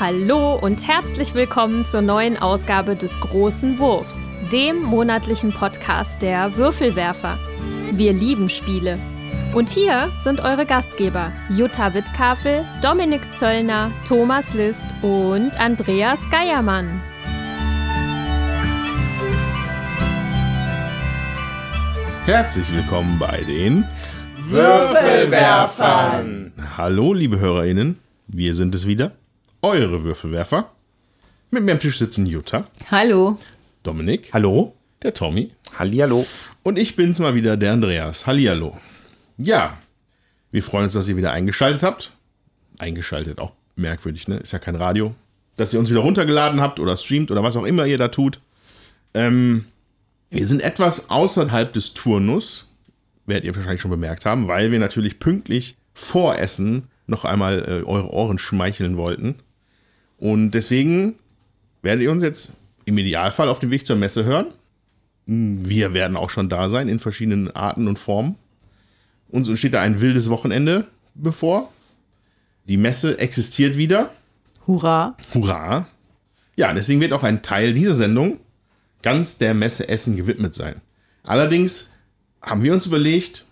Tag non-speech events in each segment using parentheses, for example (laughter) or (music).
Hallo und herzlich willkommen zur neuen Ausgabe des Großen Wurfs, dem monatlichen Podcast der Würfelwerfer. Wir lieben Spiele. Und hier sind eure Gastgeber Jutta Wittkafel, Dominik Zöllner, Thomas List und Andreas Geiermann. Herzlich willkommen bei den Würfelwerfern. Hallo, liebe HörerInnen, wir sind es wieder, eure Würfelwerfer. Mit mir am Tisch sitzen Jutta, Hallo. Dominik, Hallo? der Tommy Hallihallo. und ich bin's mal wieder, der Andreas. Hallihallo. Ja, wir freuen uns, dass ihr wieder eingeschaltet habt. Eingeschaltet, auch merkwürdig, ne? Ist ja kein Radio. Dass ihr uns wieder runtergeladen habt oder streamt oder was auch immer ihr da tut. Ähm, wir sind etwas außerhalb des Turnus, werdet ihr wahrscheinlich schon bemerkt haben, weil wir natürlich pünktlich vor Essen noch einmal äh, eure Ohren schmeicheln wollten. Und deswegen werdet ihr uns jetzt im Idealfall auf dem Weg zur Messe hören. Wir werden auch schon da sein in verschiedenen Arten und Formen. Uns steht da ein wildes Wochenende bevor. Die Messe existiert wieder. Hurra. Hurra! Ja, deswegen wird auch ein Teil dieser Sendung ganz der Messe Essen gewidmet sein. Allerdings haben wir uns überlegt,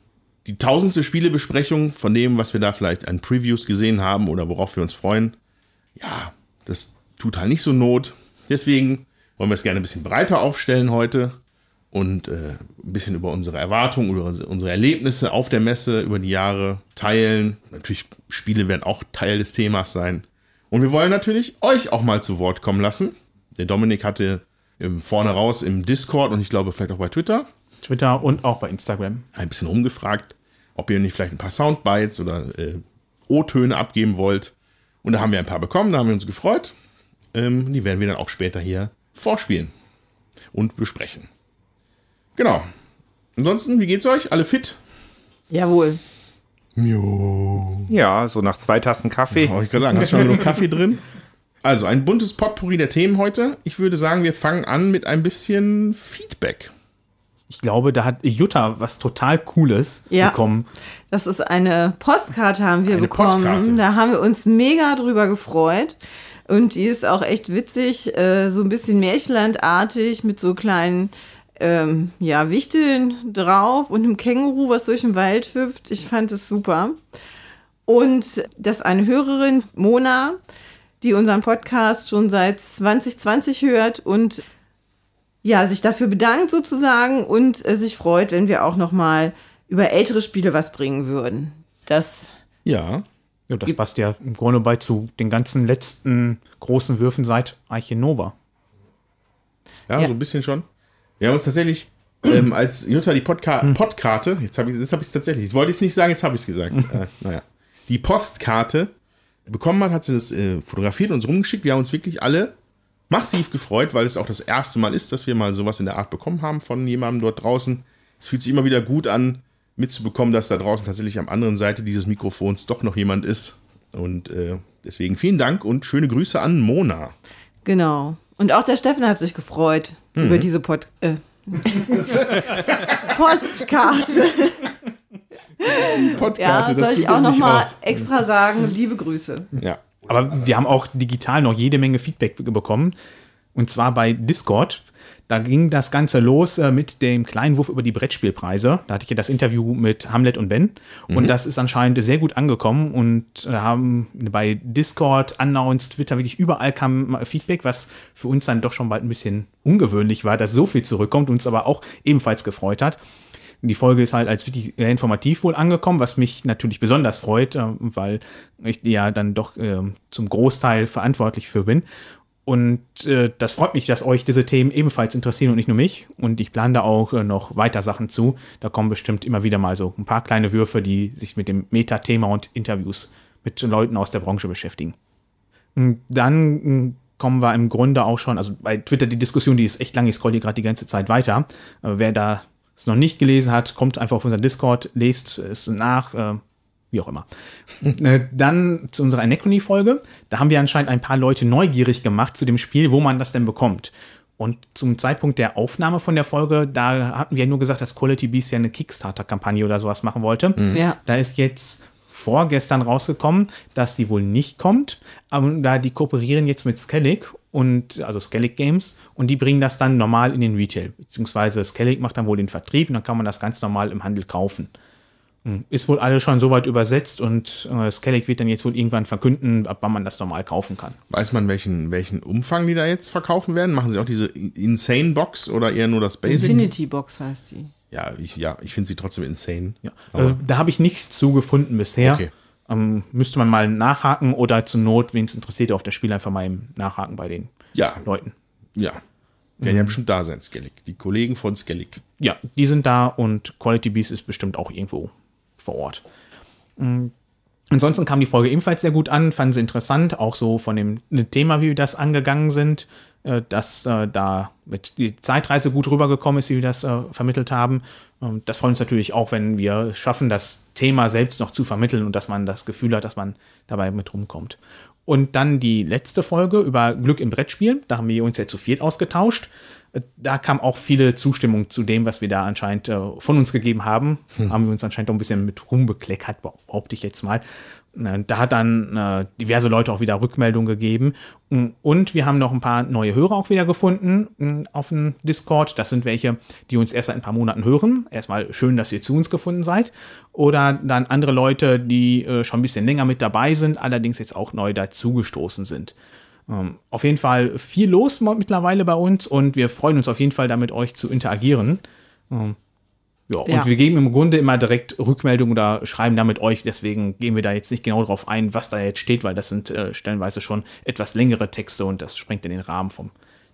die tausendste Spielebesprechung von dem, was wir da vielleicht an Previews gesehen haben oder worauf wir uns freuen, ja, das tut halt nicht so Not. Deswegen wollen wir es gerne ein bisschen breiter aufstellen heute und äh, ein bisschen über unsere Erwartungen, über unsere- Erlebnisse auf der Messe über die Jahre teilen. Natürlich, Spiele werden auch Teil des Themas sein. Und wir wollen natürlich euch auch mal zu Wort kommen lassen. Der Dominik hatte im, vorne raus im Discord und ich glaube vielleicht auch bei Twitter Twitter und auch bei Instagram. ein bisschen rumgefragt, ob ihr nicht vielleicht ein paar Soundbites oder äh, O-Töne abgeben wollt. Und da haben wir ein paar bekommen, da haben wir uns gefreut. Ähm, die werden wir dann auch später hier vorspielen und besprechen. Genau. Ansonsten, wie geht's euch? Alle fit? Jawohl. Ja, so nach zwei Tassen Kaffee. Wollte ich gerade sagen, hast du schon genug Kaffee drin? Also, ein buntes Potpourri der Themen heute. Ich würde sagen, wir fangen an mit ein bisschen Feedback. Ich glaube, da hat Jutta was total Cooles Ja. bekommen. Das ist eine Postkarte haben wir Eine bekommen. Postkarte. Da haben wir uns mega drüber gefreut. Und die ist auch echt witzig, äh, so ein bisschen märchenlandartig mit so kleinen ähm, ja, Wichteln drauf und einem Känguru, was durch den Wald hüpft. Ich fand es super. Und das ist eine Hörerin, Mona, die unseren Podcast schon seit 2020 hört und ja, sich dafür bedankt sozusagen und äh, sich freut, wenn wir auch noch mal über ältere Spiele was bringen würden. Das Ja, Ja, das passt ja im Grunde bei zu den ganzen letzten großen Würfen seit Arche Nova. Ja, Ja. so ein bisschen schon. Wir haben uns tatsächlich, ähm, als Jutta die Podka Podkarte, jetzt habe ich es hab tatsächlich, jetzt wollte ich es nicht sagen, jetzt habe ich es gesagt. äh, naja. Die Postkarte bekommen hat, hat sie das äh, fotografiert und uns rumgeschickt. Wir haben uns wirklich alle massiv gefreut, weil es auch das erste Mal ist, dass wir mal sowas in der Art bekommen haben von jemandem dort draußen. Es fühlt sich immer wieder gut an, mitzubekommen, dass da draußen tatsächlich am anderen Seite dieses Mikrofons doch noch jemand ist. Und äh, deswegen vielen Dank und schöne Grüße an Mona. genau. Und auch der Steffen hat sich gefreut über diese Pod äh, (laughs) Postkarte. Podkarte, Ja, das soll ich auch jetzt noch nicht mal raus. extra sagen, liebe Grüße. Ja. Aber wir haben auch digital noch jede Menge Feedback be- bekommen. Und zwar bei Discord. Da ging das Ganze los äh, mit dem kleinen Wurf über die Brettspielpreise. Da hatte ich ja das Interview mit Hamlet und Ben. Und das ist anscheinend sehr gut angekommen. Und äh, haben bei Discord, Announced, Twitter, wirklich überall kam mal Feedback, was für uns dann doch schon bald ein bisschen ungewöhnlich war, dass so viel zurückkommt, uns aber auch ebenfalls gefreut hat. Die Folge ist halt als wirklich sehr informativ wohl angekommen, was mich natürlich besonders freut, äh, weil ich ja dann doch äh, zum Großteil verantwortlich für bin. Und äh, das freut mich, dass euch diese Themen ebenfalls interessieren und nicht nur mich. Und ich plane da auch äh, noch weiter Sachen zu. Da kommen bestimmt immer wieder mal so ein paar kleine Würfe, die sich mit dem Meta-Thema und Interviews mit Leuten aus der Branche beschäftigen. Und Dann mh, kommen wir im Grunde auch schon, also bei Twitter die Diskussion, die ist echt lang, ich scroll die gerade die ganze Zeit weiter. Aber wer da es noch nicht gelesen hat, kommt einfach auf unseren Discord, lest es nach, äh, wie auch immer. Äh, Dann zu unserer Anachrony-Folge. Da haben wir anscheinend ein paar Leute neugierig gemacht zu dem Spiel, wo man das denn bekommt. Und zum Zeitpunkt der Aufnahme von der Folge, da hatten wir nur gesagt, dass Quality Beast ja eine Kickstarter-Kampagne oder sowas machen wollte. Ja. Da ist jetzt vorgestern rausgekommen, dass die wohl nicht kommt. Aber da die kooperieren jetzt mit Skellig und also Skellig Games und die bringen das dann normal in den Retail. Beziehungsweise Skellig macht dann wohl den Vertrieb und dann kann man das ganz normal im Handel kaufen. Hm, Ist wohl alles schon soweit übersetzt und äh, Skellig wird dann jetzt wohl irgendwann verkünden, ab wann man das normal kaufen kann. Weiß man, welchen, welchen Umfang die da jetzt verkaufen werden? Machen sie auch diese Insane Box oder eher nur das Basic? Infinity Box heißt die. Ja, ich, ja, ich finde sie trotzdem insane. Ja. Also, da habe ich nichts zu gefunden bisher. Okay. Ähm, müsste man mal nachhaken oder zur Not, wen es interessiert, auf das Spiel einfach mal im Nachhaken bei den Ja, Leuten. ja. Werden ja bestimmt da sein, Skellig. Die Kollegen von Skellig. Ja, die sind da und Quality Beast ist bestimmt auch irgendwo vor Ort. Mm. Ansonsten kam die Folge ebenfalls sehr gut an, fanden sie interessant, auch so von dem Thema, wie wir das angegangen sind, äh, dass äh, da mit die Zeitreise gut rübergekommen ist, wie wir das äh, vermittelt haben. Ähm, das freut uns natürlich auch, wenn wir es schaffen, das Thema selbst noch zu vermitteln und dass man das Gefühl hat, dass man dabei mit rumkommt. Und dann die letzte Folge über Glück im Brettspiel. Da haben wir uns ja zu viert ausgetauscht. Da kam auch viele Zustimmung zu dem, was wir da anscheinend äh, von uns gegeben haben. Haben wir uns anscheinend auch ein bisschen mit rumbekleckert, behaupte ich jetzt mal. Da hat dann äh, diverse Leute auch wieder Rückmeldungen gegeben. Mm, Und wir haben noch ein paar neue Hörer auch wieder gefunden mm, auf dem Discord. Das sind welche, die uns erst seit ein paar Monaten hören. Erstmal schön, dass ihr zu uns gefunden seid. Oder dann andere Leute, die äh, schon ein bisschen länger mit dabei sind, allerdings jetzt auch neu dazugestoßen sind. Ähm, auf jeden Fall viel los mittlerweile bei uns und wir freuen uns auf jeden Fall, da mit euch zu interagieren. Ähm, ja, und Ja. wir geben im Grunde immer direkt Rückmeldung oder schreiben da mit euch. Deswegen gehen wir da jetzt nicht genau drauf ein, was da jetzt steht, weil das sind äh, stellenweise schon etwas längere Texte und das sprengt in den Rahmen vom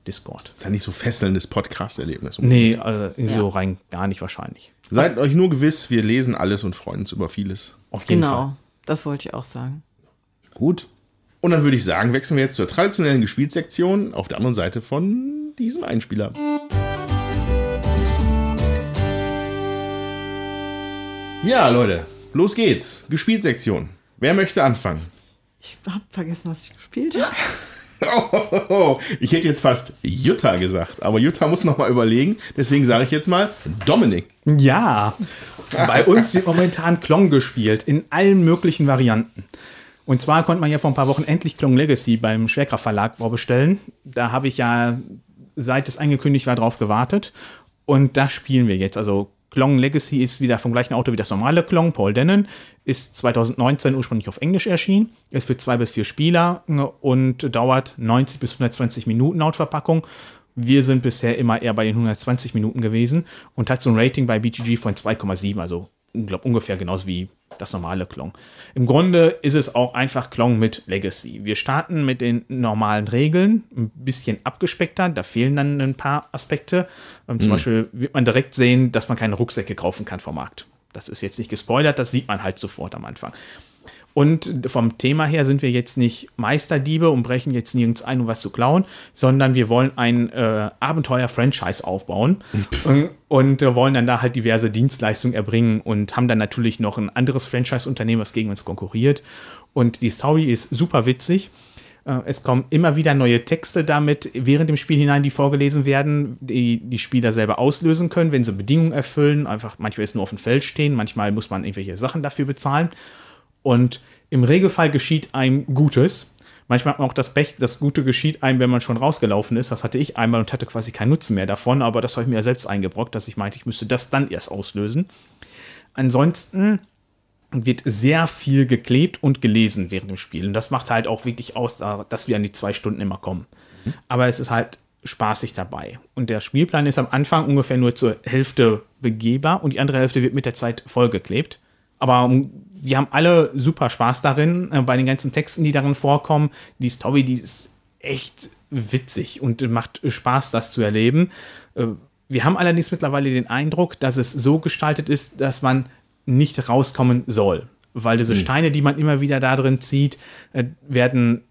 Discord. ist ja nicht so fesselndes Podcast-Erlebnis. Nee, also irgendwie so rein gar nicht wahrscheinlich. Seid euch nur gewiss, wir lesen alles und freuen uns über vieles. Auf jeden Fall. Genau, das wollte ich auch sagen. Gut. Und dann würde ich sagen, wechseln wir jetzt zur traditionellen Gespielsektion auf der anderen Seite von diesem Einspieler. Ja, Leute, los geht's. Gespielsektion. Wer möchte anfangen? Ich habe vergessen, was ich gespielt habe. (laughs) Oh, ich hätte jetzt fast Jutta gesagt, aber Jutta muss noch mal überlegen. Deswegen sage ich jetzt mal Dominik. Ja, bei uns wird momentan Klong gespielt, in allen möglichen Varianten. Und zwar konnte man ja vor ein paar Wochen endlich Klong Legacy beim Schwerkraft Verlag vorbestellen. Da habe ich ja, seit es angekündigt war, drauf gewartet. Und das spielen wir jetzt. Also Klong Legacy ist wieder vom gleichen Autor wie das normale Klong, Paul Dennen, ist 2019 ursprünglich auf Englisch erschienen, ist für zwei bis vier Spieler äh, und dauert 90 bis 120 Minuten laut Verpackung. Wir sind bisher immer eher bei den 120 Minuten gewesen und hat so ein Rating bei BGG von 2,7, also glaub, ungefähr genauso wie das normale Klong. Im Grunde ist es auch einfach Klong mit Legacy. Wir starten mit den normalen Regeln, ein bisschen abgespeckter, da fehlen dann ein paar Aspekte. Ähm, zum Beispiel wird man direkt sehen, dass man keine Rucksäcke kaufen kann vom Markt. Das ist jetzt nicht gespoilert, das sieht man halt sofort am Anfang. Und vom Thema her sind wir jetzt nicht Meisterdiebe und brechen jetzt nirgends ein, um was zu klauen, sondern wir wollen ein äh, Abenteuer-Franchise aufbauen (laughs) und, und äh, wollen dann da halt diverse Dienstleistungen erbringen und haben dann natürlich noch ein anderes Franchise-Unternehmen, was gegen uns konkurriert. Und die Story ist super witzig. Äh, Es kommen immer wieder neue Texte damit während dem Spiel hinein, die vorgelesen werden, die die Spieler selber auslösen können, wenn sie Bedingungen erfüllen. Einfach manchmal ist nur auf dem Feld stehen, manchmal muss man irgendwelche Sachen dafür bezahlen. Und im Regelfall geschieht einem Gutes. Manchmal hat man auch das Pech, das Gute geschieht einem, wenn man schon rausgelaufen ist. Das hatte ich einmal und hatte quasi keinen Nutzen mehr davon, aber das habe ich mir ja selbst eingebrockt, dass ich meinte, ich müsste das dann erst auslösen. Ansonsten wird sehr viel geklebt und gelesen während dem Spiel. Und das macht halt auch wirklich aus, dass wir an die zwei Stunden immer kommen. Aber es ist halt spaßig dabei. Und der Spielplan ist am Anfang ungefähr nur zur Hälfte begehbar und die andere Hälfte wird mit der Zeit vollgeklebt. Aber um, wir haben alle super Spaß darin, äh, bei den ganzen Texten, die darin vorkommen. Die Story, die ist echt witzig und macht Spaß, das zu erleben. Äh, wir haben allerdings mittlerweile den Eindruck, dass es so gestaltet ist, dass man nicht rauskommen soll. Weil diese Steine, die man immer wieder da drin zieht, äh, werden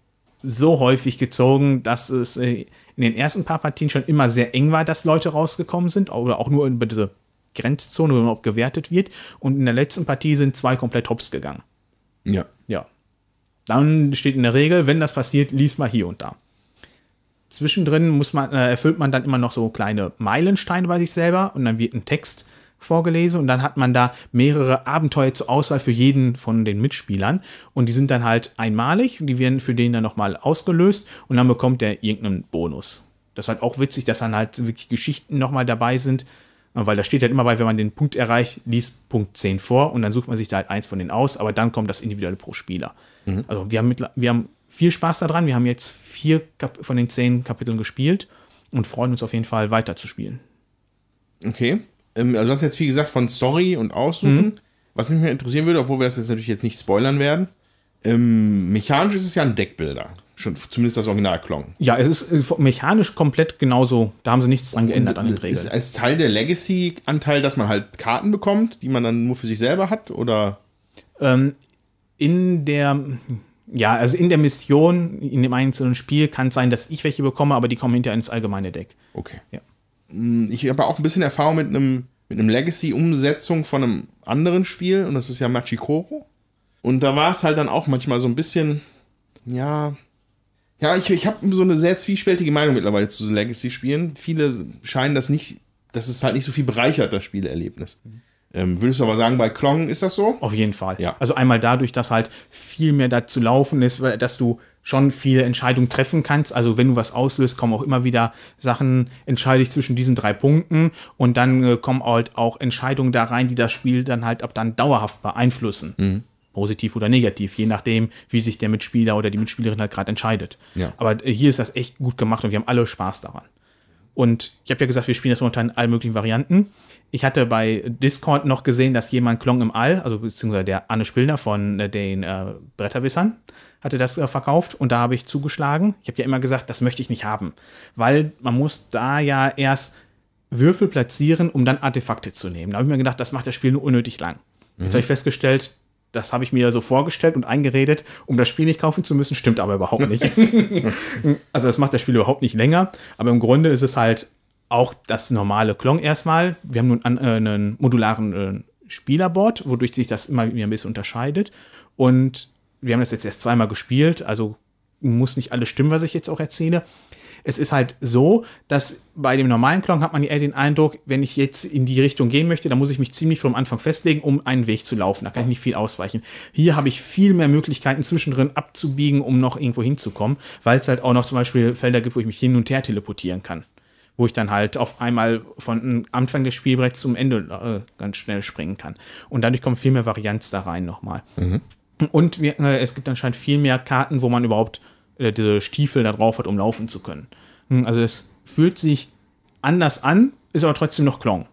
so häufig gezogen, dass es äh, in den ersten paar Partien schon immer sehr eng war, dass Leute rausgekommen sind oder auch nur über diese Grenzzone, wo überhaupt gewertet wird. Und in der letzten Partie sind zwei komplett hops gegangen. Ja. Ja. Dann steht in der Regel, wenn das passiert, lies mal hier und da. Zwischendrin muss man, äh, erfüllt man dann immer noch so kleine Meilensteine bei sich selber und dann wird ein Text vorgelesen und dann hat man da mehrere Abenteuer zur Auswahl für jeden von den Mitspielern und die sind dann halt einmalig und die werden für den dann nochmal ausgelöst und dann bekommt der irgendeinen Bonus. Das ist halt auch witzig, dass dann halt wirklich Geschichten nochmal dabei sind, weil da steht halt immer bei, wenn man den Punkt erreicht, liest Punkt 10 vor und dann sucht man sich da halt eins von denen aus, aber dann kommt das individuelle pro Spieler. Mhm. Also wir haben, mit, wir haben viel Spaß daran, wir haben jetzt vier Kap von den zehn Kapiteln gespielt und freuen uns auf jeden Fall weiter zu spielen. Okay. Ähm, also du hast jetzt viel gesagt von Story und Aussuchen. Mhm. Was mich mehr interessieren würde, obwohl wir das jetzt natürlich jetzt nicht spoilern werden, ähm, mechanisch ist es ja ein Deckbilder. Schon, zumindest das Original Klong. Ja, es ist äh, mechanisch komplett genauso. Da haben sie nichts dran geändert an den Regeln. Ist es Teil der Legacy-Anteil, dass man halt Karten bekommt, die man dann nur für sich selber hat? Oder? Ähm, in der, ja, also in der Mission, in dem einzelnen Spiel kann es sein, dass ich welche bekomme, aber die kommen hinterher ins allgemeine Deck. Okay. Ja. Hm, ich habe auch ein bisschen Erfahrung mit einem mit einem Legacy-Umsetzung von einem anderen Spiel und das ist ja Machikoro. Und da war es halt dann auch manchmal so ein bisschen, ja, ja, ich, ich habe so eine sehr zwiespältige Meinung mittlerweile zu so Legacy-Spielen. Viele scheinen das nicht, dass es halt nicht so viel bereichert, das Spielerlebnis. Ähm, würdest du aber sagen, bei Klong ist das so? Auf jeden Fall. Ja. Also einmal dadurch, dass halt viel mehr dazu laufen ist, dass du schon viele Entscheidungen treffen kannst. Also wenn du was auslöst, kommen auch immer wieder Sachen, entscheide ich zwischen diesen drei Punkten und dann äh, kommen halt auch Entscheidungen da rein, die das Spiel dann halt ab dann dauerhaft beeinflussen. Mhm. Positiv oder negativ, je nachdem, wie sich der Mitspieler oder die Mitspielerin halt gerade entscheidet. Ja. Aber hier ist das echt gut gemacht und wir haben alle Spaß daran. Und ich habe ja gesagt, wir spielen das momentan in allen möglichen Varianten. Ich hatte bei Discord noch gesehen, dass jemand Klong im All, also beziehungsweise der Anne Spillner von äh, den äh, Bretterwissern, hatte das äh, verkauft und da habe ich zugeschlagen. Ich habe ja immer gesagt, das möchte ich nicht haben, weil man muss da ja erst Würfel platzieren, um dann Artefakte zu nehmen. Da habe ich mir gedacht, das macht das Spiel nur unnötig lang. Mhm. Jetzt habe ich festgestellt, das habe ich mir so vorgestellt und eingeredet, um das Spiel nicht kaufen zu müssen, stimmt aber überhaupt nicht. (laughs) also das macht das Spiel überhaupt nicht länger, aber im Grunde ist es halt auch das normale Klong erstmal. Wir haben nun an, äh, einen modularen äh, Spielerboard, wodurch sich das immer wieder ein bisschen unterscheidet. Und wir haben das jetzt erst zweimal gespielt, also muss nicht alles stimmen, was ich jetzt auch erzähle. Es ist halt so, dass bei dem normalen Klon hat man eher den Eindruck, wenn ich jetzt in die Richtung gehen möchte, dann muss ich mich ziemlich vom Anfang festlegen, um einen Weg zu laufen. Da kann ich nicht viel ausweichen. Hier habe ich viel mehr Möglichkeiten zwischendrin abzubiegen, um noch irgendwo hinzukommen, weil es halt auch noch zum Beispiel Felder gibt, wo ich mich hin und her teleportieren kann. Wo ich dann halt auf einmal von Anfang des Spielbrechts zum Ende äh, ganz schnell springen kann. Und dadurch kommt viel mehr Varianz da rein nochmal. Mhm. Und wir, äh, es gibt anscheinend viel mehr Karten, wo man überhaupt äh, diese Stiefel da drauf hat, um laufen zu können. Hm, also es fühlt sich anders an, ist aber trotzdem noch Klong.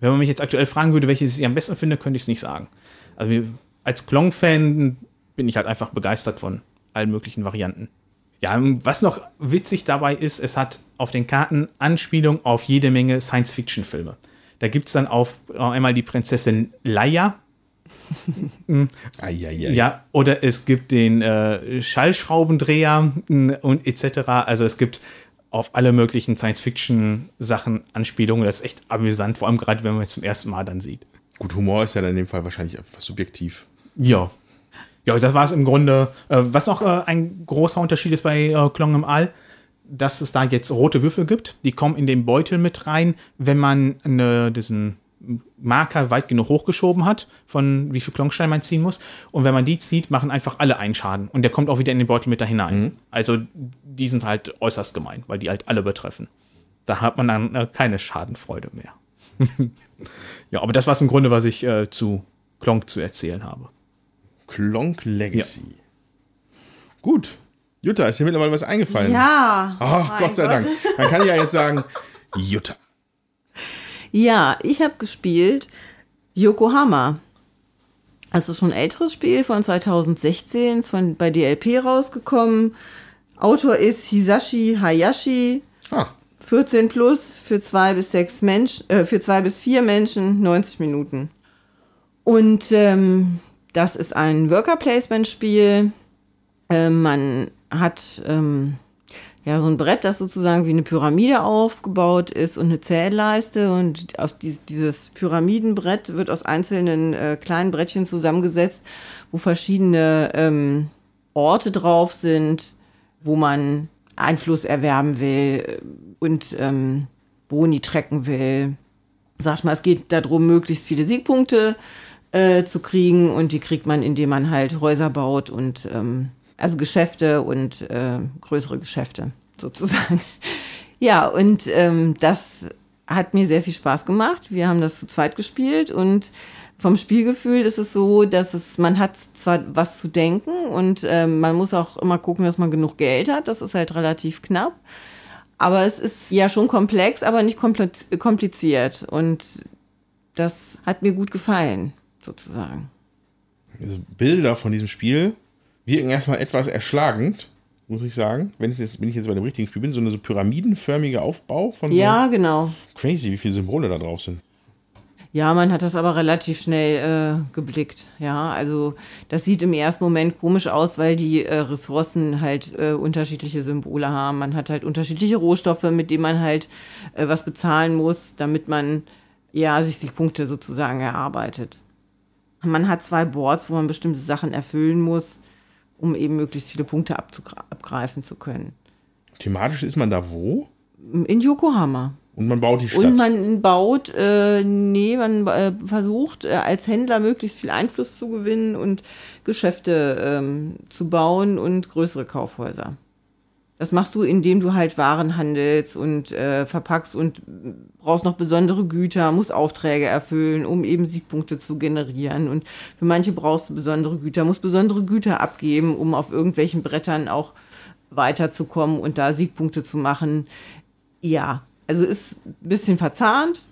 Wenn man mich jetzt aktuell fragen würde, welches ich am besten finde, könnte ich es nicht sagen. Also als Klong-Fan bin ich halt einfach begeistert von allen möglichen Varianten. Ja, was noch witzig dabei ist, es hat auf den Karten Anspielung auf jede Menge Science-Fiction-Filme. Da gibt es dann auf äh, einmal die Prinzessin Leia, (laughs) ja, oder es gibt den äh, Schallschraubendreher mm, und etc. Also es gibt auf alle möglichen Science-Fiction-Sachen Anspielungen. Das ist echt amüsant, vor allem gerade, wenn man es zum ersten Mal dann sieht. Gut, Humor ist ja dann in dem Fall wahrscheinlich etwas subjektiv. Ja. Ja, das war es im Grunde. Äh, was noch äh, ein großer Unterschied ist bei äh, Klong im All, dass es da jetzt rote Würfel gibt. Die kommen in den Beutel mit rein, wenn man eine, diesen Marker weit genug hochgeschoben hat, von wie viel Klonstein man ziehen muss. Und wenn man die zieht, machen einfach alle einen Schaden. Und der kommt auch wieder in den Beutel mit da hinein. Mhm. Also die sind halt äußerst gemein, weil die halt alle betreffen. Da hat man dann äh, keine Schadenfreude mehr. (laughs) ja, aber das war es im Grunde, was ich äh, zu Klonk zu erzählen habe. Klonk Legacy. Ja. Gut. Jutta, ist dir mittlerweile was eingefallen? Ja. Oh, Gott sei Gott. Dank. Dann kann ich ja jetzt sagen, (laughs) Jutta. Ja, ich habe gespielt Yokohama. Das ist schon ein älteres Spiel von 2016, ist von, bei DLP rausgekommen. Autor ist Hisashi Hayashi. Ah. 14 plus für zwei bis sechs Menschen, äh, für zwei bis vier Menschen, 90 Minuten. Und ähm, das ist ein Worker Placement Spiel. Äh, man hat ähm, ja, so ein Brett, das sozusagen wie eine Pyramide aufgebaut ist und eine Zählleiste. Und aus dieses Pyramidenbrett wird aus einzelnen äh, kleinen Brettchen zusammengesetzt, wo verschiedene ähm, Orte drauf sind, wo man Einfluss erwerben will äh, und ähm, Boni trecken will. sag mal, es geht darum, möglichst viele Siegpunkte äh, zu kriegen und die kriegt man, indem man halt Häuser baut und ähm, also Geschäfte und äh, größere Geschäfte sozusagen. (laughs) ja, und ähm, das hat mir sehr viel Spaß gemacht. Wir haben das zu zweit gespielt und vom Spielgefühl ist es so, dass es, man hat zwar was zu denken und äh, man muss auch immer gucken, dass man genug Geld hat. Das ist halt relativ knapp. Aber es ist ja schon komplex, aber nicht kompliziert. Und das hat mir gut gefallen, sozusagen. Also Bilder von diesem Spiel wirken erstmal etwas erschlagend, muss ich sagen. Wenn ich jetzt, wenn ich jetzt bei dem richtigen Spiel bin, so eine so pyramidenförmige Aufbau von so Ja, genau. Crazy, wie viele Symbole da drauf sind. Ja, man hat das aber relativ schnell äh, geblickt. Ja, also das sieht im ersten Moment komisch aus, weil die äh, Ressourcen halt äh, unterschiedliche Symbole haben. Man hat halt unterschiedliche Rohstoffe, mit denen man halt äh, was bezahlen muss, damit man ja sich die Punkte sozusagen erarbeitet. Man hat zwei Boards, wo man bestimmte Sachen erfüllen muss, um eben möglichst viele Punkte abgreifen zu können. Thematisch ist man da wo? In Yokohama. Und man baut die Stadt. Und man baut, äh, nee, man äh, versucht äh, als Händler möglichst viel Einfluss zu gewinnen und Geschäfte ähm, zu bauen und größere Kaufhäuser. Das machst du, indem du halt Waren handelst und äh, verpackst und brauchst noch besondere Güter, musst Aufträge erfüllen, um eben Siegpunkte zu generieren. Und für manche brauchst du besondere Güter, musst besondere Güter abgeben, um auf irgendwelchen Brettern auch weiterzukommen und da Siegpunkte zu machen. Ja, also ist ein bisschen verzahnt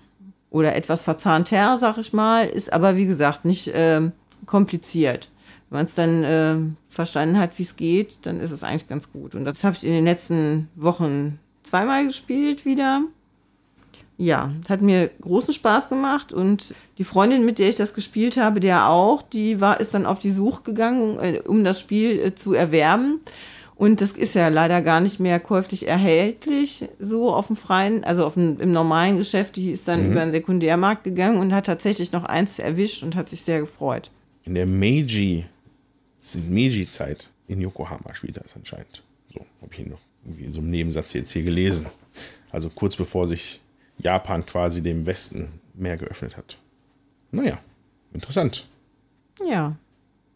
oder etwas verzahnther, sag ich mal, ist aber wie gesagt nicht äh, kompliziert. Wenn man es dann äh, verstanden hat, wie es geht, dann ist es eigentlich ganz gut. Und das habe ich in den letzten Wochen zweimal gespielt wieder. Ja, hat mir großen Spaß gemacht und die Freundin, mit der ich das gespielt habe, der auch, die war, ist dann auf die Suche gegangen, äh, um das Spiel äh, zu erwerben. Und das ist ja leider gar nicht mehr käuflich erhältlich, so auf dem freien, also auf dem, im normalen Geschäft. Die ist dann mhm. über den Sekundärmarkt gegangen und hat tatsächlich noch eins erwischt und hat sich sehr gefreut. In der Meiji, Meiji-Zeit in Yokohama spielt das anscheinend. So habe ich ihn noch irgendwie in so einem Nebensatz jetzt hier gelesen. Also kurz bevor sich Japan quasi dem Westen mehr geöffnet hat. Naja, interessant. Ja,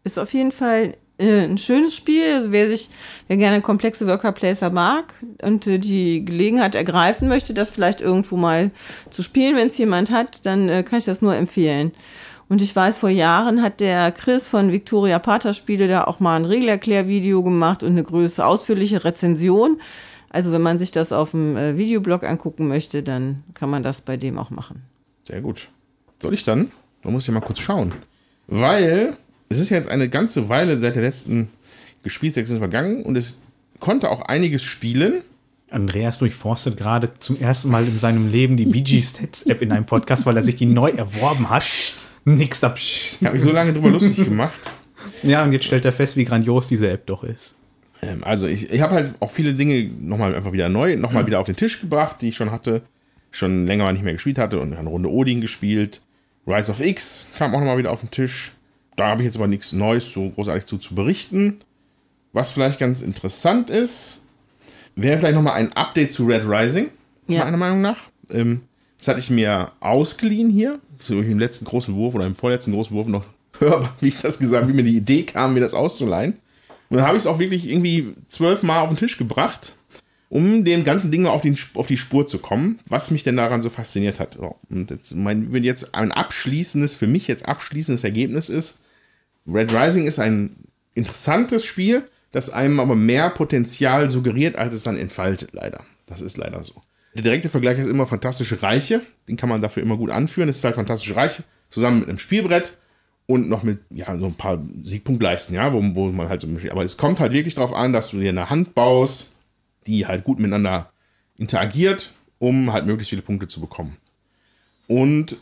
ist auf jeden Fall äh, ein schönes Spiel. Also wer sich, wer gerne komplexe Worker Placer mag und äh, die Gelegenheit ergreifen möchte, das vielleicht irgendwo mal zu spielen, wenn es jemand hat, dann äh, kann ich das nur empfehlen. Und ich weiß, vor Jahren hat der Chris von Victoria Pater Spiele da auch mal ein Regelerklärvideo gemacht und eine größere, ausführliche Rezension. Also wenn man sich das auf dem äh, Videoblog angucken möchte, dann kann man das bei dem auch machen. Sehr gut. Soll ich dann? Da muss ich mal kurz schauen. Weil es ist jetzt eine ganze Weile seit der letzten Gespielsektion vergangen und es konnte auch einiges spielen. Andreas durchforstet gerade zum ersten Mal in seinem Leben die BG Stats App in einem Podcast, weil er sich die neu erworben hat. Nix da. (laughs) Ich habe mich so lange drüber lustig gemacht. Ja, und jetzt stellt er fest, wie grandios diese App doch ist. Ähm, also ich, ich habe halt auch viele Dinge nochmal einfach wieder neu, nochmal wieder auf den Tisch gebracht, die ich schon hatte, schon länger nicht mehr gespielt hatte und eine Runde Odin gespielt. Rise of X kam auch nochmal wieder auf den Tisch. Da habe ich jetzt aber nichts Neues so großartig zu, zu berichten. Was vielleicht ganz interessant ist, wäre vielleicht nochmal ein Update zu Red Rising, ja. meiner Meinung nach. Ähm, das hatte ich mir ausgeliehen hier, so im letzten großen Wurf oder im vorletzten großen Wurf noch (laughs) hörbar, wie ich das gesagt habe, wie mir die Idee kam, mir das auszuleihen. Und dann habe ich es auch wirklich irgendwie zwölfmal auf den Tisch gebracht, um dem ganzen Ding auf, den, auf die Spur zu kommen, was mich denn daran so fasziniert hat. Und jetzt, mein, wenn jetzt ein abschließendes, für mich jetzt abschließendes Ergebnis ist, Red Rising ist ein interessantes Spiel, das einem aber mehr Potenzial suggeriert, als es dann entfaltet, leider. Das ist leider so. Der direkte Vergleich ist immer Fantastische Reiche. Den kann man dafür immer gut anführen. Es ist halt Fantastische Reiche zusammen mit einem Spielbrett und noch mit ja, so ein paar Siegpunktleisten, ja, wo, wo man halt so. Aber es kommt halt wirklich darauf an, dass du dir eine Hand baust, die halt gut miteinander interagiert, um halt möglichst viele Punkte zu bekommen. Und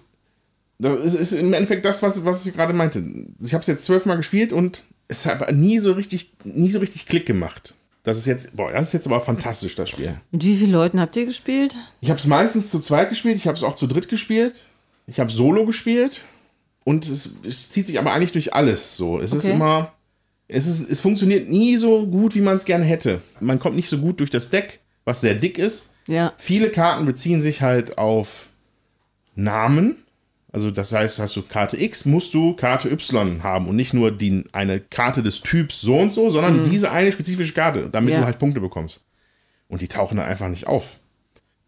das ist im Endeffekt das, was, was ich gerade meinte. Ich habe es jetzt zwölfmal gespielt und es hat nie so richtig, nie so richtig Klick gemacht. Das ist jetzt, boah, das ist jetzt aber fantastisch, das Spiel. Mit wie vielen Leuten habt ihr gespielt? Ich habe es meistens zu zweit gespielt, ich habe es auch zu dritt gespielt. Ich habe Solo gespielt und es, es, zieht sich aber eigentlich durch alles so. Es okay. ist immer, es, ist, es funktioniert nie so gut, wie man es gerne hätte. Man kommt nicht so gut durch das Deck, was sehr dick ist. Ja. Viele Karten beziehen sich halt auf Namen. Also das heißt, hast du Karte X, musst du Karte Y haben und nicht nur die, eine Karte des Typs so und so, sondern diese eine spezifische Karte, damit Ja. du halt Punkte bekommst. Und die tauchen dann einfach nicht auf.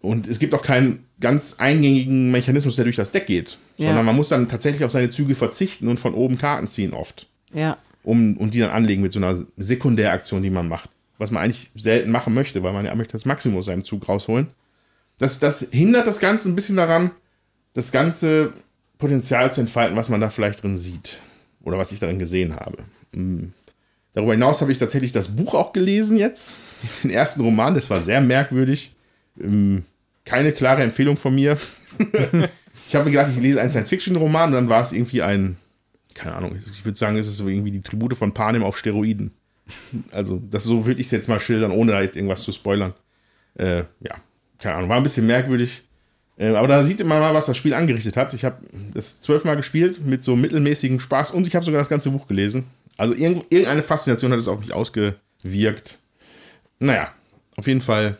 Und es gibt auch keinen ganz eingängigen Mechanismus, der durch das Deck geht, Ja. sondern man muss dann tatsächlich auf seine Züge verzichten und von oben Karten ziehen oft Ja. um, und die dann anlegen mit so einer Sekundäraktion, die man macht. Was man eigentlich selten machen möchte, weil man ja möchte das Maximum aus seinem Zug rausholen. Das, das hindert das Ganze ein bisschen daran, das ganze Potenzial zu entfalten, was man da vielleicht drin sieht. Oder was ich darin gesehen habe. Mm. Darüber hinaus habe ich tatsächlich das Buch auch gelesen jetzt. (laughs) Den ersten Roman, das war sehr merkwürdig. Ähm, Keine klare Empfehlung von mir. (laughs) ich habe mir gedacht, ich lese einen Science-Fiction-Roman und dann war es irgendwie ein, keine Ahnung, ich würde sagen, es ist irgendwie die Tribute von Panem auf Steroiden. Also, das so würde ich es jetzt mal schildern, ohne da jetzt irgendwas zu spoilern. Äh, ja, keine Ahnung, war ein bisschen merkwürdig. Äh, aber da sieht man mal, was das Spiel angerichtet hat. Ich habe das zwölfmal gespielt mit so mittelmäßigem Spaß und ich habe sogar das ganze Buch gelesen. Also irgend, irgendeine Faszination hat es auf mich ausgewirkt. Naja, auf jeden Fall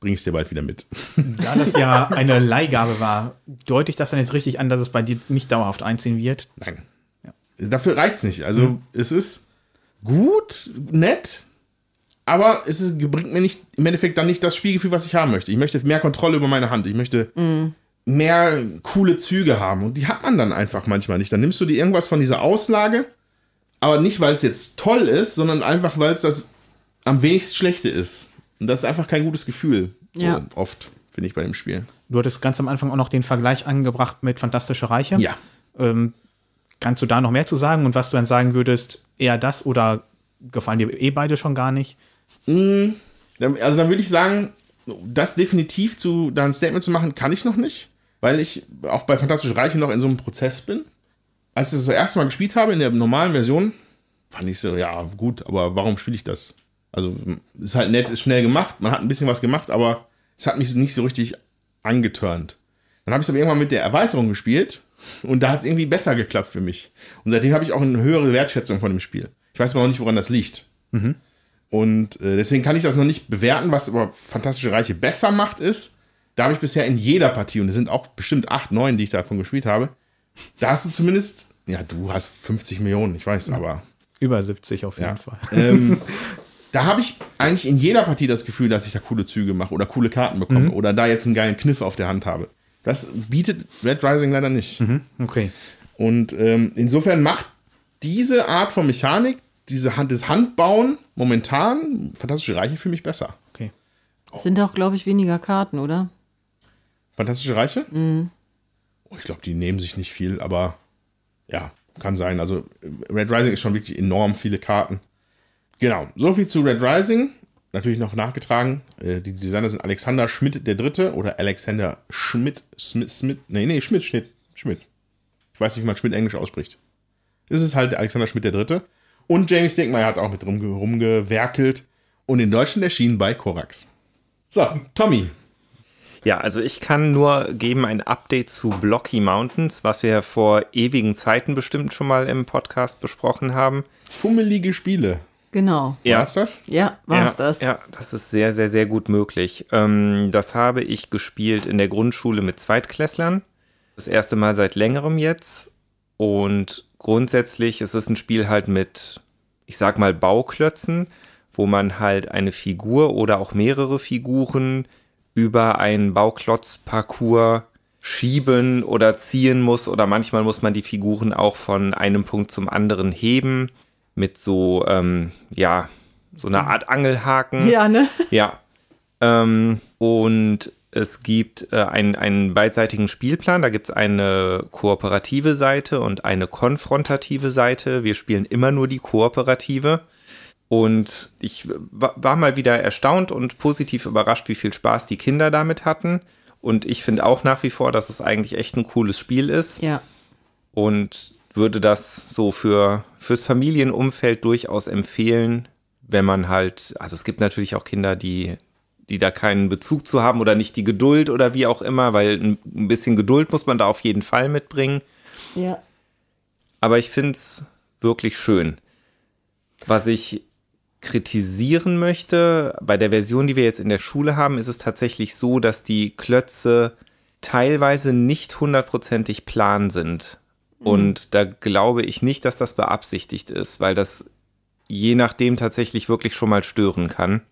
bringe ich es dir bald wieder mit. (laughs) Da das ja eine Leihgabe war, deute ich das dann jetzt richtig an, dass es bei dir nicht dauerhaft einziehen wird? Nein. Dafür reicht es nicht. Also es ist gut, nett, aber es ist, bringt mir nicht im Endeffekt dann nicht das Spielgefühl, was ich haben möchte. Ich möchte mehr Kontrolle über meine Hand. Ich möchte mehr coole Züge haben. Und die hat man dann einfach manchmal nicht. Dann nimmst du dir irgendwas von dieser Auslage, aber nicht, weil es jetzt toll ist, sondern einfach, weil es das am wenigst schlechte ist. Und das ist einfach kein gutes Gefühl. So Ja. oft, finde ich, bei dem Spiel. Du hattest ganz am Anfang auch noch den Vergleich angebracht mit Fantastische Reiche. Ja. Ähm, kannst du da noch mehr zu sagen und was du dann sagen würdest, eher das oder gefallen dir eh beide schon gar nicht? Dann- Also dann würde ich sagen, das definitiv zu da ein Statement zu machen, kann ich noch nicht, weil ich auch bei Fantastische Reiche noch in so einem Prozess bin. Als ich das, das erste Mal gespielt habe in der normalen Version, fand ich so, ja, gut, aber warum spiele ich das? Also, ist halt nett, ist schnell gemacht, man hat ein bisschen was gemacht, aber es hat mich nicht so richtig angeturnt. Dann habe ich es aber irgendwann mit der Erweiterung gespielt und da hat es irgendwie besser geklappt für mich. Und seitdem habe ich auch eine höhere Wertschätzung von dem Spiel. Ich weiß aber noch nicht, woran das liegt. Und äh, deswegen kann ich das noch nicht bewerten, was aber Fantastische Reiche besser macht, ist, da habe ich bisher in jeder Partie, und es sind auch bestimmt acht, neun, die ich davon gespielt habe, da hast du zumindest, ja, du hast 50 Millionen, ich weiß, aber Über 70 auf jeden ja. Fall. Ähm, (laughs) da habe ich eigentlich in jeder Partie das Gefühl, dass ich da coole Züge mache oder coole Karten bekomme oder da jetzt einen geilen Kniff auf der Hand habe. Das bietet Red Rising leider nicht. Okay. Und ähm, insofern macht diese Art von Mechanik, diese Hand, das Handbauen momentan Fantastische Reiche für mich besser. Okay. Sind auch, glaube ich, weniger Karten, oder? Fantastische Reiche? Oh, ich glaube, die nehmen sich nicht viel, aber ja, kann sein. Also Red Rising ist schon wirklich enorm viele Karten. Genau, so viel zu Red Rising. Natürlich noch nachgetragen. Äh, die Designer sind Alexander Schmidt der Dritte oder Alexander Schmidt, Smith, Smith, nee, nee, Schmidt, Schmidt, Schmidt. Ich weiß nicht, wie man Schmidt Englisch ausspricht. Das ist halt der Alexander Schmidt der Dritte. Und Jamie Stinkmeyer hat auch mit rumge rumgewerkelt. Und in Deutschland erschienen bei Korax. So, Tommy, Ja, also ich kann nur geben ein Update zu Blocky Mountains, was wir vor ewigen Zeiten bestimmt schon mal im Podcast besprochen haben. fummelige Spiele. Genau. Ja. War's das? Ja, war's ja, das. Ja, das ist sehr, sehr, sehr gut möglich. Ähm, das habe ich gespielt in der Grundschule mit Zweitklässlern. Das erste Mal seit längerem jetzt. Und grundsätzlich ist es ein Spiel halt mit, ich sag mal, Bauklötzen, wo man halt eine Figur oder auch mehrere Figuren über einen Bauklotzparcours schieben oder ziehen muss. Oder manchmal muss man die Figuren auch von einem Punkt zum anderen heben mit so, ähm, ja, so einer Art Angelhaken. Ja, ne? Ja. Ähm, und es gibt äh, einen, einen beidseitigen Spielplan. Da gibt es eine kooperative Seite und eine konfrontative Seite. Wir spielen immer nur die kooperative. Und ich wa- war mal wieder erstaunt und positiv überrascht, wie viel Spaß die Kinder damit hatten. Und ich finde auch nach wie vor, dass es eigentlich echt ein cooles Spiel ist Ja. und würde das so für fürs Familienumfeld durchaus empfehlen, wenn man halt, also es gibt natürlich auch Kinder, die die da keinen Bezug zu haben oder nicht die Geduld oder wie auch immer, weil ein bisschen Geduld muss man da auf jeden Fall mitbringen. Ja. Aber ich finde es wirklich schön. Was ich kritisieren möchte, bei der Version, die wir jetzt in der Schule haben, ist es tatsächlich so, dass die Klötze teilweise nicht hundertprozentig plan sind. Und da glaube ich nicht, dass das beabsichtigt ist, weil das je nachdem tatsächlich wirklich schon mal stören kann.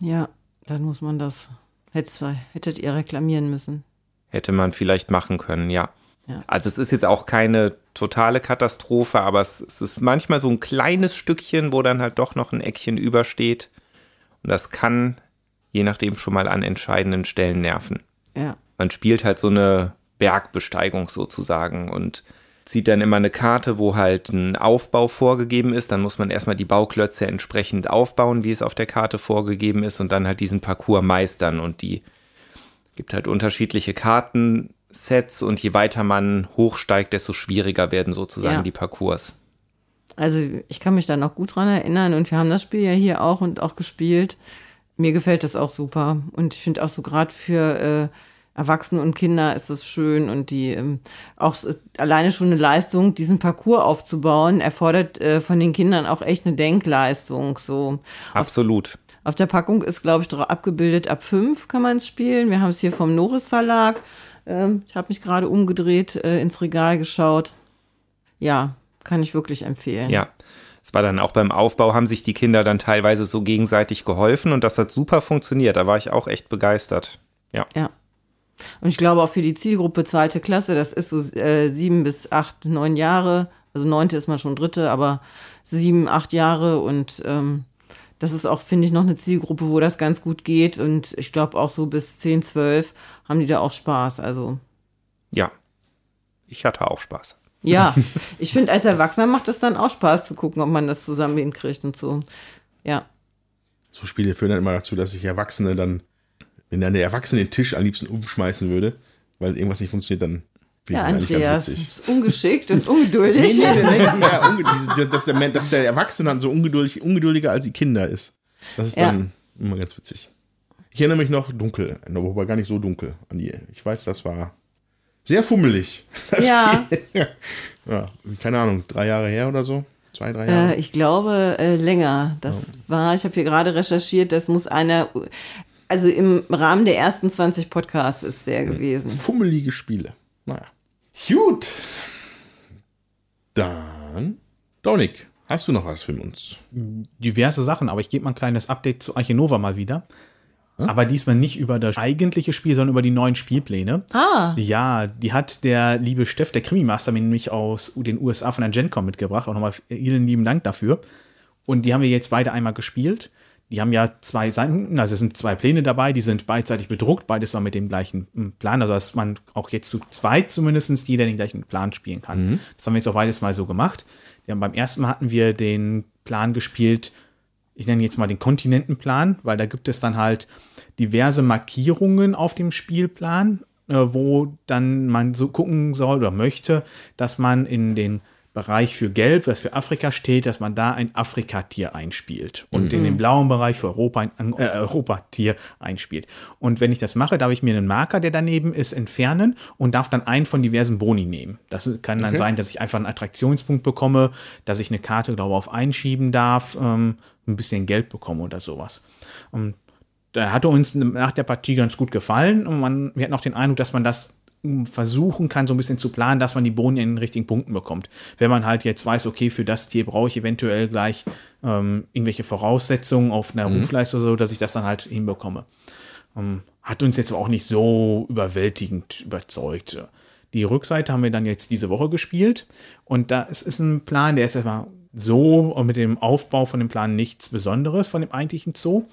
Ja, dann muss man das. Hättet ihr reklamieren müssen. Hätte man vielleicht machen können, ja. Ja. Also es ist jetzt auch keine totale Katastrophe, aber es, es ist manchmal so ein kleines Stückchen, wo dann halt doch noch ein Eckchen übersteht. Und das kann je nachdem schon mal an entscheidenden Stellen nerven. Ja. Man spielt halt so eine Bergbesteigung sozusagen und zieht dann immer eine Karte, wo halt ein Aufbau vorgegeben ist. Dann muss man erstmal die Bauklötze entsprechend aufbauen, wie es auf der Karte vorgegeben ist und dann halt diesen Parcours meistern. Und die gibt halt unterschiedliche Kartensets und je weiter man hochsteigt, desto schwieriger werden sozusagen Ja. die Parcours. Also ich kann mich da noch gut dran erinnern und wir haben das Spiel ja hier auch und auch gespielt. Mir gefällt das auch super und ich finde auch so gerade für äh, Erwachsene und Kinder ist es schön und die ähm, auch alleine schon eine Leistung, diesen Parcours aufzubauen, erfordert äh, von den Kindern auch echt eine Denkleistung. So Absolut. auf der Packung ist, glaube ich, abgebildet, ab fünf kann man es spielen. Wir haben es hier vom Norris Verlag. Ähm, ich habe mich gerade umgedreht, äh, ins Regal geschaut. Ja, kann ich wirklich empfehlen. Ja. Es war dann auch beim Aufbau, haben sich die Kinder dann teilweise so gegenseitig geholfen und das hat super funktioniert. Da war ich auch echt begeistert. Ja. Ja. Und ich glaube auch für die Zielgruppe zweite Klasse, das ist so äh, sieben bis acht, neun Jahre. Also neunte ist man schon dritte, aber sieben, acht Jahre und ähm, das ist auch, finde ich, noch eine Zielgruppe, wo das ganz gut geht. Und ich glaube auch so bis zehn, zwölf haben die da auch Spaß. Also Ja. Ich hatte auch Spaß. ja, (laughs) ich finde, als Erwachsener macht es dann auch Spaß zu gucken, ob man das zusammen hinkriegt und so. Ja. So Spiele führen dann immer dazu, dass sich Erwachsene dann, wenn dann der Erwachsene den Tisch am liebsten umschmeißen würde, weil irgendwas nicht funktioniert, dann finde Ja, ich das eigentlich Andreas, ganz witzig. ist ungeschickt und ungeduldig. Nee, nee, nee, (laughs) ja, unge- diese- dass, der, dass der Erwachsene dann so ungeduldig, ungeduldiger als die Kinder ist. Das ist Ja. dann immer ganz witzig. Ich erinnere mich noch dunkel, wobei gar nicht so dunkel an die. Ich weiß, das war sehr fummelig. (laughs) Ja, Ja, keine Ahnung, drei Jahre her oder so. Zwei, drei Jahre. äh, ich glaube äh, länger. Das war, ich habe hier gerade recherchiert, das muss einer, also im Rahmen der ersten 20 Podcasts ist der gewesen. Fummelige Spiele. Naja. Gut. Dann, Dominik, hast du noch was für uns? diverse Sachen, aber ich gebe mal ein kleines Update zu Archinova mal wieder. Aber diesmal nicht über das eigentliche Spiel, sondern über die neuen Spielpläne. Ah, Ja, die hat der liebe Steff, der Krimi-Master, mir nämlich aus den USA von der GenCon mitgebracht. Auch nochmal vielen lieben Dank dafür. Und die haben wir jetzt beide einmal gespielt. Die haben ja zwei Seiten, also es sind zwei Pläne dabei, die sind beidseitig bedruckt, beides war mit dem gleichen hm, Plan, also dass man auch jetzt zu zweit zumindest jeder den gleichen Plan spielen kann. Das haben wir jetzt auch beides mal so gemacht. Wir haben beim ersten Mal hatten wir den Plan gespielt, ich nenne jetzt mal den Kontinentenplan, weil da gibt es dann halt diverse Markierungen auf dem Spielplan, äh, wo dann man so gucken soll oder möchte, dass man in den Bereich für Gelb, was für Afrika steht, dass man da ein Afrikatier einspielt und in den blauen Bereich für Europa ein äh, Europatier einspielt. Und wenn ich das mache, darf ich mir einen Marker, der daneben ist, entfernen und darf dann einen von diversen Boni nehmen. Das kann dann sein, dass ich einfach einen Attraktionspunkt bekomme, dass ich eine Karte darauf einschieben darf, ähm, ein bisschen Geld bekomme oder sowas. Und da hatte uns nach der Partie ganz gut gefallen und man, wir hatten auch den Eindruck, dass man das versuchen kann, so ein bisschen zu planen, dass man die Boni in den richtigen Punkten bekommt. Wenn man halt jetzt weiß, okay, für das Tier brauche ich eventuell gleich ähm, irgendwelche Voraussetzungen auf einer Rufleiste oder so, dass ich das dann halt hinbekomme. Ähm, hat uns jetzt auch nicht so überwältigend überzeugt. Die Rückseite haben wir dann jetzt diese Woche gespielt und da ist, ist ein Plan, der ist erstmal so und mit dem Aufbau von dem Plan nichts Besonderes von dem eigentlichen Zoo.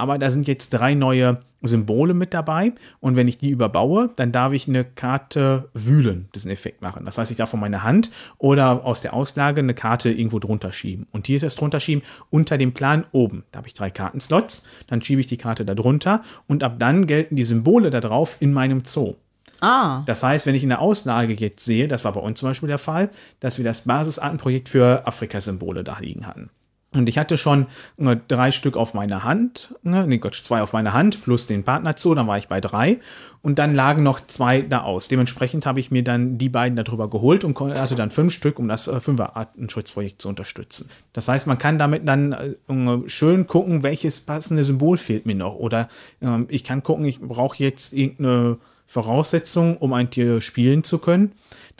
Aber da sind jetzt drei neue Symbole mit dabei. Und wenn ich die überbaue, dann darf ich eine Karte wühlen, diesen Effekt machen. Das heißt, ich darf von meiner Hand oder aus der Auslage eine Karte irgendwo drunter schieben. Und hier ist das drunter schieben unter dem Plan oben. Da habe ich drei Kartenslots. Dann schiebe ich die Karte da drunter. Und ab dann gelten die Symbole da drauf in meinem Zoo. ah, Das heißt, wenn ich in der Auslage jetzt sehe, das war bei uns zum Beispiel der Fall, dass wir das Basisartenprojekt für Afrika-Symbole da liegen hatten. Und ich hatte schon äh, drei Stück auf meiner Hand, ne, Gott, zwei auf meiner Hand plus den Partner Zoo, dann war ich bei drei. Und dann lagen noch zwei da aus. Dementsprechend habe ich mir dann die beiden darüber geholt und hatte dann fünf Stück, um das äh, Fünfer-Artenschutzprojekt zu unterstützen. Das heißt, man kann damit dann äh, schön gucken, welches passende Symbol fehlt mir noch. Oder ähm, ich kann gucken, ich brauche jetzt irgendeine Voraussetzung, um ein Tier spielen zu können,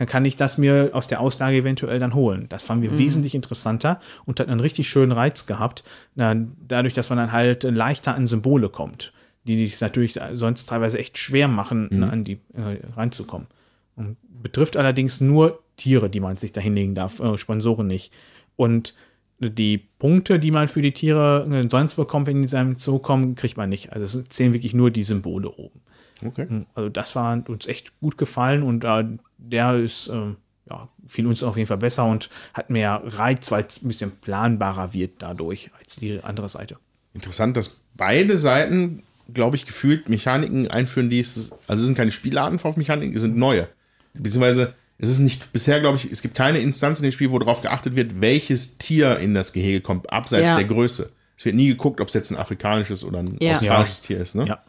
dann kann ich das mir aus der Auslage eventuell dann holen. Das fanden wir wesentlich interessanter und hat einen richtig schönen Reiz gehabt, dadurch, dass man dann halt leichter an Symbole kommt, die es natürlich sonst teilweise echt schwer machen, ne, an die äh, reinzukommen. Und betrifft allerdings nur Tiere, die man sich da hinlegen darf, äh, Sponsoren nicht. Und die Punkte, die man für die Tiere äh, sonst bekommt, wenn die in seinem Zoo kommen, kriegt man nicht. Also es zählen wirklich nur die Symbole oben. Okay. Also das war uns echt gut gefallen und äh, der ist, äh, ja, fiel uns auf jeden Fall besser und hat mehr Reiz, weil es ein bisschen planbarer wird dadurch als die andere Seite. Interessant, dass beide Seiten, glaube ich, gefühlt Mechaniken einführen, die es, also es sind keine Spielarten auf Mechaniken, es sind neue. Beziehungsweise es ist nicht, bisher glaube ich, es gibt keine Instanz in dem Spiel, wo darauf geachtet wird, welches Tier in das Gehege kommt, abseits Ja. der Größe. Es wird nie geguckt, ob es jetzt ein afrikanisches oder ein Ja. australisches Tier ist. Ne? Ja.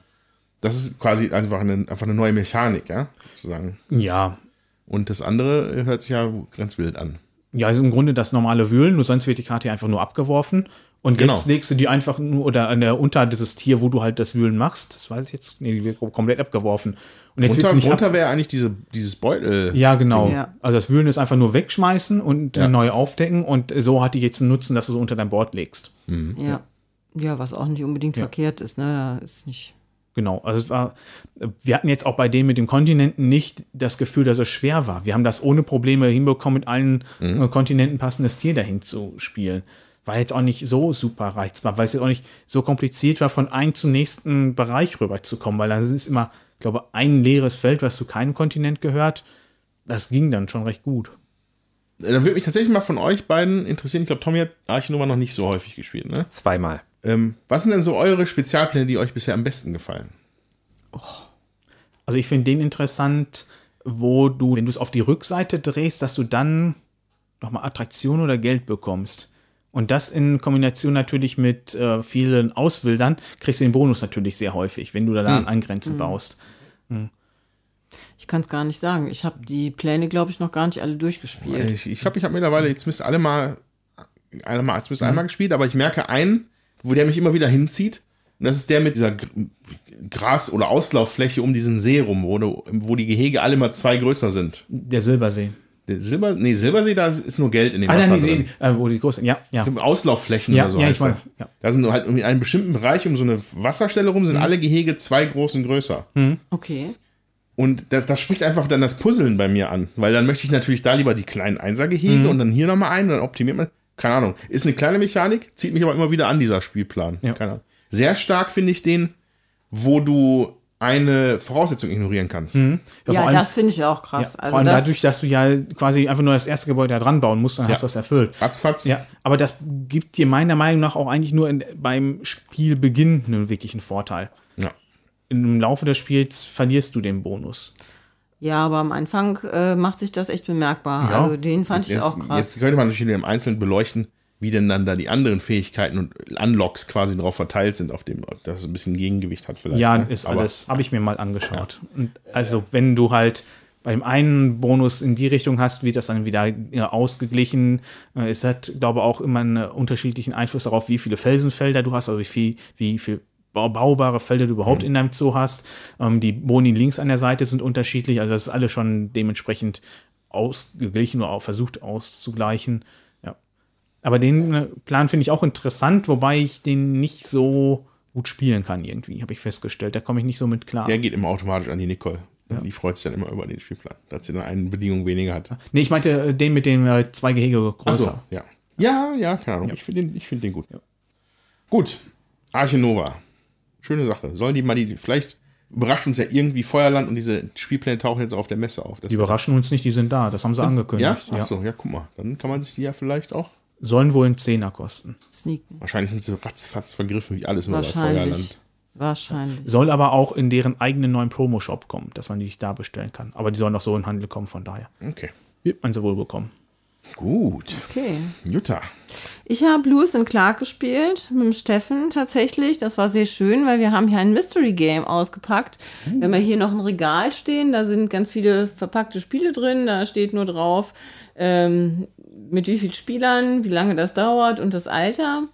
Das ist quasi einfach eine, einfach eine neue Mechanik, ja, sozusagen. Ja, Und das andere hört sich ja ganz wild an. Ja, ist im Grunde das normale Wühlen, nur sonst wird die Karte einfach nur abgeworfen. Und Genau. jetzt legst du die einfach nur oder an der unter dieses Tier, wo du halt das Wühlen machst. Das weiß ich jetzt. Nee, die wird komplett abgeworfen. Und jetzt Unter, nicht ab drunter wäre eigentlich diese, dieses Beutel. Ja, genau. Ja. Also das Wühlen ist einfach nur wegschmeißen und Ja. neu aufdecken. Und so hat die jetzt einen Nutzen, dass du so unter dein Board legst. Ja. Ja, was auch nicht unbedingt verkehrt ist, ne? Ist nicht. Genau, also es war, wir hatten jetzt auch bei dem mit dem Kontinenten nicht das Gefühl, dass es schwer war. Wir haben das ohne Probleme hinbekommen, mit allen äh, Kontinenten passendes Tier dahin zu spielen. War jetzt auch nicht so super reizbar, weil es jetzt auch nicht so kompliziert war, von einem zum nächsten Bereich rüberzukommen, weil das ist immer, ich glaube, ein leeres Feld, was zu keinem Kontinent gehört. Das ging dann schon recht gut. Dann würde mich tatsächlich mal von euch beiden interessieren. Ich glaube, Tommy hat Archinova noch nicht so häufig gespielt, ne? Zweimal. Ähm, was sind denn so eure Spezialpläne, die euch bisher am besten gefallen? Also ich finde den interessant, wo du, wenn du es auf die Rückseite drehst, dass du dann nochmal Attraktion oder Geld bekommst. Und das in Kombination natürlich mit äh, vielen Auswildern, kriegst du den Bonus natürlich sehr häufig, wenn du da an Eingrenzen baust. Ich kann es gar nicht sagen. Ich habe die Pläne, glaube ich, noch gar nicht alle durchgespielt. Ich glaube, ich, glaub, ich habe mittlerweile jetzt müsst alle mal, alle mal, jetzt müsst einmal gespielt, aber ich merke einen, wo der mich immer wieder hinzieht. Und das ist der mit dieser Gr- Gras- oder Auslauffläche um diesen See rum, wo, du, wo die Gehege alle mal zwei größer sind. Der Silbersee. Der Silber, nee, Silbersee, da ist nur Geld in dem Ah, Wasser nein, drin. nee, äh, wo die großen, ja, ja. Auslaufflächen Ja, oder so ja, heißt ich weiß, das. ja. Da sind halt in einem bestimmten Bereich um so eine Wasserstelle rum, Mhm. sind alle Gehege zwei groß und größer. Okay. Und das, das spricht einfach dann das Puzzeln bei mir an. Weil dann möchte ich natürlich da lieber die kleinen Mhm. Einsergehege und dann hier nochmal ein, dann optimiert man. Keine Ahnung. Ist eine kleine Mechanik, zieht mich aber immer wieder an, dieser Spielplan. Ja. Keine Ahnung. Sehr stark finde ich den, wo du eine Voraussetzung ignorieren kannst. Ja, vor Ja, allem- das finde ich auch Ja, krass. vor also allem das, dadurch, dass du ja quasi einfach nur das erste Gebäude da dran bauen musst, dann Ja. hast du das erfüllt. Ratzfatz. Ja, aber das gibt dir meiner Meinung nach auch eigentlich nur in, beim Spielbeginn einen wirklichen Vorteil. Ja. Im Laufe des Spiels verlierst du den Bonus. Ja, aber am Anfang äh, macht sich das echt bemerkbar. Ja. Also den fand ich Jetzt, auch krass. jetzt könnte man natürlich im Einzelnen beleuchten, wie denn dann da die anderen Fähigkeiten und Unlocks quasi drauf verteilt sind, auf dem das ein bisschen Gegengewicht hat vielleicht. Ja, ne? ist Aber alles, habe ich mir mal angeschaut. Und also, wenn du halt beim einen Bonus in die Richtung hast, wird das dann wieder ja, ausgeglichen. Äh, Es hat, glaube ich, auch immer einen unterschiedlichen Einfluss darauf, wie viele Felsenfelder du hast, also wie viel, wie viel baubare Felder du überhaupt in deinem Zoo hast. Ähm, die Boni links an der Seite sind unterschiedlich, also das ist alles schon dementsprechend ausgeglichen oder auch versucht auszugleichen. Ja. Aber den äh, Plan finde ich auch interessant, wobei ich den nicht so gut spielen kann irgendwie, habe ich festgestellt. Da komme ich nicht so mit klar. Der geht immer automatisch an die Nicole. Die freut sich dann immer über den Spielplan, dass sie dann eine Bedingung weniger hat. Nee, ich meinte äh, den mit den äh, zwei Gehege größer. Achso, ja. Ja, ja, keine Ahnung. Ich finde den, ich find den gut. Gut. Arche Nova. Schöne Sache. Sollen die mal die, vielleicht überrascht uns ja irgendwie Feuerland und diese Spielpläne tauchen jetzt auf der Messe auf. Das Die überraschen uns nicht, die sind da. Das haben sie ja? angekündigt. Achso, ja, guck mal. Dann kann man sich die ja vielleicht auch. Sollen wohl einen Zehner kosten. Sneaken. Wahrscheinlich sind sie ratzfatz vergriffen, wie alles nur bei. Feuerland. Wahrscheinlich. Soll aber auch in deren eigenen neuen Promo-Shop kommen, dass man die sich da bestellen kann. Aber die sollen auch so in den Handel kommen, von daher. Okay. Wird man sie wohl bekommen. Gut. Okay. Jutta. Ich habe Lewis and Clark gespielt mit dem Steffen tatsächlich. Das war sehr schön, weil wir haben hier ein Mystery Game ausgepackt. Wir haben ja hier noch ein Regal stehen, da sind ganz viele verpackte Spiele drin. Da steht nur drauf, ähm, mit wie vielen Spielern, wie lange das dauert und das Alter.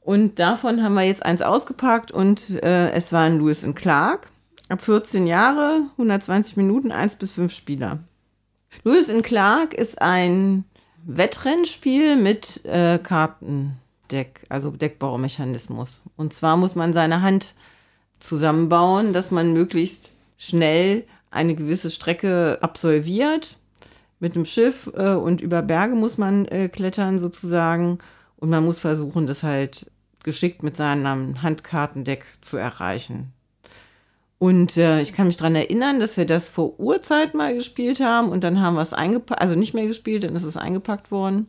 Und davon haben wir jetzt eins ausgepackt und äh, es war ein Lewis and Clark. ab 14 Jahre, 120 Minuten, 1 bis 5 Spieler. Lewis in Clark ist ein Wettrennspiel mit äh, Kartendeck, also Deckbaumechanismus. Und zwar muss man seine Hand zusammenbauen, dass man möglichst schnell eine gewisse Strecke absolviert. Mit dem Schiff äh, und über Berge muss man äh, klettern sozusagen. Und man muss versuchen, das halt geschickt mit seinem Handkartendeck zu erreichen. Und äh, ich kann mich daran erinnern, dass wir das vor Urzeit mal gespielt haben und dann haben wir es eingepackt, also nicht mehr gespielt, dann ist es eingepackt worden.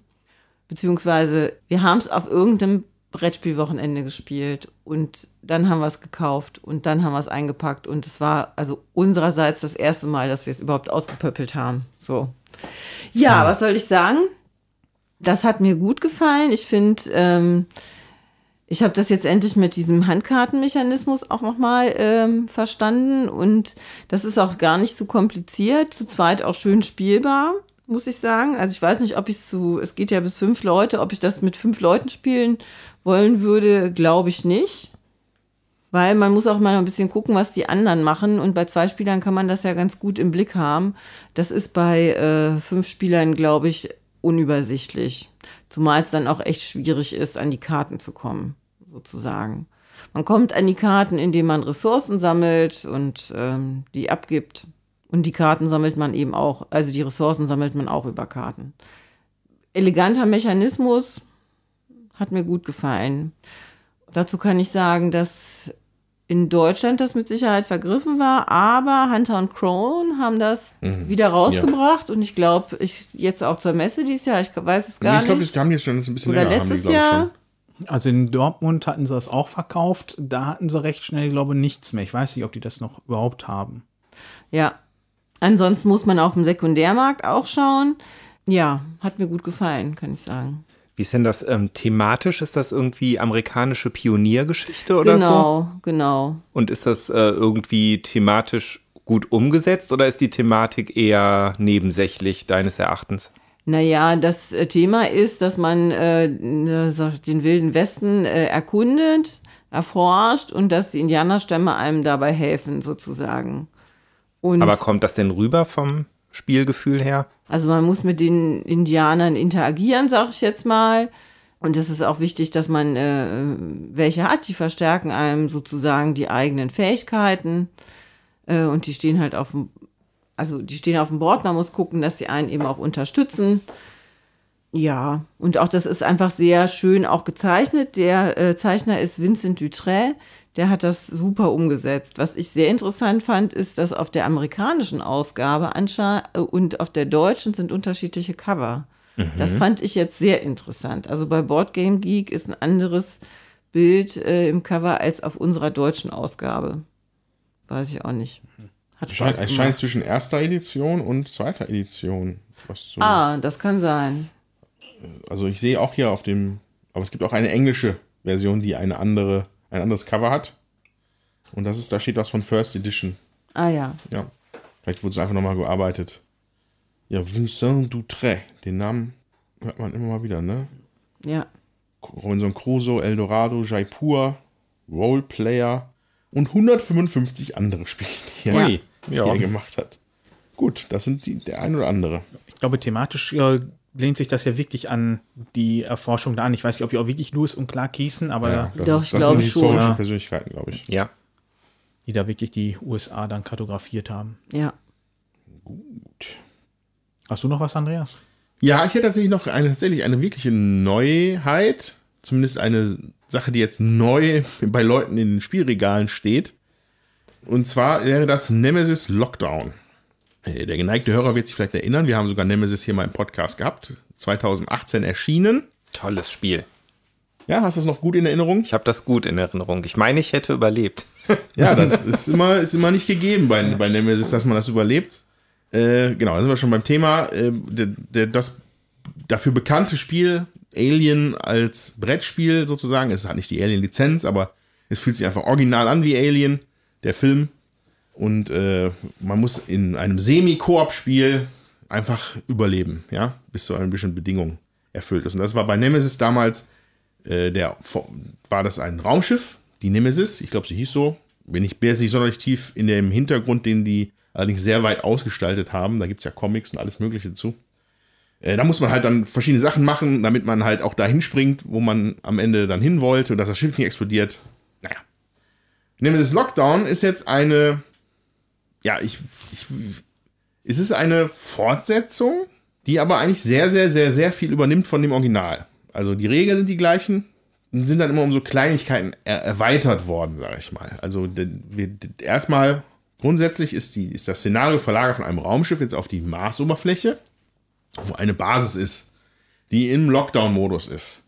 Beziehungsweise wir haben es auf irgendeinem Brettspielwochenende gespielt und dann haben wir es gekauft und dann haben wir es eingepackt und es war also unsererseits das erste Mal, dass wir es überhaupt ausgepöppelt haben. So. Ja, ja. was soll ich sagen? Das hat mir gut gefallen. Ich finde, ähm, ich habe das jetzt endlich mit diesem Handkartenmechanismus auch nochmal ähm, verstanden und das ist auch gar nicht so kompliziert, zu zweit auch schön spielbar, muss ich sagen. Also ich weiß nicht, ob ich so, es geht ja bis fünf Leute, ob ich das mit fünf Leuten spielen wollen würde, glaube ich nicht. Weil man muss auch mal ein bisschen gucken, was die anderen machen. Und bei zwei Spielern kann man das ja ganz gut im Blick haben. Das ist bei äh, fünf Spielern, glaube ich, unübersichtlich. Zumal es dann auch echt schwierig ist, an die Karten zu kommen sozusagen. Man kommt an die Karten, indem man Ressourcen sammelt und ähm, die abgibt. Und die Karten sammelt man eben auch, also die Ressourcen sammelt man auch über Karten. Eleganter Mechanismus, hat mir gut gefallen. Dazu kann ich sagen, dass in Deutschland das mit Sicherheit vergriffen war, aber Hunter und Crone haben das mhm. wieder rausgebracht ja. und ich glaube, ich jetzt auch zur Messe dieses Jahr, ich weiß es gar ich glaub, nicht. Ich glaube, die haben jetzt schon ein bisschen Oder länger, letztes Jahr. Also in Dortmund hatten sie das auch verkauft. Da hatten sie recht schnell, glaube ich, nichts mehr. Ich weiß nicht, ob die das noch überhaupt haben. Ja. Ansonsten muss man auf dem Sekundärmarkt auch schauen. Ja, hat mir gut gefallen, kann ich sagen. Wie ist denn das ähm, thematisch? Ist das irgendwie amerikanische Pioniergeschichte oder genau, so? Genau, genau. Und ist das äh, irgendwie thematisch gut umgesetzt oder ist die Thematik eher nebensächlich deines Erachtens? Naja, das äh, Thema ist, dass man äh, ne, den Wilden Westen äh, erkundet, erforscht und dass die Indianerstämme einem dabei helfen, sozusagen. Und Aber kommt das denn rüber vom Spielgefühl her? Also man muss mit den Indianern interagieren, sag ich jetzt mal. Und es ist auch wichtig, dass man äh, welche hat, die verstärken einem sozusagen die eigenen Fähigkeiten. Äh, und die stehen halt auf dem also die stehen auf dem Board, man muss gucken, dass sie einen eben auch unterstützen. Ja, und auch das ist einfach sehr schön auch gezeichnet. Der äh, Zeichner ist Vincent Dutray, der hat das super umgesetzt. Was ich sehr interessant fand, ist, dass auf der amerikanischen Ausgabe äh, und auf der deutschen sind unterschiedliche Cover. Mhm. Das fand ich jetzt sehr interessant. Also bei Board Game Geek ist ein anderes Bild äh, im Cover als auf unserer deutschen Ausgabe. Weiß ich auch nicht. Mhm. Hat Spaß es scheint zwischen erster Edition und zweiter Edition was zu. Ah, das kann sein. Also ich sehe auch hier auf dem, aber es gibt auch eine englische Version, die eine andere, ein anderes Cover hat. Und das ist, da steht was von First Edition. Ah ja. Ja. Vielleicht wurde es einfach nochmal gearbeitet. Ja, Vincent Dutray. Den Namen hört man immer mal wieder, ne? Ja. Robinson Crusoe, Eldorado, Jaipur, Roleplayer und 155 andere (laughs) Spiele, er ja hier gemacht hat. Gut, das sind die, der ein oder andere. Ich glaube, thematisch äh, lehnt sich das ja wirklich an die Erforschung da an. Ich weiß nicht, ob ihr auch wirklich Lewis und Clark hießen, aber ja, das, doch, ist, das sind historische schon. Persönlichkeiten, glaube ich. Ja. Die da wirklich die USA dann kartografiert haben. Ja. Gut. Hast du noch was, Andreas? Ja, ich hätte tatsächlich noch eine, tatsächlich eine wirkliche Neuheit. Zumindest eine Sache, die jetzt neu (laughs) bei Leuten in den Spielregalen steht. Und zwar wäre das Nemesis Lockdown. Äh, der geneigte Hörer wird sich vielleicht erinnern, wir haben sogar Nemesis hier mal im Podcast gehabt. 2018 erschienen. Tolles Spiel. Ja, hast du das noch gut in Erinnerung? Ich habe das gut in Erinnerung. Ich meine, ich hätte überlebt. (laughs) ja, das (laughs) ist immer, ist immer nicht gegeben bei, bei Nemesis, dass man das überlebt. Äh, genau, da sind wir schon beim Thema. Äh, der, der, das dafür bekannte Spiel Alien als Brettspiel sozusagen. Es hat nicht die Alien-Lizenz, aber es fühlt sich einfach original an wie Alien der Film. Und äh, man muss in einem Semi-Koop-Spiel einfach überleben, ja, bis zu einer bestimmten Bedingung erfüllt ist. Und das war bei Nemesis damals, äh, der, war das ein Raumschiff, die Nemesis, ich glaube, sie hieß so, bin ich nicht sonderlich tief in dem Hintergrund, den die allerdings sehr weit ausgestaltet haben. Da gibt es ja Comics und alles Mögliche zu. Äh, da muss man halt dann verschiedene Sachen machen, damit man halt auch dahin springt, wo man am Ende dann hin wollte und dass das Schiff nicht explodiert. Nemesis Lockdown ist jetzt eine, ja, ich, ich, es ist eine Fortsetzung, die aber eigentlich sehr, sehr, sehr, sehr viel übernimmt von dem Original. Also die Regeln sind die gleichen, sind dann immer um so Kleinigkeiten er erweitert worden, sage ich mal. Also erstmal grundsätzlich ist, die, ist das Szenario verlagert von einem Raumschiff jetzt auf die Marsoberfläche, wo eine Basis ist, die im Lockdown-Modus ist.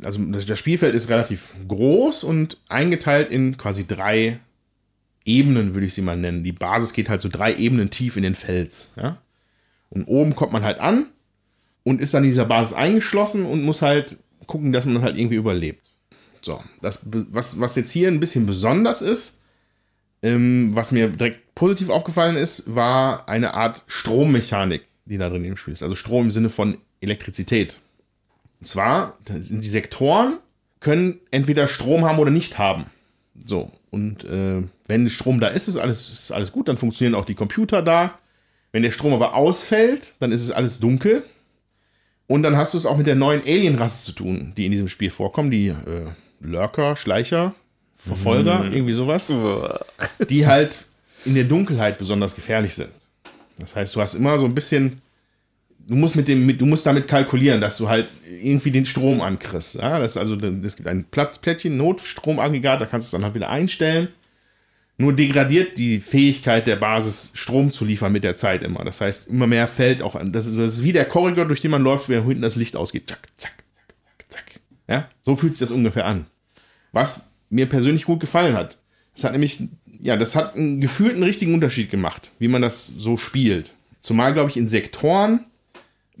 Also das Spielfeld ist relativ groß und eingeteilt in quasi drei Ebenen, würde ich sie mal nennen. Die Basis geht halt so drei Ebenen tief in den Fels. Ja? Und oben kommt man halt an und ist in dieser Basis eingeschlossen und muss halt gucken, dass man halt irgendwie überlebt. So, das, was, was jetzt hier ein bisschen besonders ist, ähm, was mir direkt positiv aufgefallen ist, war eine Art Strommechanik, die da drin im Spiel ist. Also Strom im Sinne von Elektrizität. Und zwar sind die Sektoren können entweder Strom haben oder nicht haben. So, und äh, wenn Strom da ist, ist alles, ist alles gut, dann funktionieren auch die Computer da. Wenn der Strom aber ausfällt, dann ist es alles dunkel. Und dann hast du es auch mit der neuen Alien-Rasse zu tun, die in diesem Spiel vorkommen, die äh, Lurker, Schleicher, Verfolger, mhm. irgendwie sowas, die halt in der Dunkelheit besonders gefährlich sind. Das heißt, du hast immer so ein bisschen, du musst mit dem, du musst damit kalkulieren, dass du halt irgendwie den Strom ankriegst. Ja? Das ist also, es gibt ein Plättchen, Notstromaggregat, da kannst du es dann halt wieder einstellen. Nur degradiert die Fähigkeit der Basis, Strom zu liefern mit der Zeit immer. Das heißt, immer mehr fällt auch an. Das ist, das ist wie der Korridor, durch den man läuft, wenn hinten das Licht ausgeht. Zack, zack, zack, zack, zack. Ja, so fühlt sich das ungefähr an. Was mir persönlich gut gefallen hat. Das hat nämlich, ja, das hat einen gefühlten richtigen Unterschied gemacht, wie man das so spielt. Zumal, glaube ich, in Sektoren,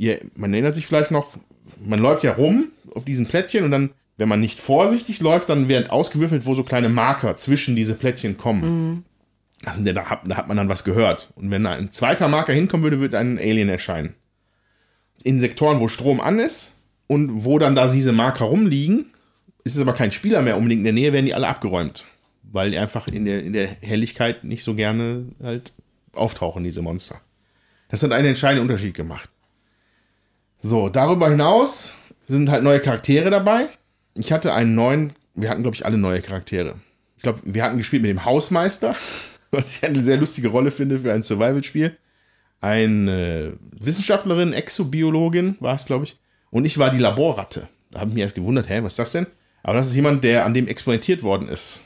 ihr, man erinnert sich vielleicht noch, man läuft ja rum auf diesen Plättchen und dann wenn man nicht vorsichtig läuft, dann werden ausgewürfelt, wo so kleine Marker zwischen diese Plättchen kommen. Mhm. Also da hat, da hat man dann was gehört. Und wenn ein zweiter Marker hinkommen würde, würde ein Alien erscheinen. In Sektoren, wo Strom an ist und wo dann da diese Marker rumliegen, ist es aber kein Spieler mehr unbedingt in der Nähe, werden die alle abgeräumt. Weil die einfach in der, in der Helligkeit nicht so gerne halt auftauchen, diese Monster. Das hat einen entscheidenden Unterschied gemacht. So, darüber hinaus sind halt neue Charaktere dabei ich hatte einen neuen, wir hatten, glaube ich, alle neue Charaktere. Ich glaube, wir hatten gespielt mit dem Hausmeister, (laughs) was ich eine sehr lustige Rolle finde für ein Survival-Spiel. Eine Wissenschaftlerin, Exobiologin war es, glaube ich. Und ich war die Laborratte. Da habe ich mich erst gewundert, hä, was ist das denn? Aber das ist jemand, der an dem experimentiert worden ist,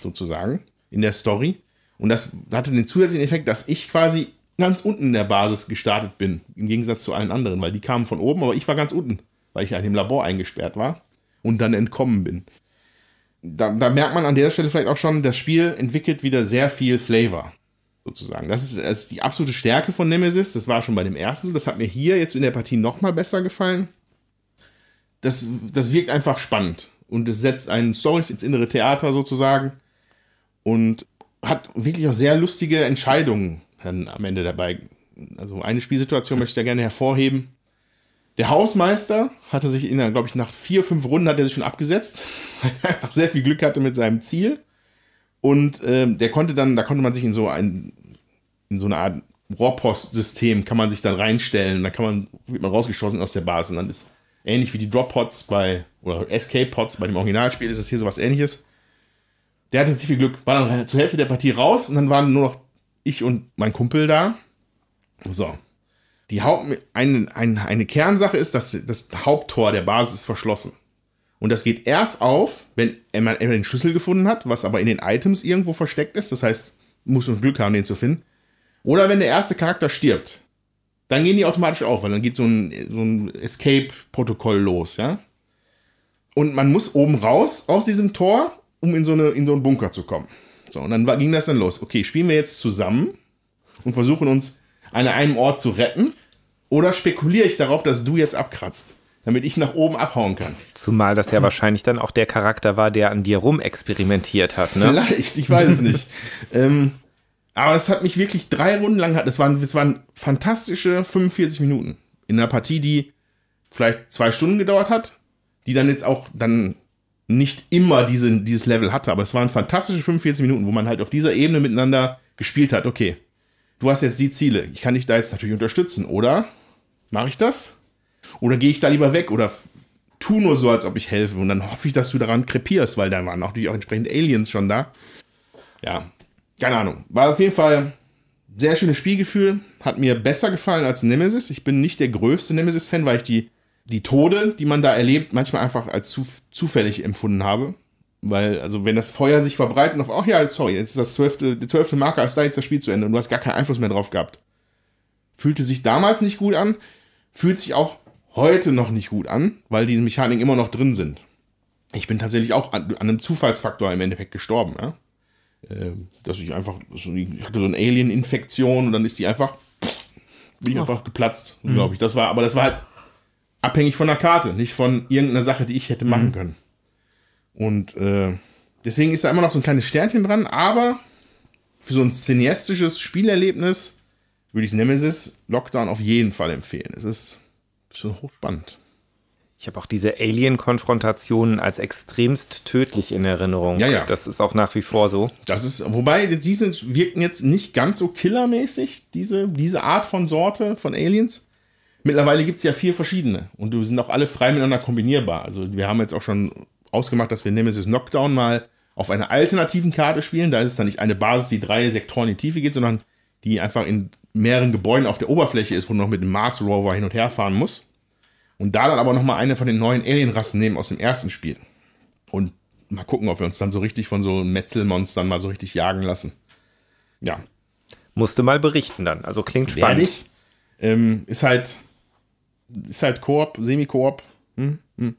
sozusagen, in der Story. Und das hatte den zusätzlichen Effekt, dass ich quasi ganz unten in der Basis gestartet bin, im Gegensatz zu allen anderen, weil die kamen von oben, aber ich war ganz unten, weil ich in dem Labor eingesperrt war und dann entkommen bin. Da, da, merkt man an der Stelle vielleicht auch schon, das Spiel entwickelt wieder sehr viel Flavor, sozusagen. Das ist, das ist die absolute Stärke von Nemesis. Das war schon bei dem ersten so. Das hat mir hier jetzt in der Partie noch mal besser gefallen. Das, das wirkt einfach spannend und es setzt einen Stories ins innere Theater sozusagen und hat wirklich auch sehr lustige Entscheidungen dann am Ende dabei. Also eine Spielsituation möchte ich da gerne hervorheben. Der Hausmeister hatte sich in, glaube ich, nach vier, fünf Runden hat er sich schon abgesetzt, (laughs) weil er einfach sehr viel Glück hatte mit seinem Ziel. Und ähm, der konnte dann, da konnte man sich in so ein, in so eine Art Rohrpostsystem kann man sich dann reinstellen. Da kann man, wird man rausgeschossen aus der Basis. Und dann ist ähnlich wie die Drop-Pods bei, oder Escape-Pods bei dem Originalspiel ist es hier sowas ähnliches. Der hatte sich viel Glück, war dann zur Hälfte der Partie raus und dann waren nur noch ich und mein Kumpel da. So, die Haupt, eine, eine, eine Kernsache ist, dass das Haupttor der Basis ist verschlossen. Und das geht erst auf, wenn man den Schlüssel gefunden hat, was aber in den Items irgendwo versteckt ist. Das heißt, muss man Glück haben, den zu finden. Oder wenn der erste Charakter stirbt. Dann gehen die automatisch auf, weil dann geht so ein, so ein Escape-Protokoll los, ja. Und man muss oben raus aus diesem Tor, um in so, eine, in so einen Bunker zu kommen. So, und dann ging das dann los. Okay, spielen wir jetzt zusammen und versuchen uns an einem Ort zu retten? Oder spekuliere ich darauf, dass du jetzt abkratzt, damit ich nach oben abhauen kann? Zumal das ja wahrscheinlich dann auch der Charakter war, der an dir rumexperimentiert hat, ne? Vielleicht, ich weiß es nicht. (laughs) ähm, aber es hat mich wirklich drei Runden lang, das waren, das waren fantastische 45 Minuten in einer Partie, die vielleicht zwei Stunden gedauert hat, die dann jetzt auch dann nicht immer diese, dieses Level hatte, aber es waren fantastische 45 Minuten, wo man halt auf dieser Ebene miteinander gespielt hat. Okay, du hast jetzt die Ziele, ich kann dich da jetzt natürlich unterstützen, oder? Mache ich das? Oder gehe ich da lieber weg oder tu nur so, als ob ich helfe und dann hoffe ich, dass du daran krepierst, weil da waren natürlich auch entsprechend Aliens schon da. Ja, keine Ahnung. War auf jeden Fall sehr schönes Spielgefühl. Hat mir besser gefallen als Nemesis. Ich bin nicht der größte Nemesis-Fan, weil ich die, die Tode, die man da erlebt, manchmal einfach als zu, zufällig empfunden habe. Weil, also, wenn das Feuer sich verbreitet und auf, ach ja, sorry, jetzt ist das zwölfte, der zwölfte Marker, ist da jetzt das Spiel zu Ende und du hast gar keinen Einfluss mehr drauf gehabt. Fühlte sich damals nicht gut an, fühlt sich auch heute noch nicht gut an, weil die Mechaniken immer noch drin sind. Ich bin tatsächlich auch an, an einem Zufallsfaktor im Endeffekt gestorben, ja. Äh, dass ich einfach, ich hatte so eine Alien-Infektion und dann ist die einfach, bin ich oh. einfach geplatzt, glaube ich. Das war, aber das war halt abhängig von der Karte, nicht von irgendeiner Sache, die ich hätte machen mhm. können. Und äh, deswegen ist da immer noch so ein kleines Sternchen dran, aber für so ein cineastisches Spielerlebnis würde ich Nemesis Lockdown auf jeden Fall empfehlen. Es ist schon hochspannend. Ich habe auch diese Alien-Konfrontationen als extremst tödlich in Erinnerung. Ja, ja. Das ist auch nach wie vor so. Das ist, wobei, die sind, wirken jetzt nicht ganz so killermäßig, diese, diese Art von Sorte von Aliens. Mittlerweile gibt es ja vier verschiedene und die sind auch alle frei miteinander kombinierbar. Also wir haben jetzt auch schon ausgemacht, dass wir Nemesis Knockdown mal auf einer alternativen Karte spielen. Da ist es dann nicht eine Basis, die drei Sektoren in die Tiefe geht, sondern die einfach in mehreren Gebäuden auf der Oberfläche ist, wo man noch mit dem Mars Rover hin und her fahren muss. Und da dann aber nochmal eine von den neuen Alien-Rassen nehmen aus dem ersten Spiel. Und mal gucken, ob wir uns dann so richtig von so Metzelmonstern mal so richtig jagen lassen. Ja. Musste mal berichten dann. Also klingt spannend. Ich. Ähm, ist halt, ist halt Koop, Semi-Koop. Hm, hm.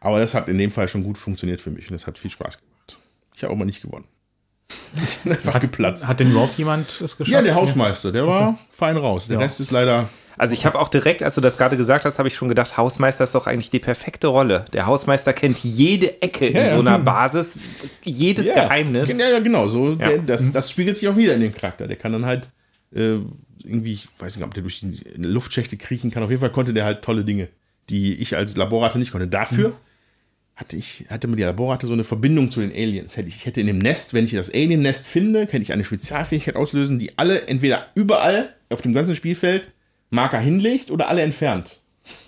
Aber das hat in dem Fall schon gut funktioniert für mich und das hat viel Spaß gemacht. Ich habe auch mal nicht gewonnen. (laughs) Ich bin einfach hat, geplatzt. Hat denn überhaupt jemand das geschafft? Ja, der Hausmeister, der war okay. fein raus. Der ja. Rest ist leider also ich habe auch direkt, als du das gerade gesagt hast, habe ich schon gedacht, Hausmeister ist doch eigentlich die perfekte Rolle. Der Hausmeister kennt jede Ecke ja, in so einer Basis, jedes ja. Geheimnis. Ja, ja, genau. So, ja. Der, das, das spiegelt sich auch wieder in dem Charakter. Der kann dann halt äh, irgendwie, ich weiß nicht, ob der durch die Luftschächte kriechen kann. Auf jeden Fall konnte der halt tolle Dinge, die ich als Laborator nicht konnte. Dafür mhm. hatte ich, hatte mir die Laborator so eine Verbindung zu den Aliens. Hätte ich, ich hätte in dem Nest, wenn ich das Alien-Nest finde, könnte ich eine Spezialfähigkeit auslösen, die alle entweder überall auf dem ganzen Spielfeld Marker hinlegt oder alle entfernt.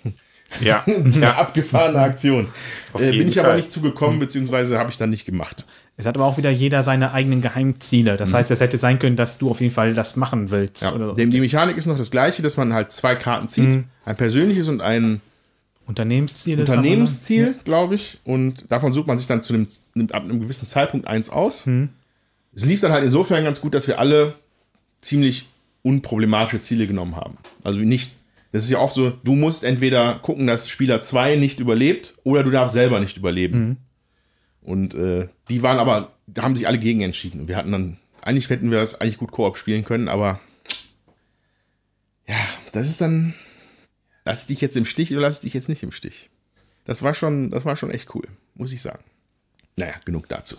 (laughs) Ja. (laughs) das ist eine ja. abgefahrene Aktion. Äh, bin ich Fall. aber nicht zugekommen, beziehungsweise habe ich dann nicht gemacht. Es hat aber auch wieder jeder seine eigenen Geheimziele. Das mhm. heißt, es hätte sein können, dass du auf jeden Fall das machen willst. Ja. So. Die Mechanik ist noch das gleiche, dass man halt zwei Karten zieht. Mhm. Ein persönliches und ein Unternehmensziel. Unternehmensziel, glaube ich. Und davon sucht man sich dann zu einem, ab einem gewissen Zeitpunkt eins aus. Mhm. Es lief dann halt insofern ganz gut, dass wir alle ziemlich unproblematische Ziele genommen haben. Also nicht, das ist ja oft so, du musst entweder gucken, dass Spieler 2 nicht überlebt oder du darfst selber nicht überleben. Und äh, die waren aber, da haben sich alle gegen entschieden. Wir hatten dann, eigentlich hätten wir das eigentlich gut Koop spielen können, aber ja, das ist dann, lass ich dich jetzt im Stich oder lass ich dich jetzt nicht im Stich? Das war schon, das war schon echt cool, muss ich sagen. Naja, genug dazu.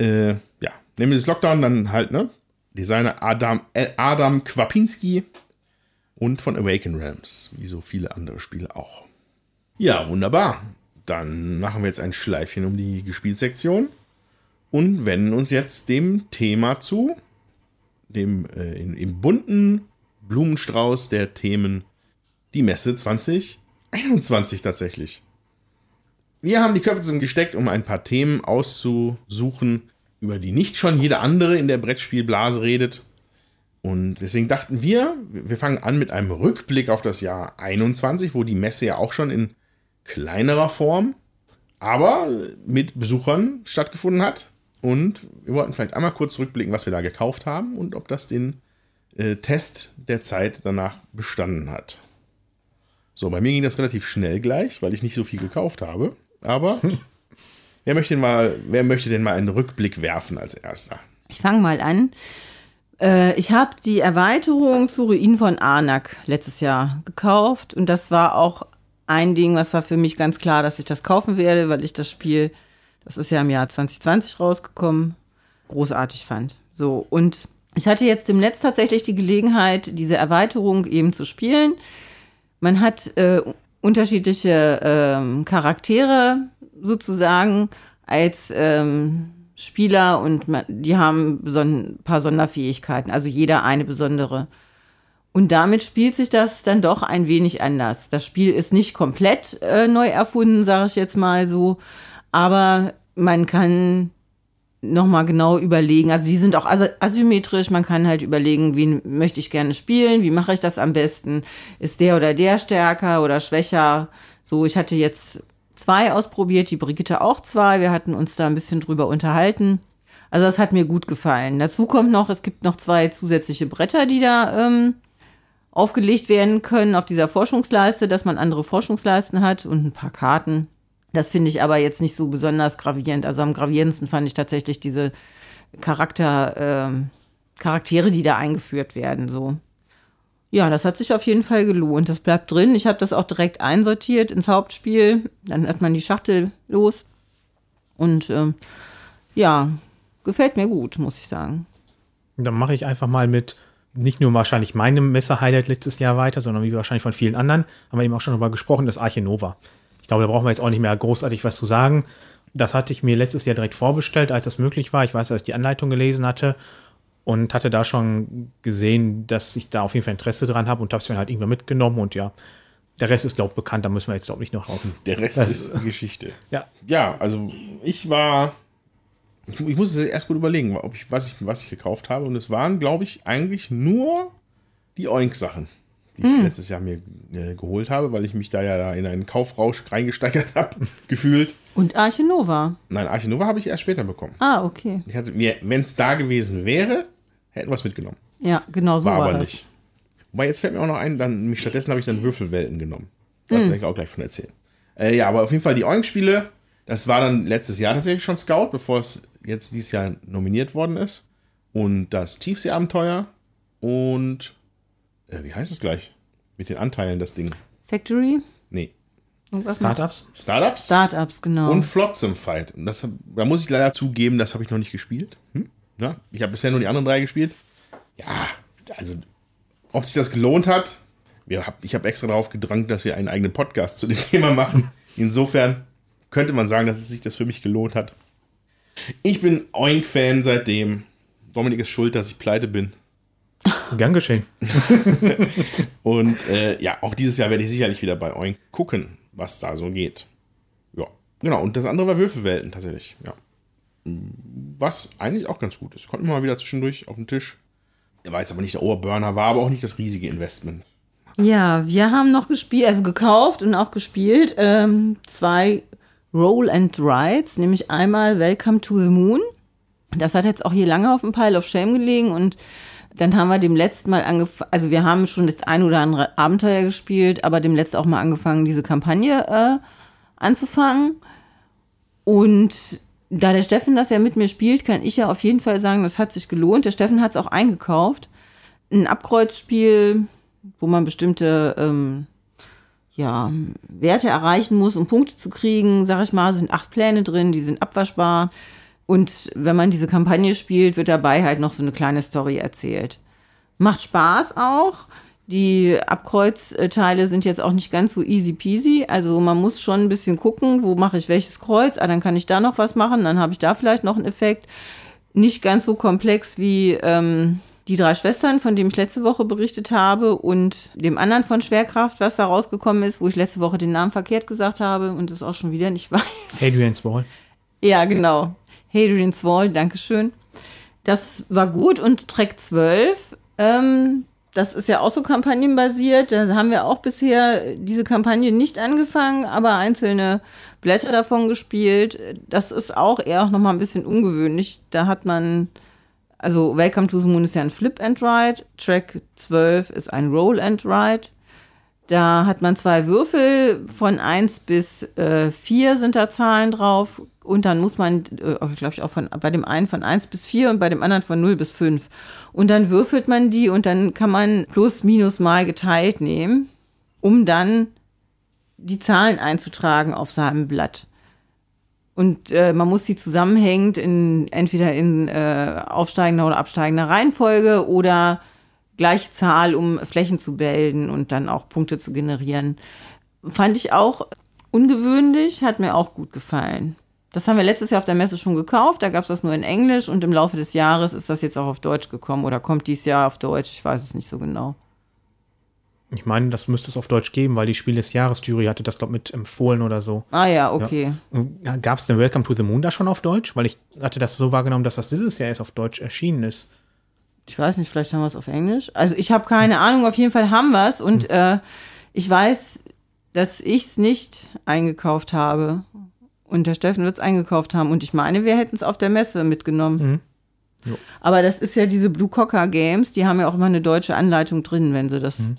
Äh, ja, nehmen wir das Lockdown dann halt, ne? Designer Adam, äh, Adam Kwapinski und von Awaken Realms, wie so viele andere Spiele auch. Ja, wunderbar. Dann machen wir jetzt ein Schleifchen um die Gespielsektion und wenden uns jetzt dem Thema zu, dem äh, in, im bunten Blumenstrauß der Themen, die Messe 2021 tatsächlich. Wir haben die Köpfe zusammengesteckt, um ein paar Themen auszusuchen, über die nicht schon jeder andere in der Brettspielblase redet. Und deswegen dachten wir, wir fangen an mit einem Rückblick auf das Jahr 21, wo die Messe ja auch schon in kleinerer Form, aber mit Besuchern stattgefunden hat. Und wir wollten vielleicht einmal kurz zurückblicken, was wir da gekauft haben und ob das den äh, Test der Zeit danach bestanden hat. So, bei mir ging das relativ schnell gleich, weil ich nicht so viel gekauft habe. Aber (laughs) Wer möchte, denn mal, wer möchte denn mal einen Rückblick werfen als erster? Ich fange mal an. Äh, ich habe die Erweiterung zu Ruinen von Arnak letztes Jahr gekauft und das war auch ein Ding, was war für mich ganz klar, dass ich das kaufen werde, weil ich das Spiel, das ist ja im Jahr 2020 rausgekommen, großartig fand. So, und ich hatte jetzt im Netz tatsächlich die Gelegenheit, diese Erweiterung eben zu spielen. Man hat äh, unterschiedliche äh, Charaktere sozusagen als ähm, Spieler und man, die haben so ein paar Sonderfähigkeiten, also jeder eine besondere. Und damit spielt sich das dann doch ein wenig anders. Das Spiel ist nicht komplett äh, neu erfunden, sage ich jetzt mal so, aber man kann nochmal genau überlegen. Also die sind auch asymmetrisch. Man kann halt überlegen, wen möchte ich gerne spielen, wie mache ich das am besten? Ist der oder der stärker oder schwächer? So, ich hatte jetzt zwei ausprobiert, die Brigitte auch zwei. Wir hatten uns da ein bisschen drüber unterhalten. Also das hat mir gut gefallen. Dazu kommt noch, es gibt noch zwei zusätzliche Bretter, die da ähm, aufgelegt werden können auf dieser Forschungsleiste, dass man andere Forschungsleisten hat und ein paar Karten. Das finde ich aber jetzt nicht so besonders gravierend. Also am gravierendsten fand ich tatsächlich diese Charakter, äh, Charaktere, die da eingeführt werden. So. Ja, das hat sich auf jeden Fall gelohnt. Das bleibt drin. Ich habe das auch direkt einsortiert ins Hauptspiel. Dann hat man die Schachtel los. Und ähm, ja, gefällt mir gut, muss ich sagen. Dann mache ich einfach mal mit nicht nur wahrscheinlich meinem Messer-Highlight letztes Jahr weiter, sondern wie wahrscheinlich von vielen anderen, haben wir eben auch schon darüber gesprochen, das Arche Nova. Ich glaube, da brauchen wir jetzt auch nicht mehr großartig was zu sagen. Das hatte ich mir letztes Jahr direkt vorbestellt, als das möglich war. Ich weiß, dass ich die Anleitung gelesen hatte und hatte da schon gesehen, dass ich da auf jeden Fall Interesse dran habe und habe es mir halt irgendwann mitgenommen und ja, der Rest ist, glaube ich, bekannt, da müssen wir jetzt, glaube ich, nicht noch drauf. Der Rest das ist Geschichte. Ja. Ja, also ich war, ich, ich muss erst gut überlegen, ob ich, was, ich, was ich gekauft habe und es waren, glaube ich, eigentlich nur die Oink-Sachen die ich hm. letztes Jahr mir äh, geholt habe, weil ich mich da ja da in einen Kaufrausch reingesteigert (laughs) habe, gefühlt. Und Arche Nova? Nein, Arche Nova habe ich erst später bekommen. Ah, okay. Ich hatte mir, wenn es da gewesen wäre, hätten wir es mitgenommen. Ja, genau so war, war aber das. nicht. Wobei jetzt fällt mir auch noch ein, dann stattdessen habe ich dann Würfelwelten genommen. Da hm. ich auch gleich von erzählen. Äh, ja, aber auf jeden Fall die Oink-Spiele, das war dann letztes Jahr tatsächlich schon Scout, bevor es jetzt dieses Jahr nominiert worden ist. Und das Tiefsee-Abenteuer und äh, wie heißt es gleich? Mit den Anteilen, das Ding. Factory? Nee. Startups? Startups? Startups, genau. Und Flotsam Fight. Und das, da muss ich leider zugeben, das habe ich noch nicht gespielt. Hm? Ja, ich habe bisher nur die anderen drei gespielt. Ja, also, ob sich das gelohnt hat, wir hab, ich habe extra darauf gedrängt, dass wir einen eigenen Podcast zu dem (laughs) Thema machen. Insofern könnte man sagen, dass es sich das für mich gelohnt hat. Ich bin Oink-Fan seitdem. Dominik ist schuld, dass ich pleite bin. Gern geschehen. (laughs) und äh, ja, auch dieses Jahr werde ich sicherlich wieder bei Oink gucken, was da so geht. Ja, genau. Und das andere war Würfelwelten tatsächlich. Ja. Was eigentlich auch ganz gut ist. Konnten wir mal wieder zwischendurch auf den Tisch. Er war jetzt aber nicht der Oberburner, war aber auch nicht das riesige Investment. Ja, wir haben noch gespielt, also gekauft und auch gespielt, ähm, zwei Roll and Rides, nämlich einmal Welcome to the Moon. Das hat jetzt auch hier lange auf dem Pile of Shame gelegen und dann haben wir dem letzten Mal angefangen, also wir haben schon das ein oder andere Abenteuer gespielt, aber dem letzten auch mal angefangen, diese Kampagne äh, anzufangen. Und da der Steffen das ja mit mir spielt, kann ich ja auf jeden Fall sagen, das hat sich gelohnt. Der Steffen hat es auch eingekauft. Ein Abkreuzspiel, wo man bestimmte ähm, ja, Werte erreichen muss, um Punkte zu kriegen, sag ich mal, sind acht Pläne drin, die sind abwaschbar. Und wenn man diese Kampagne spielt, wird dabei halt noch so eine kleine Story erzählt. Macht Spaß auch. Die Abkreuzteile sind jetzt auch nicht ganz so easy peasy. Also man muss schon ein bisschen gucken, wo mache ich welches Kreuz. Ah, dann kann ich da noch was machen. Dann habe ich da vielleicht noch einen Effekt. Nicht ganz so komplex wie ähm, die drei Schwestern, von dem ich letzte Woche berichtet habe, und dem anderen von Schwerkraft, was da rausgekommen ist, wo ich letzte Woche den Namen verkehrt gesagt habe und es auch schon wieder nicht (laughs) weiß. Hadrian's Wall. Ja, genau. Hadrian's Wall, Dankeschön. Das war gut und Track 12, ähm, das ist ja auch so kampagnenbasiert. Da haben wir auch bisher diese Kampagne nicht angefangen, aber einzelne Blätter davon gespielt. Das ist auch eher noch mal ein bisschen ungewöhnlich. Da hat man, also Welcome to the Moon ist ja ein Flip and Ride, Track 12 ist ein Roll and Ride. Da hat man zwei Würfel, von 1 bis äh, 4 sind da Zahlen drauf. Und dann muss man, äh, glaube ich, auch von, bei dem einen von 1 bis 4 und bei dem anderen von 0 bis 5. Und dann würfelt man die und dann kann man plus, minus mal geteilt nehmen, um dann die Zahlen einzutragen auf seinem Blatt. Und äh, man muss sie zusammenhängend in entweder in äh, aufsteigender oder absteigender Reihenfolge oder gleiche Zahl, um Flächen zu bilden und dann auch Punkte zu generieren. Fand ich auch ungewöhnlich, hat mir auch gut gefallen. Das haben wir letztes Jahr auf der Messe schon gekauft, da gab es das nur in Englisch und im Laufe des Jahres ist das jetzt auch auf Deutsch gekommen oder kommt dieses Jahr auf Deutsch, ich weiß es nicht so genau. Ich meine, das müsste es auf Deutsch geben, weil die Spiel des Jahres Jury hatte das, glaube ich, mit empfohlen oder so. Ah ja, okay. Ja. Gab es denn Welcome to the Moon da schon auf Deutsch? Weil ich hatte das so wahrgenommen, dass das dieses Jahr erst auf Deutsch erschienen ist. Ich weiß nicht, vielleicht haben wir es auf Englisch. Also ich habe keine Ahnung, auf jeden Fall haben wir es und Hm. äh, ich weiß, dass ich es nicht eingekauft habe. Und der Steffen wird es eingekauft haben. Und ich meine, wir hätten es auf der Messe mitgenommen. Jo. Aber das ist ja diese Blue Cocker Games, die haben ja auch immer eine deutsche Anleitung drin, wenn sie das. Mhm.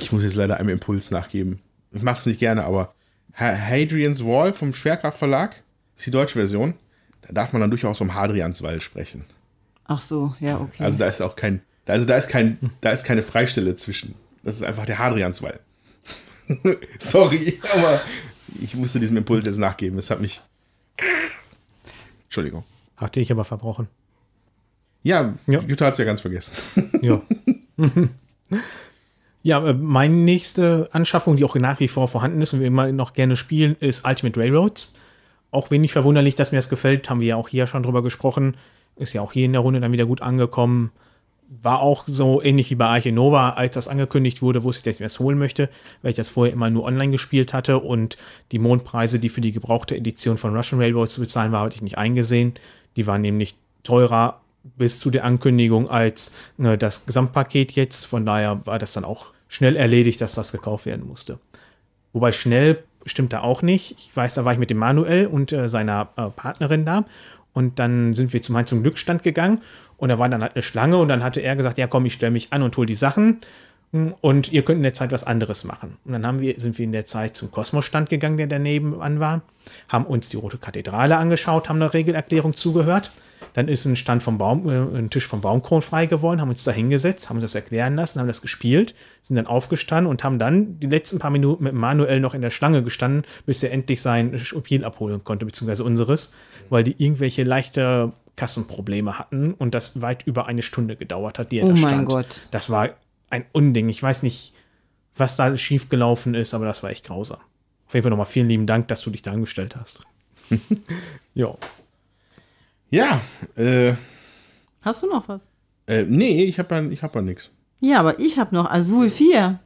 Ich muss jetzt leider einem Impuls nachgeben. Ich mache es nicht gerne, aber Ha- Hadrian's Wall vom Schwerkraft Verlag ist die deutsche Version. Da darf man dann durchaus vom Hadrianswall sprechen. Ach so, ja, okay. Also da ist auch kein, also da ist kein, da ist keine Freistelle zwischen. Das ist einfach der Hadrianswall. (laughs) Sorry, aber ich musste diesem Impuls jetzt nachgeben. Es hat mich. Entschuldigung. Hatte ich aber verbrochen. Ja, Ja. Jutta hat es ja ganz vergessen. Ja. (laughs) (laughs) ja, äh, meine nächste Anschaffung, die auch nach wie vor vorhanden ist und wir immer noch gerne spielen, ist Ultimate Railroads. Auch wenig verwunderlich, dass mir das gefällt, haben wir ja auch hier schon drüber gesprochen. Ist ja auch hier in der Runde dann wieder gut angekommen. War auch so ähnlich wie bei Arche Nova, als das angekündigt wurde, wusste ich, dass ich mir das holen möchte, weil ich das vorher immer nur online gespielt hatte und die Mondpreise, die für die gebrauchte Edition von Russian Railroads zu bezahlen war, hatte ich nicht eingesehen. Die waren nämlich teurer bis zu der Ankündigung als ne, das Gesamtpaket jetzt. Von daher war das dann auch schnell erledigt, dass das gekauft werden musste. Wobei schnell stimmt da auch nicht. Ich weiß, da war ich mit dem Manuel und äh, seiner äh, Partnerin da. Und dann sind wir zum Mainz zum Glücksstand gegangen. Und da war dann halt eine Schlange. Und dann hatte er gesagt, ja komm, ich stelle mich an und hol die Sachen. Und ihr könnt in der Zeit was anderes machen. Und dann haben wir, sind wir in der Zeit zum Kosmosstand gegangen, der daneben an war, haben uns die Rote Kathedrale angeschaut, haben eine Regelerklärung zugehört. Dann ist ein Stand vom Baum, äh, ein Tisch vom Baumkron frei geworden, haben uns da hingesetzt, haben uns das erklären lassen, haben das gespielt, sind dann aufgestanden und haben dann die letzten paar Minuten mit Manuel noch in der Schlange gestanden, bis er endlich sein Spiel abholen konnte, beziehungsweise unseres, weil die irgendwelche leichte Kassenprobleme hatten und das weit über eine Stunde gedauert hat, die er Oh da mein stand. Gott. Das war ein Unding. Ich weiß nicht, was da schiefgelaufen ist, aber das war echt grausam. Auf jeden Fall nochmal vielen lieben Dank, dass du dich da angestellt hast. (laughs) ja. Ja, äh, Hast du noch was? äh nee, ich habe ja, ich hab ja nichts. Ja, aber ich habe noch Azul 4.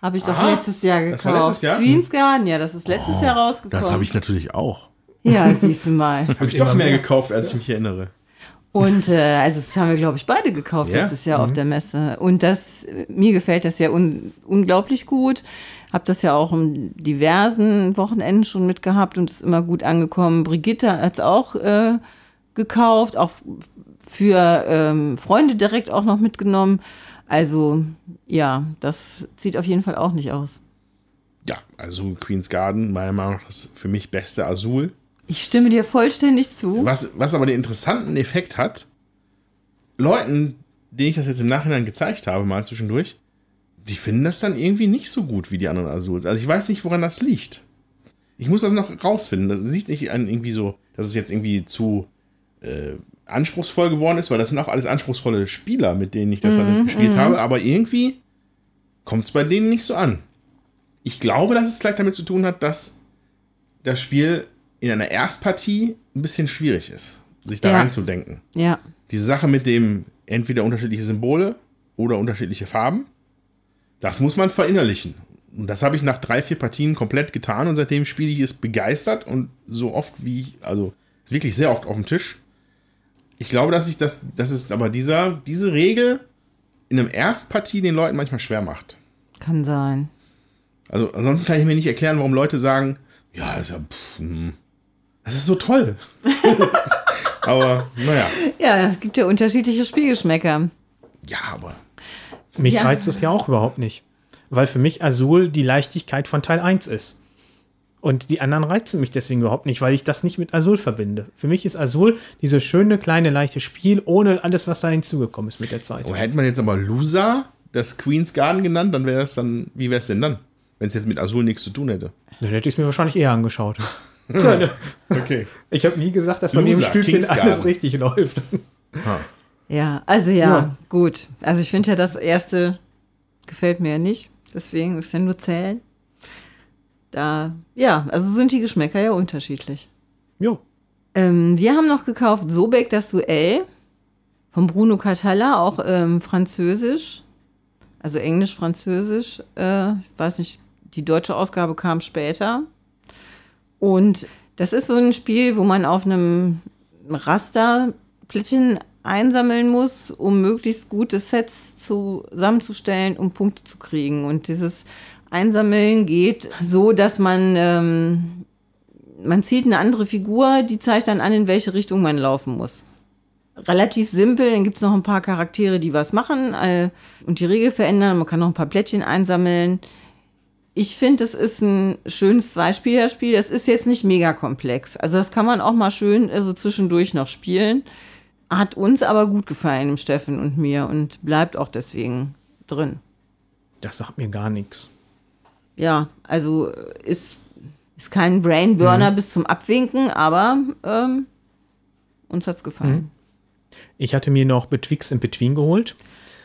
Habe ich doch Ah, letztes Jahr gekauft. das war letztes Jahr? Queen's Garden, ja, das ist letztes Jahr rausgekommen. Das habe ich natürlich auch. Ja, siehst du mal. Habe ich doch mehr gekauft, als ich mich erinnere. Und äh, also das haben wir, glaube ich, beide gekauft Ja? letztes Jahr auf der Messe. Und das, mir gefällt das ja un unglaublich gut. Hab das ja auch in diversen Wochenenden schon mitgehabt und ist immer gut angekommen. Brigitte hat es auch äh, gekauft, auch für ähm, Freunde direkt auch noch mitgenommen. Also ja, das sieht auf jeden Fall auch nicht aus. Ja, also Queen's Garden, meiner Meinung nach das für mich beste Azul. Ich stimme dir vollständig zu. Was, was aber den interessanten Effekt hat, Leuten, denen ich das jetzt im Nachhinein gezeigt habe, mal zwischendurch, die finden das dann irgendwie nicht so gut wie die anderen Azuls. Also ich weiß nicht, woran das liegt. Ich muss das noch rausfinden. Das liegt nicht an irgendwie so, dass es jetzt irgendwie zu äh, anspruchsvoll geworden ist, weil das sind auch alles anspruchsvolle Spieler, mit denen ich das dann jetzt gespielt habe, aber irgendwie kommt es bei denen nicht so an. Ich glaube, dass es vielleicht damit zu tun hat, dass das Spiel in einer Erstpartie ein bisschen schwierig ist, sich da Ja. reinzudenken. Ja. Diese Sache mit dem entweder unterschiedliche Symbole oder unterschiedliche Farben, das muss man verinnerlichen. Und das habe ich nach drei, vier Partien komplett getan und seitdem spiele ich es begeistert und so oft wie ich, also wirklich sehr oft auf dem Tisch. Ich glaube, dass ich das, das ist aber dieser, diese Regel in einem Erstpartie den Leuten manchmal schwer macht. Kann sein. Also ansonsten kann ich mir nicht erklären, warum Leute sagen, ja, ist ja, pff, hm, das ist so toll. (laughs) aber naja, Ja, es gibt ja unterschiedliche Spielgeschmäcker. ja, aber Mich Ja. reizt es ja auch überhaupt nicht. Weil für mich Azul die Leichtigkeit von Teil 1 ist. Und die anderen reizen mich deswegen überhaupt nicht, weil ich das nicht mit Azul verbinde. Für mich ist Azul dieses schöne, kleine, leichte Spiel, ohne alles, was da hinzugekommen ist mit der Zeit. Oh, hätte man jetzt aber Loser das Queen's Garden genannt, dann wäre es dann, wie wäre es denn dann? Wenn es jetzt mit Azul nichts zu tun hätte. Dann hätte ich es mir wahrscheinlich eher angeschaut. (laughs) (laughs) Okay. ich habe nie gesagt, dass bei mir im Stübchen alles richtig läuft. Ja, also ja, Ja. gut. Also ich finde ja, das erste gefällt mir ja nicht. Deswegen ist ja nur zählen. da, ja, also sind die Geschmäcker ja unterschiedlich. Jo. Ähm, wir haben noch gekauft Sobek, das Duell von Bruno Catalla, auch ähm, französisch, also englisch-französisch. Äh, ich weiß nicht, die deutsche Ausgabe kam später. Und das ist so ein Spiel, wo man auf einem Raster Plättchen einsammeln muss, um möglichst gute Sets zusammenzustellen, um Punkte zu kriegen. Und dieses Einsammeln geht so, dass man, ähm, man zieht eine andere Figur, die zeigt dann an, in welche Richtung man laufen muss. Relativ simpel, dann gibt es noch ein paar Charaktere, die was machen äh, und die Regel verändern. Man kann noch ein paar Plättchen einsammeln. Ich finde, es ist ein schönes Zweispielerspiel. Das ist jetzt nicht mega komplex. Also das kann man auch mal schön so zwischendurch noch spielen. Hat uns aber gut gefallen, dem Steffen und mir und bleibt auch deswegen drin. Das sagt mir gar nichts. Ja, also äh, ist, ist kein Brainburner bis zum Abwinken, aber ähm, uns hat's gefallen. Ich hatte mir noch Betwixt in Between geholt.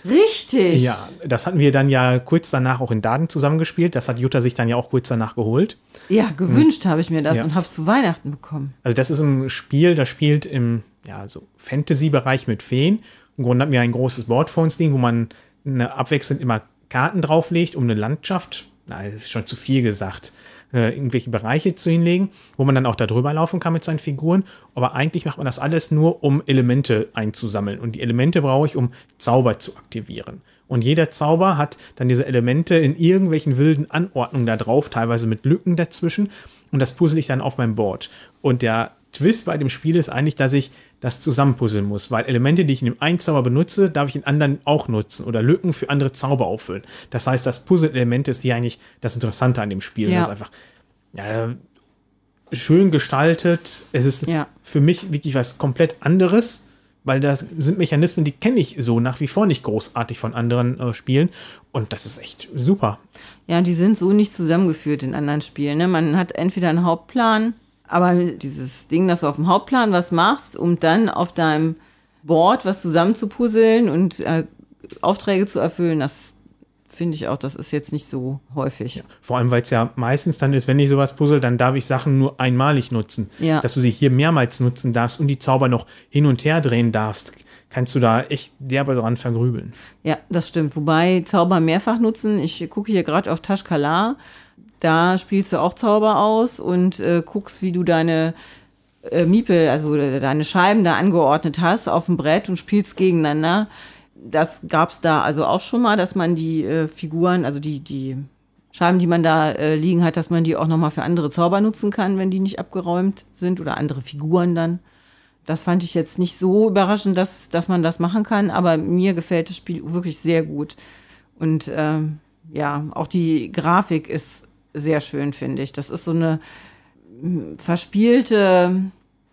Richtig. Ja, das hatten wir dann ja kurz danach auch in Daden zusammengespielt. Das hat Jutta sich dann ja auch kurz danach geholt. Ja, gewünscht habe ich mir das Ja. und habe es zu Weihnachten bekommen. Also das ist ein Spiel, das spielt im ja, so Fantasy-Bereich mit Feen. Im Grunde hatten wir ein großes Board vor uns liegen, wo man eine, abwechselnd immer Karten drauflegt, um eine Landschaft, na, ist schon zu viel gesagt, äh, irgendwelche Bereiche zu hinlegen, wo man dann auch da drüber laufen kann mit seinen Figuren. Aber eigentlich macht man das alles nur, um Elemente einzusammeln. Und die Elemente brauche ich, um Zauber zu aktivieren. Und jeder Zauber hat dann diese Elemente in irgendwelchen wilden Anordnungen da drauf, teilweise mit Lücken dazwischen. Und das puzzle ich dann auf meinem Board. Und der Twist bei dem Spiel ist eigentlich, dass ich das zusammenpuzzeln muss, weil Elemente, die ich in dem einen Zauber benutze, darf ich in anderen auch nutzen oder Lücken für andere Zauber auffüllen. Das heißt, das Puzzle-Element ist hier eigentlich das Interessante an dem Spiel. Ja. Das ist einfach ja, schön gestaltet. Es ist Ja. für mich wirklich was komplett anderes, weil das sind Mechanismen, die kenne ich so nach wie vor nicht großartig von anderen äh, Spielen. Und das ist echt super. Ja, die sind so nicht zusammengeführt in anderen Spielen. Ne? Man hat entweder einen Hauptplan, aber dieses Ding, dass du auf dem Hauptplan was machst, um dann auf deinem Board was zusammenzupuzzeln und äh, Aufträge zu erfüllen, das finde ich auch, das ist jetzt nicht so häufig. Vor allem, weil es ja meistens dann ist, wenn ich sowas puzzle, dann darf ich Sachen nur einmalig nutzen. Ja. Dass du sie hier mehrmals nutzen darfst und die Zauber noch hin und her drehen darfst, kannst du da echt derbe dran vergrübeln. Ja, das stimmt. Wobei Zauber mehrfach nutzen. Ich gucke hier gerade auf Tashkala. Da spielst du auch Zauber aus und äh, guckst, wie du deine äh, Miepel, also äh, deine Scheiben da angeordnet hast auf dem Brett und spielst gegeneinander. Das gab's da also auch schon mal, dass man die äh, Figuren, also die, die Scheiben, die man da äh, liegen hat, dass man die auch nochmal für andere Zauber nutzen kann, wenn die nicht abgeräumt sind oder andere Figuren dann. Das fand ich jetzt nicht so überraschend, dass, dass man das machen kann, aber mir gefällt das Spiel wirklich sehr gut. Und ähm, ja, auch die Grafik ist sehr schön, finde ich. Das ist so eine mm, verspielte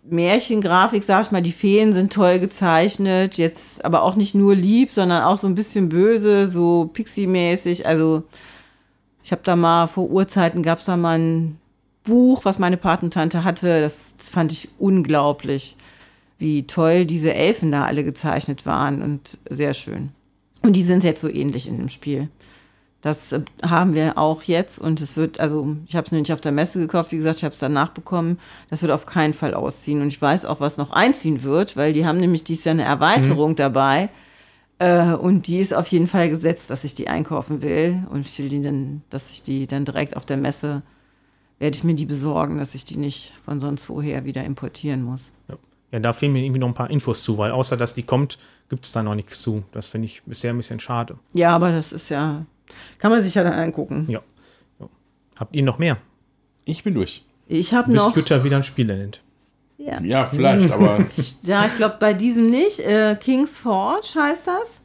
Märchengrafik, sag ich mal. Die Feen sind toll gezeichnet, jetzt aber auch nicht nur lieb, sondern auch so ein bisschen böse, so Pixie-mäßig. Also ich habe da mal vor Urzeiten gab es da mal ein Buch, was meine Patentante hatte. Das fand ich unglaublich, wie toll diese Elfen da alle gezeichnet waren und sehr schön. Und die sind jetzt so ähnlich in dem Spiel. Das äh, haben wir auch jetzt und es wird, also ich habe es nicht auf der Messe gekauft, wie gesagt, ich habe es danach bekommen. Das wird auf keinen Fall ausziehen und ich weiß auch, was noch einziehen wird, weil die haben nämlich dieses Jahr eine Erweiterung dabei äh, und die ist auf jeden Fall gesetzt, dass ich die einkaufen will und ich will die dann, dass ich die dann direkt auf der Messe werde ich mir die besorgen, dass ich die nicht von sonst woher wieder importieren muss. Ja. ja, da fehlen mir irgendwie noch ein paar Infos zu, weil außer dass die kommt, gibt es da noch nichts zu. Das finde ich bisher ein bisschen schade. Ja, aber das ist ja, kann man sich ja dann angucken. Ja. Habt ihr noch mehr? Ich bin durch. Ich habe noch, Jutta wieder ein Spiel nennt. ja, Ja, vielleicht, aber (laughs) Ja, ich glaube bei diesem nicht. Äh, King's Forge heißt das.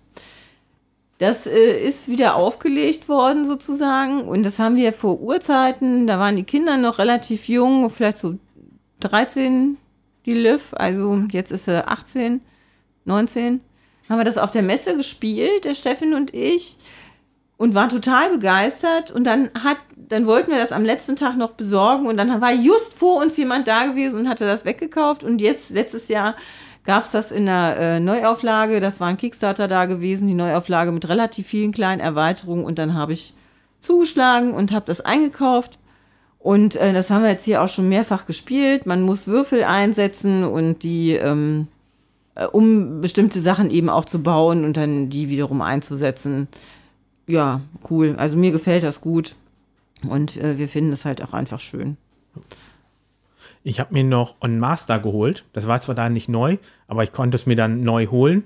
Das äh, ist wieder aufgelegt worden sozusagen und das haben wir vor Urzeiten, da waren die Kinder noch relativ jung, vielleicht so 13, die Liv, also jetzt ist sie 18, 19. Haben wir das auf der Messe gespielt, der Steffen und ich und waren total begeistert. Und dann hat dann wollten wir das am letzten Tag noch besorgen. Und dann war just vor uns jemand da gewesen und hatte das weggekauft. Und jetzt letztes Jahr gab es das in der äh, Neuauflage, das war ein Kickstarter da gewesen, die Neuauflage mit relativ vielen kleinen Erweiterungen. Und dann habe ich zugeschlagen und habe das eingekauft. Und äh, das haben wir jetzt hier auch schon mehrfach gespielt. Man muss Würfel einsetzen und die, ähm, äh, um bestimmte Sachen eben auch zu bauen und dann die wiederum einzusetzen. Ja, cool. Also mir gefällt das gut. Und äh, wir finden es halt auch einfach schön. Ich habe mir noch On Master geholt. Das war zwar da nicht neu, aber ich konnte es mir dann neu holen.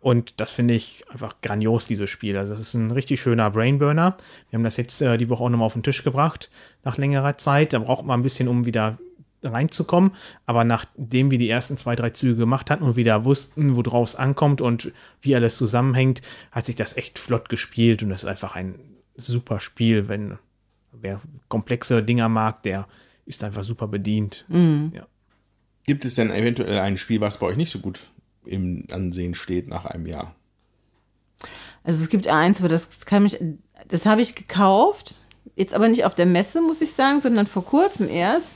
Und das finde ich einfach grandios, dieses Spiel. Also, das ist ein richtig schöner Brainburner. Wir haben das jetzt äh, die Woche auch nochmal auf den Tisch gebracht, nach längerer Zeit. Da braucht man ein bisschen, um wieder reinzukommen. Aber nachdem wir die ersten zwei, drei Züge gemacht hatten und wieder wussten, worauf es ankommt und wie alles zusammenhängt, hat sich das echt flott gespielt. Und das ist einfach ein super Spiel. Wenn wer komplexe Dinger mag, der ist einfach super bedient. Ja. Gibt es denn eventuell ein Spiel, was bei euch nicht so gut im Ansehen steht nach einem Jahr? Also es gibt eins, aber das kann mich, das habe ich gekauft, jetzt aber nicht auf der Messe, muss ich sagen, sondern vor kurzem erst,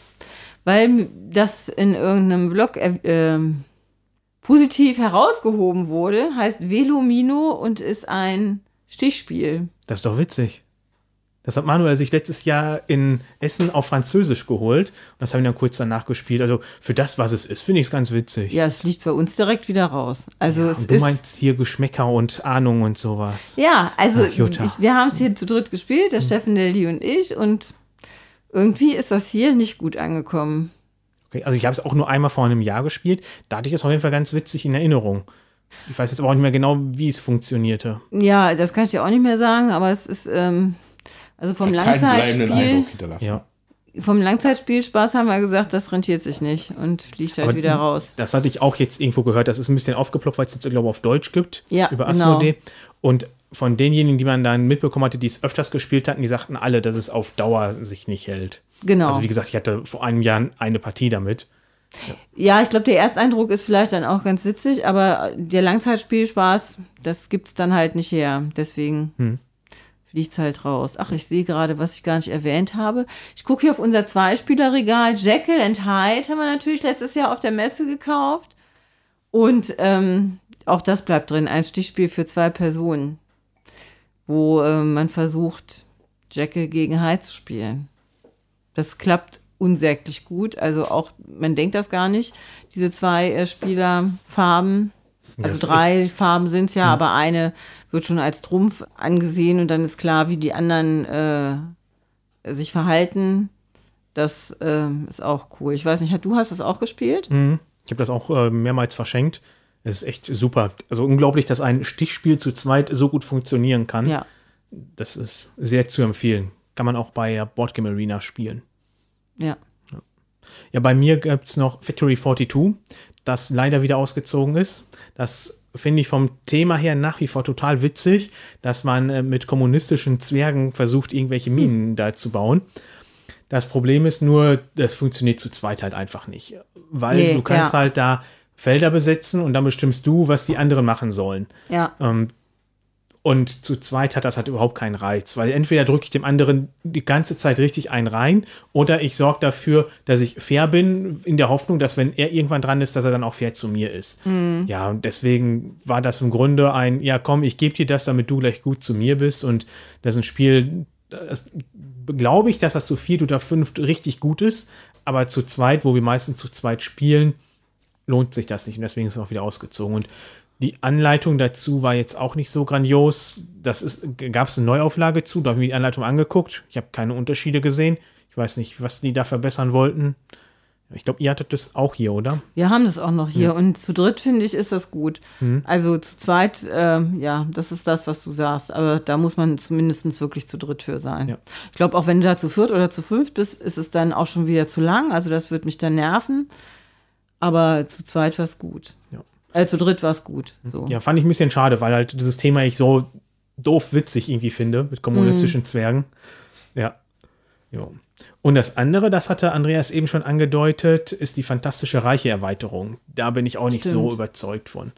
weil das in irgendeinem Blog äh, ähm, positiv herausgehoben wurde, heißt Velomino und ist ein Stichspiel. Das ist doch witzig. Das hat Manuel sich letztes Jahr in Essen auf Französisch geholt. Und das haben wir dann kurz danach gespielt. Also für das, was es ist, finde ich es ganz witzig. Ja, es fliegt bei uns direkt wieder raus. Also und du meinst hier Geschmäcker und Ahnung und sowas. Ja, also Ach, ich, wir haben es hier zu dritt gespielt, der Steffen, der Lee und ich. Und irgendwie ist das hier nicht gut angekommen. Okay, also ich habe es auch nur einmal vor einem Jahr gespielt. Da hatte ich das auf jeden Fall ganz witzig in Erinnerung. Ich weiß jetzt aber auch nicht mehr genau, wie es funktionierte. Ja, das kann ich dir auch nicht mehr sagen, aber es ist, ähm, also vom Hat Langzeitspiel. Ja. vom Langzeitspielspaß haben wir gesagt, das rentiert sich nicht und fliegt halt Aber wieder raus. Das hatte ich auch jetzt irgendwo gehört. Das ist ein bisschen aufgeploppt, weil es jetzt, glaube ich, auf Deutsch gibt. Ja, Über genau. Asmodee. Und von denjenigen, die man dann mitbekommen hatte, die es öfters gespielt hatten, die sagten alle, dass es auf Dauer sich nicht hält. Genau. Also wie gesagt, ich hatte vor einem Jahr eine Partie damit. Ja, ich glaube, der Ersteindruck ist vielleicht dann auch ganz witzig, aber der Langzeitspielspaß, das gibt's dann halt nicht her. Deswegen Hm. fliegt's halt raus. Ach, ich sehe gerade, was ich gar nicht erwähnt habe. Ich gucke hier auf unser Zweispielerregal. Jekyll and Hyde haben wir natürlich letztes Jahr auf der Messe gekauft. Und ähm, auch das bleibt drin. Ein Stichspiel für zwei Personen, wo ähm, man versucht, Jekyll gegen Hyde zu spielen. Das klappt unsäglich gut. Also auch, man denkt das gar nicht, diese zwei äh, Spielerfarben. Das Also ist drei Farben sind es ja, aber eine wird schon als Trumpf angesehen und dann ist klar, wie die anderen äh, sich verhalten. Das ähm, ist auch cool. Ich weiß nicht, du hast das auch gespielt? Mhm. Ich habe das auch äh, mehrmals verschenkt. Es ist echt super. Also unglaublich, dass ein Stichspiel zu zweit so gut funktionieren kann. Ja. Das ist sehr zu empfehlen. Kann man auch bei Boardgame Arena spielen. Ja. Ja, bei mir gibt es noch Factory 42, das leider wieder ausgezogen ist. Das finde ich vom Thema her nach wie vor total witzig, dass man äh, mit kommunistischen Zwergen versucht, irgendwelche Minen da zu bauen. Das Problem ist nur, das funktioniert zu zweit halt einfach nicht. Weil Nee, du kannst ja. halt da Felder besetzen und dann bestimmst du, was die anderen machen sollen. Ja. Ähm, und zu zweit hat das halt überhaupt keinen Reiz, weil entweder drücke ich dem anderen die ganze Zeit richtig einen rein oder ich sorge dafür, dass ich fair bin, in der Hoffnung, dass wenn er irgendwann dran ist, dass er dann auch fair zu mir ist. Ja, und deswegen war das im Grunde ein, ja komm, ich gebe dir das, damit du gleich gut zu mir bist und das ist ein Spiel, glaube ich, dass das zu viert oder fünft richtig gut ist, aber zu zweit, wo wir meistens zu zweit spielen, lohnt sich das nicht und deswegen ist es auch wieder ausgezogen. Und die Anleitung dazu war jetzt auch nicht so grandios. Das gab es eine Neuauflage zu, da habe ich mir die Anleitung angeguckt. Ich habe keine Unterschiede gesehen. Ich weiß nicht, was die da verbessern wollten. Ich glaube, ihr hattet das auch hier, oder? Wir haben das auch noch hier und zu dritt finde ich ist das gut. Also zu zweit, ähm, ja, das ist das, was du sagst. Aber da muss man zumindest wirklich zu dritt für sein. Ja. Ich glaube, auch wenn du da zu viert oder zu fünft bist, ist es dann auch schon wieder zu lang. Also das wird mich dann nerven. Aber zu zweit war es gut. Ja. Äh, zu dritt war es gut. So. Ja, fand ich ein bisschen schade, weil halt dieses Thema ich so doof witzig irgendwie finde mit kommunistischen Zwergen. Ja. ja. Und das andere, das hatte Andreas eben schon angedeutet, ist die fantastische Reiche-Erweiterung. Da bin ich auch nicht so Stimmt. überzeugt von.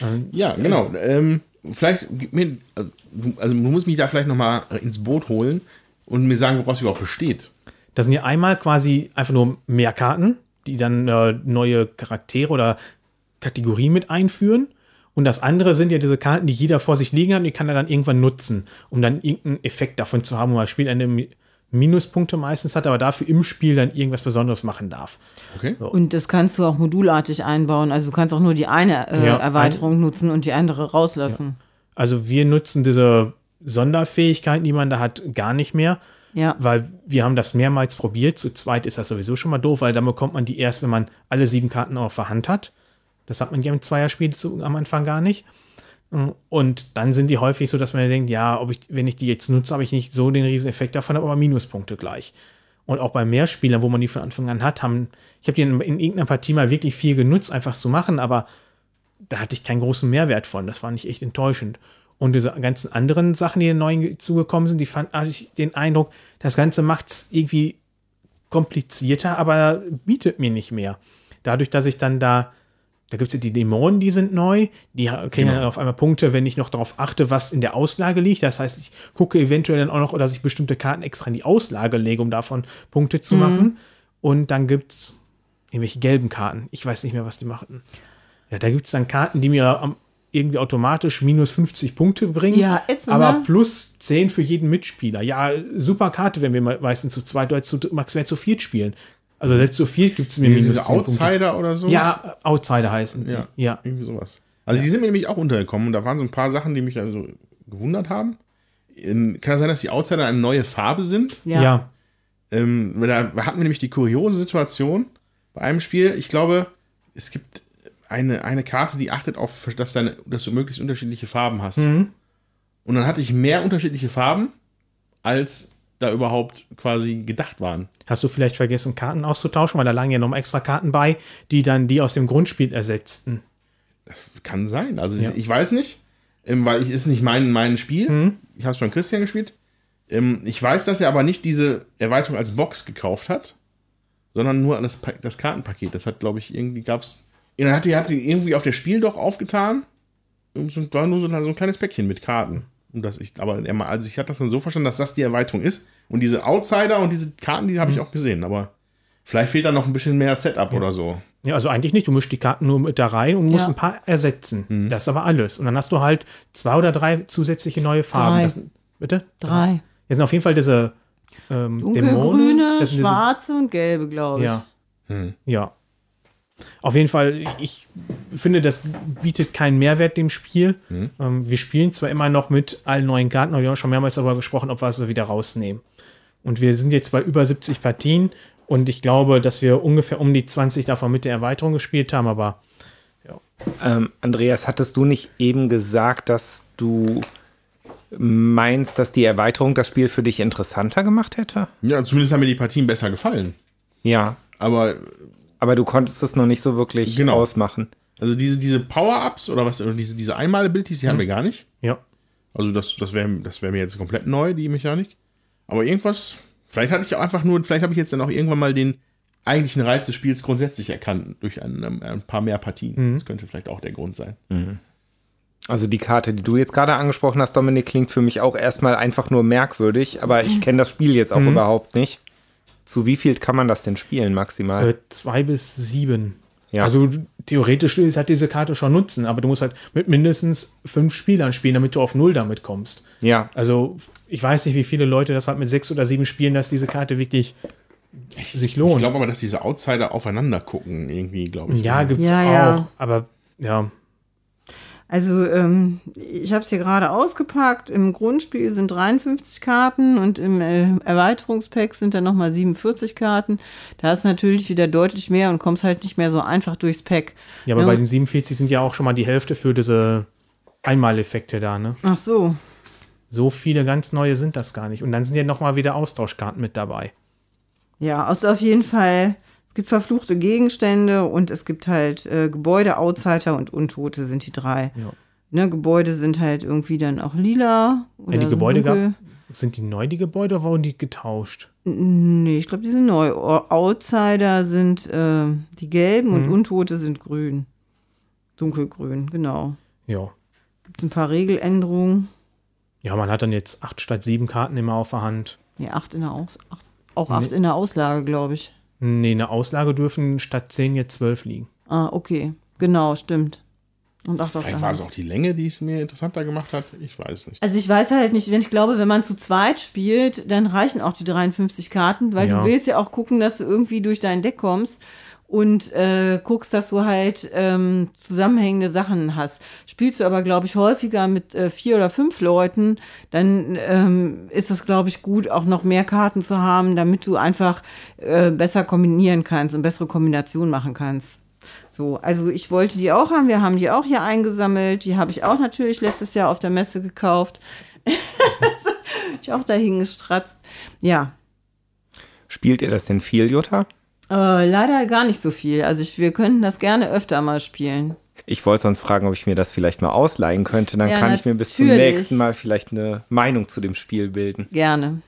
Ähm, Ja, genau. Ähm, vielleicht gib mir, also du- also du musst mich da vielleicht noch mal ins Boot holen und mir sagen, woraus es überhaupt besteht. Das sind ja einmal quasi einfach nur mehr Karten, die dann äh, neue Charaktere oder Kategorien mit einführen. Und das andere sind ja diese Karten, die jeder vor sich liegen hat und die kann er dann irgendwann nutzen, um dann irgendeinen Effekt davon zu haben. Und man spielt eine Minuspunkte meistens hat, aber dafür im Spiel dann irgendwas Besonderes machen darf. Okay. Und das kannst du auch modulartig einbauen. Also du kannst auch nur die eine äh, Ja, Erweiterung nutzen und die andere rauslassen. Also wir nutzen diese Sonderfähigkeiten, die man da hat, gar nicht mehr, Ja. weil wir haben das mehrmals probiert. Zu zweit ist das sowieso schon mal doof, weil dann bekommt man die erst, wenn man alle sieben Karten auf der Hand hat. Das hat man ja im Zweierspiel zu, am Anfang gar nicht. Und dann sind die häufig so, dass man denkt, ja, ob ich, wenn ich die jetzt nutze, habe ich nicht so den riesen Effekt davon, aber Minuspunkte gleich. Und auch bei Mehrspielern, wo man die von Anfang an hat, haben, ich habe die in, in irgendeiner Partie mal wirklich viel genutzt, einfach zu machen, aber da hatte ich keinen großen Mehrwert von. Das fand ich echt enttäuschend. Und diese ganzen anderen Sachen, die neu zugekommen sind, die fand ich den Eindruck, das Ganze macht es irgendwie komplizierter, aber bietet mir nicht mehr. Dadurch, dass ich dann da, da gibt es ja die Dämonen, die sind neu, die kriegen dann auf einmal Punkte, wenn ich noch darauf achte, was in der Auslage liegt. Das heißt, ich gucke eventuell dann auch noch, dass ich bestimmte Karten extra in die Auslage lege, um davon Punkte zu machen. Und dann gibt es irgendwelche gelben Karten. Ich weiß nicht mehr, was die machten. Ja, da gibt es dann Karten, die mir am- irgendwie automatisch minus 50 Punkte bringen. Ja, ätzend, aber ne? plus 10 für jeden Mitspieler. Ja, super Karte, wenn wir me- meistens zu zweit oder zu maximal zu viert spielen. Also selbst zu viert gibt es mir minus Diese 10 Punkte. Outsider oder so? Ja, Outsider heißen die. Ja. Ja. Irgendwie sowas. Also die sind mir nämlich auch untergekommen und da waren so ein paar Sachen, die mich also gewundert haben. Ähm, Kann es sein, dass die Outsider eine neue Farbe sind? Ja. Ja. Ähm, da hatten wir nämlich die kuriose Situation bei einem Spiel. Ich glaube, es gibt eine, eine Karte, die achtet auf, dass, deine, dass du möglichst unterschiedliche Farben hast. Mhm. Und dann hatte ich mehr unterschiedliche Farben, als da überhaupt quasi gedacht waren. Hast du vielleicht vergessen, Karten auszutauschen? Weil da lagen ja noch extra Karten bei, die dann die aus dem Grundspiel ersetzten. Das kann sein. Also Ja. ich, ich weiß nicht, ähm, weil ich ist nicht mein, mein Spiel. Mhm. Ich habe es beim Christian gespielt. Ähm, ich weiß, dass er aber nicht diese Erweiterung als Box gekauft hat, sondern nur das, das Kartenpaket. Das hat, glaube ich, irgendwie gab's. Er hat die, hat die irgendwie auf der Spiel doch aufgetan. Und so- war nur so, ein- so ein kleines Päckchen mit Karten. Und das ich, aber er, mal- also ich hatte das dann so verstanden, dass das die Erweiterung ist. Und diese Outsider und diese Karten, die habe Mhm. ich auch gesehen. Aber vielleicht fehlt da noch ein bisschen mehr Setup oder so. Ja, also eigentlich nicht. Du mischst die Karten nur mit da rein und musst Ja. ein paar ersetzen. Das ist aber alles. Und dann hast du halt zwei oder drei zusätzliche neue Farben. Drei. Das, bitte? Drei. Das sind auf jeden Fall diese ähm, Dämonen. Dunkelgrüne, Das sind diese- schwarze und gelbe, glaube ich. Ja. Ja. Auf jeden Fall, ich finde, das bietet keinen Mehrwert dem Spiel. Ähm, wir spielen zwar immer noch mit allen neuen Karten, aber wir haben schon mehrmals darüber gesprochen, ob wir sie wieder rausnehmen. Und wir sind jetzt bei über 70 Partien und ich glaube, dass wir ungefähr um die 20 davon mit der Erweiterung gespielt haben, aber Ähm, Andreas, hattest du nicht eben gesagt, dass du meinst, dass die Erweiterung das Spiel für dich interessanter gemacht hätte? Ja, zumindest haben mir die Partien besser gefallen. Ja, Aber aber du konntest es noch nicht so wirklich Genau. ausmachen. Also diese, diese Power-Ups oder was, oder diese, diese Einmal-Abilities, die haben wir gar nicht. ja. Also das, das wäre das wär mir jetzt komplett neu, die Mechanik. Aber irgendwas, vielleicht hatte ich auch einfach nur, vielleicht habe ich jetzt dann auch irgendwann mal den eigentlichen Reiz des Spiels grundsätzlich erkannt durch ein, ein paar mehr Partien. Das könnte vielleicht auch der Grund sein. Also die Karte, die du jetzt gerade angesprochen hast, Dominik, klingt für mich auch erstmal einfach nur merkwürdig, aber ich (laughs) kenne das Spiel jetzt auch überhaupt nicht. Zu wie viel kann man das denn spielen maximal? Äh, zwei bis sieben. Ja. Also theoretisch hat diese Karte schon Nutzen, aber du musst halt mit mindestens fünf Spielern spielen, damit du auf null damit kommst. ja, Also ich weiß nicht, wie viele Leute das halt mit sechs oder sieben spielen, dass diese Karte wirklich sich lohnt. Ich glaube aber, dass diese Outsider aufeinander gucken, irgendwie, glaube ich. ja, gibt's Ja, auch. ja. Aber ja, Also, ähm, ich habe es hier gerade ausgepackt. Im Grundspiel sind 53 Karten und im äh, Erweiterungspack sind dann nochmal 47 Karten. Da ist natürlich wieder deutlich mehr und kommst halt nicht mehr so einfach durchs Pack. ja aber Ja. bei den 47 sind ja auch schon mal die Hälfte für diese Einmaleffekte da, ne? Ach so. So viele ganz neue sind das gar nicht. Und dann sind ja noch mal wieder Austauschkarten mit dabei. Ja, also auf jeden Fall. Es gibt verfluchte Gegenstände und es gibt halt äh, Gebäude, Outsider und Untote sind die drei. Ja. Ne, Gebäude sind halt irgendwie dann auch lila. Oder Ja, die Gebäude gab. Sind die neu, die Gebäude, oder wurden die getauscht? Nee, ich glaube, die sind neu. Outsider sind äh, die gelben und Untote sind grün. Dunkelgrün, genau. Ja. Gibt ein paar Regeländerungen. Ja, man hat dann jetzt acht statt sieben Karten immer auf der Hand. Nee, acht in der Aus acht, auch acht in der Auslage, glaube ich. Nee, eine Auslage dürfen statt zehn jetzt zwölf liegen. Ah, okay. Genau, stimmt. Und auch doch Vielleicht war es auch die Länge, die es mir interessanter gemacht hat. Ich weiß nicht. Also ich weiß halt nicht, wenn ich glaube, wenn man zu zweit spielt, dann reichen auch die 53 Karten, weil Ja. du willst ja auch gucken, dass du irgendwie durch dein Deck kommst und äh, guckst, dass du halt ähm, zusammenhängende Sachen hast. Spielst du aber, glaube ich, häufiger mit äh, vier oder fünf Leuten, dann ähm, ist es, glaube ich, gut, auch noch mehr Karten zu haben, damit du einfach äh, besser kombinieren kannst und bessere Kombinationen machen kannst. So, also ich wollte die auch haben. Wir haben die auch hier eingesammelt. Die habe ich auch natürlich letztes Jahr auf der Messe gekauft. (laughs) ich auch dahin gestratzt. Ja, Spielt ihr das denn viel, Jutta? Äh, leider gar nicht so viel. Also ich, wir könnten das gerne öfter mal spielen. Ich wollte sonst fragen, ob ich mir das vielleicht mal ausleihen könnte. Dann Ja, kann ich mir bis zum nächsten Mal vielleicht eine Meinung zu dem Spiel bilden. Gerne.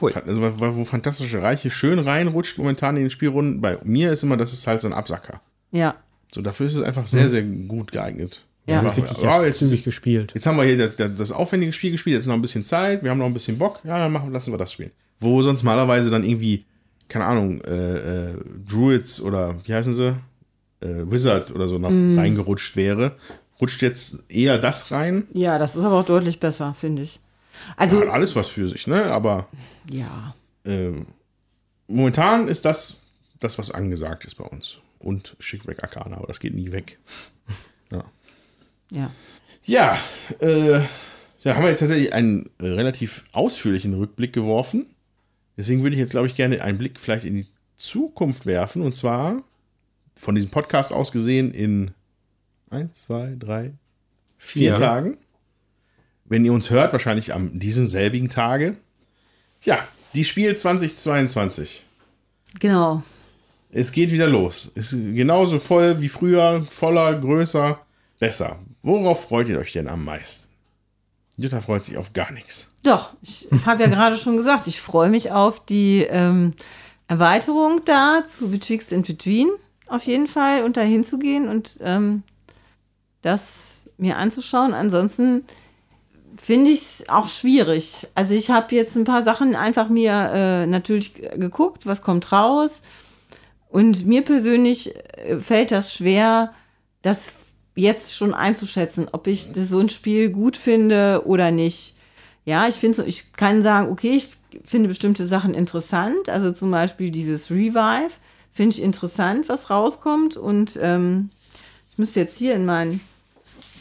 Cool. Also, wo wo fantastische Reiche schön reinrutscht momentan in den Spielrunden. Bei mir ist immer, das ist halt so ein Absacker. Ja. So, dafür ist es einfach sehr, sehr gut geeignet. Ja. Also, Das ist wirklich ja, ja, jetzt, zügig gespielt. jetzt haben wir hier das, das, das aufwendige Spiel gespielt, jetzt noch ein bisschen Zeit, wir haben noch ein bisschen Bock, ja, dann machen, lassen wir das spielen. Wo sonst malerweise dann irgendwie, keine Ahnung, äh, äh, Druids oder wie heißen sie? Äh, Wizard oder so noch reingerutscht wäre. Rutscht jetzt eher das rein. Ja, das ist aber auch deutlich besser, finde ich. Also, Hat alles was für sich, ne? Aber ja. ähm, momentan ist das das, was angesagt ist bei uns. Und Schickback Arcana, aber das geht nie weg. (laughs) Ja. Ja, äh, da haben wir jetzt tatsächlich einen äh, relativ ausführlichen Rückblick geworfen. Deswegen würde ich jetzt, glaube ich, gerne einen Blick vielleicht in die Zukunft werfen. Und zwar von diesem Podcast aus gesehen in eins, zwei, drei, vier Ja. Tagen. Wenn ihr uns hört, wahrscheinlich am diesem selbigen Tage. Ja, die Spiel 2022. Genau. Es geht wieder los. Ist genauso voll wie früher, voller, größer, besser. Worauf freut ihr euch denn am meisten? Jutta freut sich auf gar nichts. Doch, ich habe ja gerade schon gesagt, ich freue mich auf die ähm, Erweiterung da zu Betwixt and Between auf jeden Fall und da hinzugehen und ähm, das mir anzuschauen. Ansonsten finde ich es auch schwierig. Also ich habe jetzt ein paar Sachen einfach mir äh, natürlich geguckt, was kommt raus. Und mir persönlich äh, fällt das schwer, das jetzt schon einzuschätzen, ob ich so ein Spiel gut finde oder nicht. Ja, ich finde, ich kann sagen, okay, ich finde bestimmte Sachen interessant. Also zum Beispiel dieses Revive finde ich interessant, was rauskommt. Und ähm, ich müsste jetzt hier in meinen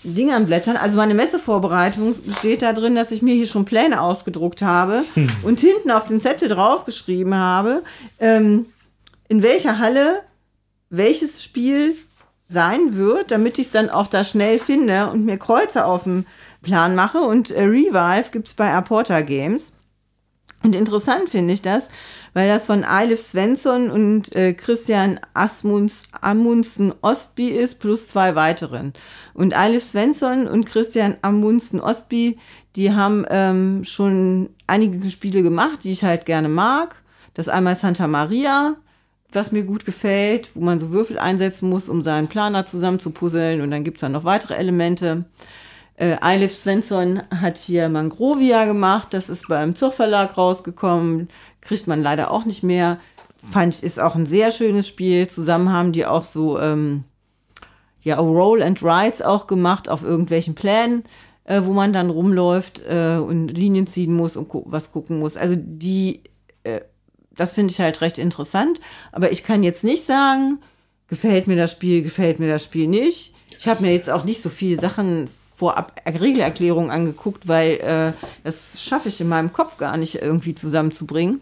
Dingern blättern. Also meine Messevorbereitung steht da drin, dass ich mir hier schon Pläne ausgedruckt habe und hinten auf den Zettel draufgeschrieben habe, ähm, in welcher Halle welches Spiel sein wird, damit ich es dann auch da schnell finde und mir Kreuze auf dem Plan mache. Und äh, Revive gibt es bei Aporta Games. Und interessant finde ich das, weil das von Eilif Svensson und äh, Christian Asmunds, Amundsen Ostby ist, plus zwei weiteren. Und Eilif Svensson und Christian Amundsen Ostby, die haben ähm, schon einige Spiele gemacht, die ich halt gerne mag. Das einmal Santa Maria, was mir gut gefällt, wo man so Würfel einsetzen muss, um seinen Planer zusammenzupuzzeln. Und dann gibt's dann noch weitere Elemente. Äh, Eilif Svensson hat hier Mangrovia gemacht. Das ist beim Zug Verlag rausgekommen. Kriegt man leider auch nicht mehr. Fand ich, ist auch ein sehr schönes Spiel. Zusammen haben die auch so, ähm, ja, Roll and Rides auch gemacht auf irgendwelchen Plänen, äh, wo man dann rumläuft äh, und Linien ziehen muss und gu was gucken muss. Also die, äh, das finde ich halt recht interessant. Aber ich kann jetzt nicht sagen, gefällt mir das Spiel, gefällt mir das Spiel nicht. Ich habe mir jetzt auch nicht so viele Sachen vorab Regelerklärungen angeguckt, weil äh, das schaffe ich in meinem Kopf gar nicht irgendwie zusammenzubringen.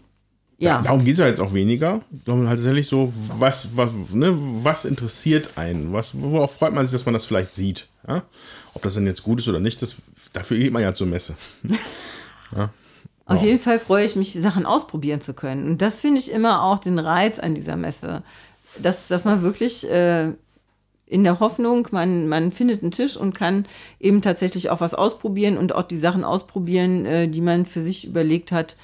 Ja. Darum geht es ja jetzt auch weniger. Sondern halt tatsächlich so, was, was, ne, was interessiert einen? Was, worauf freut man sich, dass man das vielleicht sieht? Ja? Ob das denn jetzt gut ist oder nicht, das, dafür geht man ja zur Messe. (laughs) Auf jeden Fall freue ich mich, Sachen ausprobieren zu können. Und das finde ich immer auch den Reiz an dieser Messe. Dass, dass man wirklich äh, in der Hoffnung, man, man findet einen Tisch und kann eben tatsächlich auch was ausprobieren und auch die Sachen ausprobieren, äh, die man für sich überlegt hat,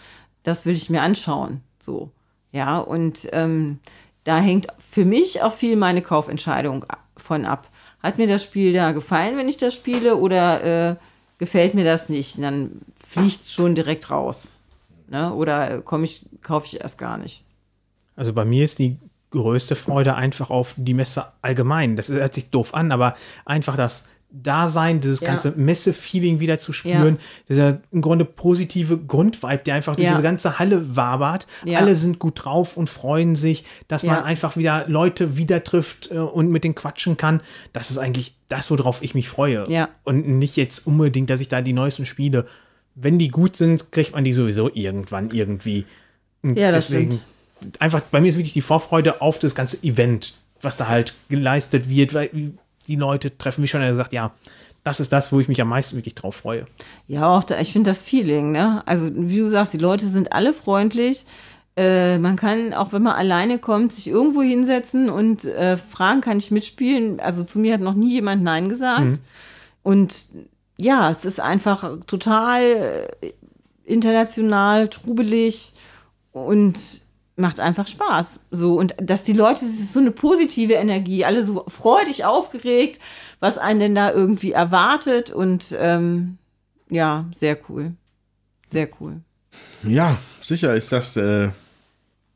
das will ich mir anschauen. So. Ja, und ähm, da hängt für mich auch viel meine Kaufentscheidung von ab. Hat mir das Spiel da gefallen, wenn ich das spiele, oder äh, gefällt mir das nicht? Dann fliegt es schon direkt raus. Ne? Oder komme ich, kaufe ich erst gar nicht. Also bei mir ist die größte Freude einfach auf die Messe allgemein. Das hört sich doof an, aber einfach das Dasein, dieses Ja. ganze Messe-Feeling wieder zu spüren, Ja. dieser im Grunde positive Grundvibe, der einfach durch Ja. diese ganze Halle wabert. Alle sind gut drauf und freuen sich, dass man einfach wieder Leute wieder trifft äh, und mit denen quatschen kann. Das ist eigentlich das, worauf ich mich freue. Ja. Und nicht jetzt unbedingt, dass ich da die neuesten Spiele. Wenn die gut sind, kriegt man die sowieso irgendwann irgendwie. Und Ja, das stimmt. Einfach, bei mir ist wirklich die Vorfreude auf das ganze Event, was da halt geleistet wird, weil die Leute treffen mich schon und gesagt, ja, das ist das, wo ich mich am meisten wirklich drauf freue. Ja, auch da, ich finde das Feeling, ne? Also, wie du sagst, die Leute sind alle freundlich. Äh, man kann, auch wenn man alleine kommt, sich irgendwo hinsetzen und äh, fragen, kann ich mitspielen? Also zu mir hat noch nie jemand Nein gesagt. Und ja, es ist einfach total äh, international, trubelig und macht einfach Spaß. So, und dass die Leute, es ist so eine positive Energie, alle so freudig aufgeregt, was einen denn da irgendwie erwartet und ähm, ja, sehr cool. Sehr cool. Ja, sicher ist das. Äh,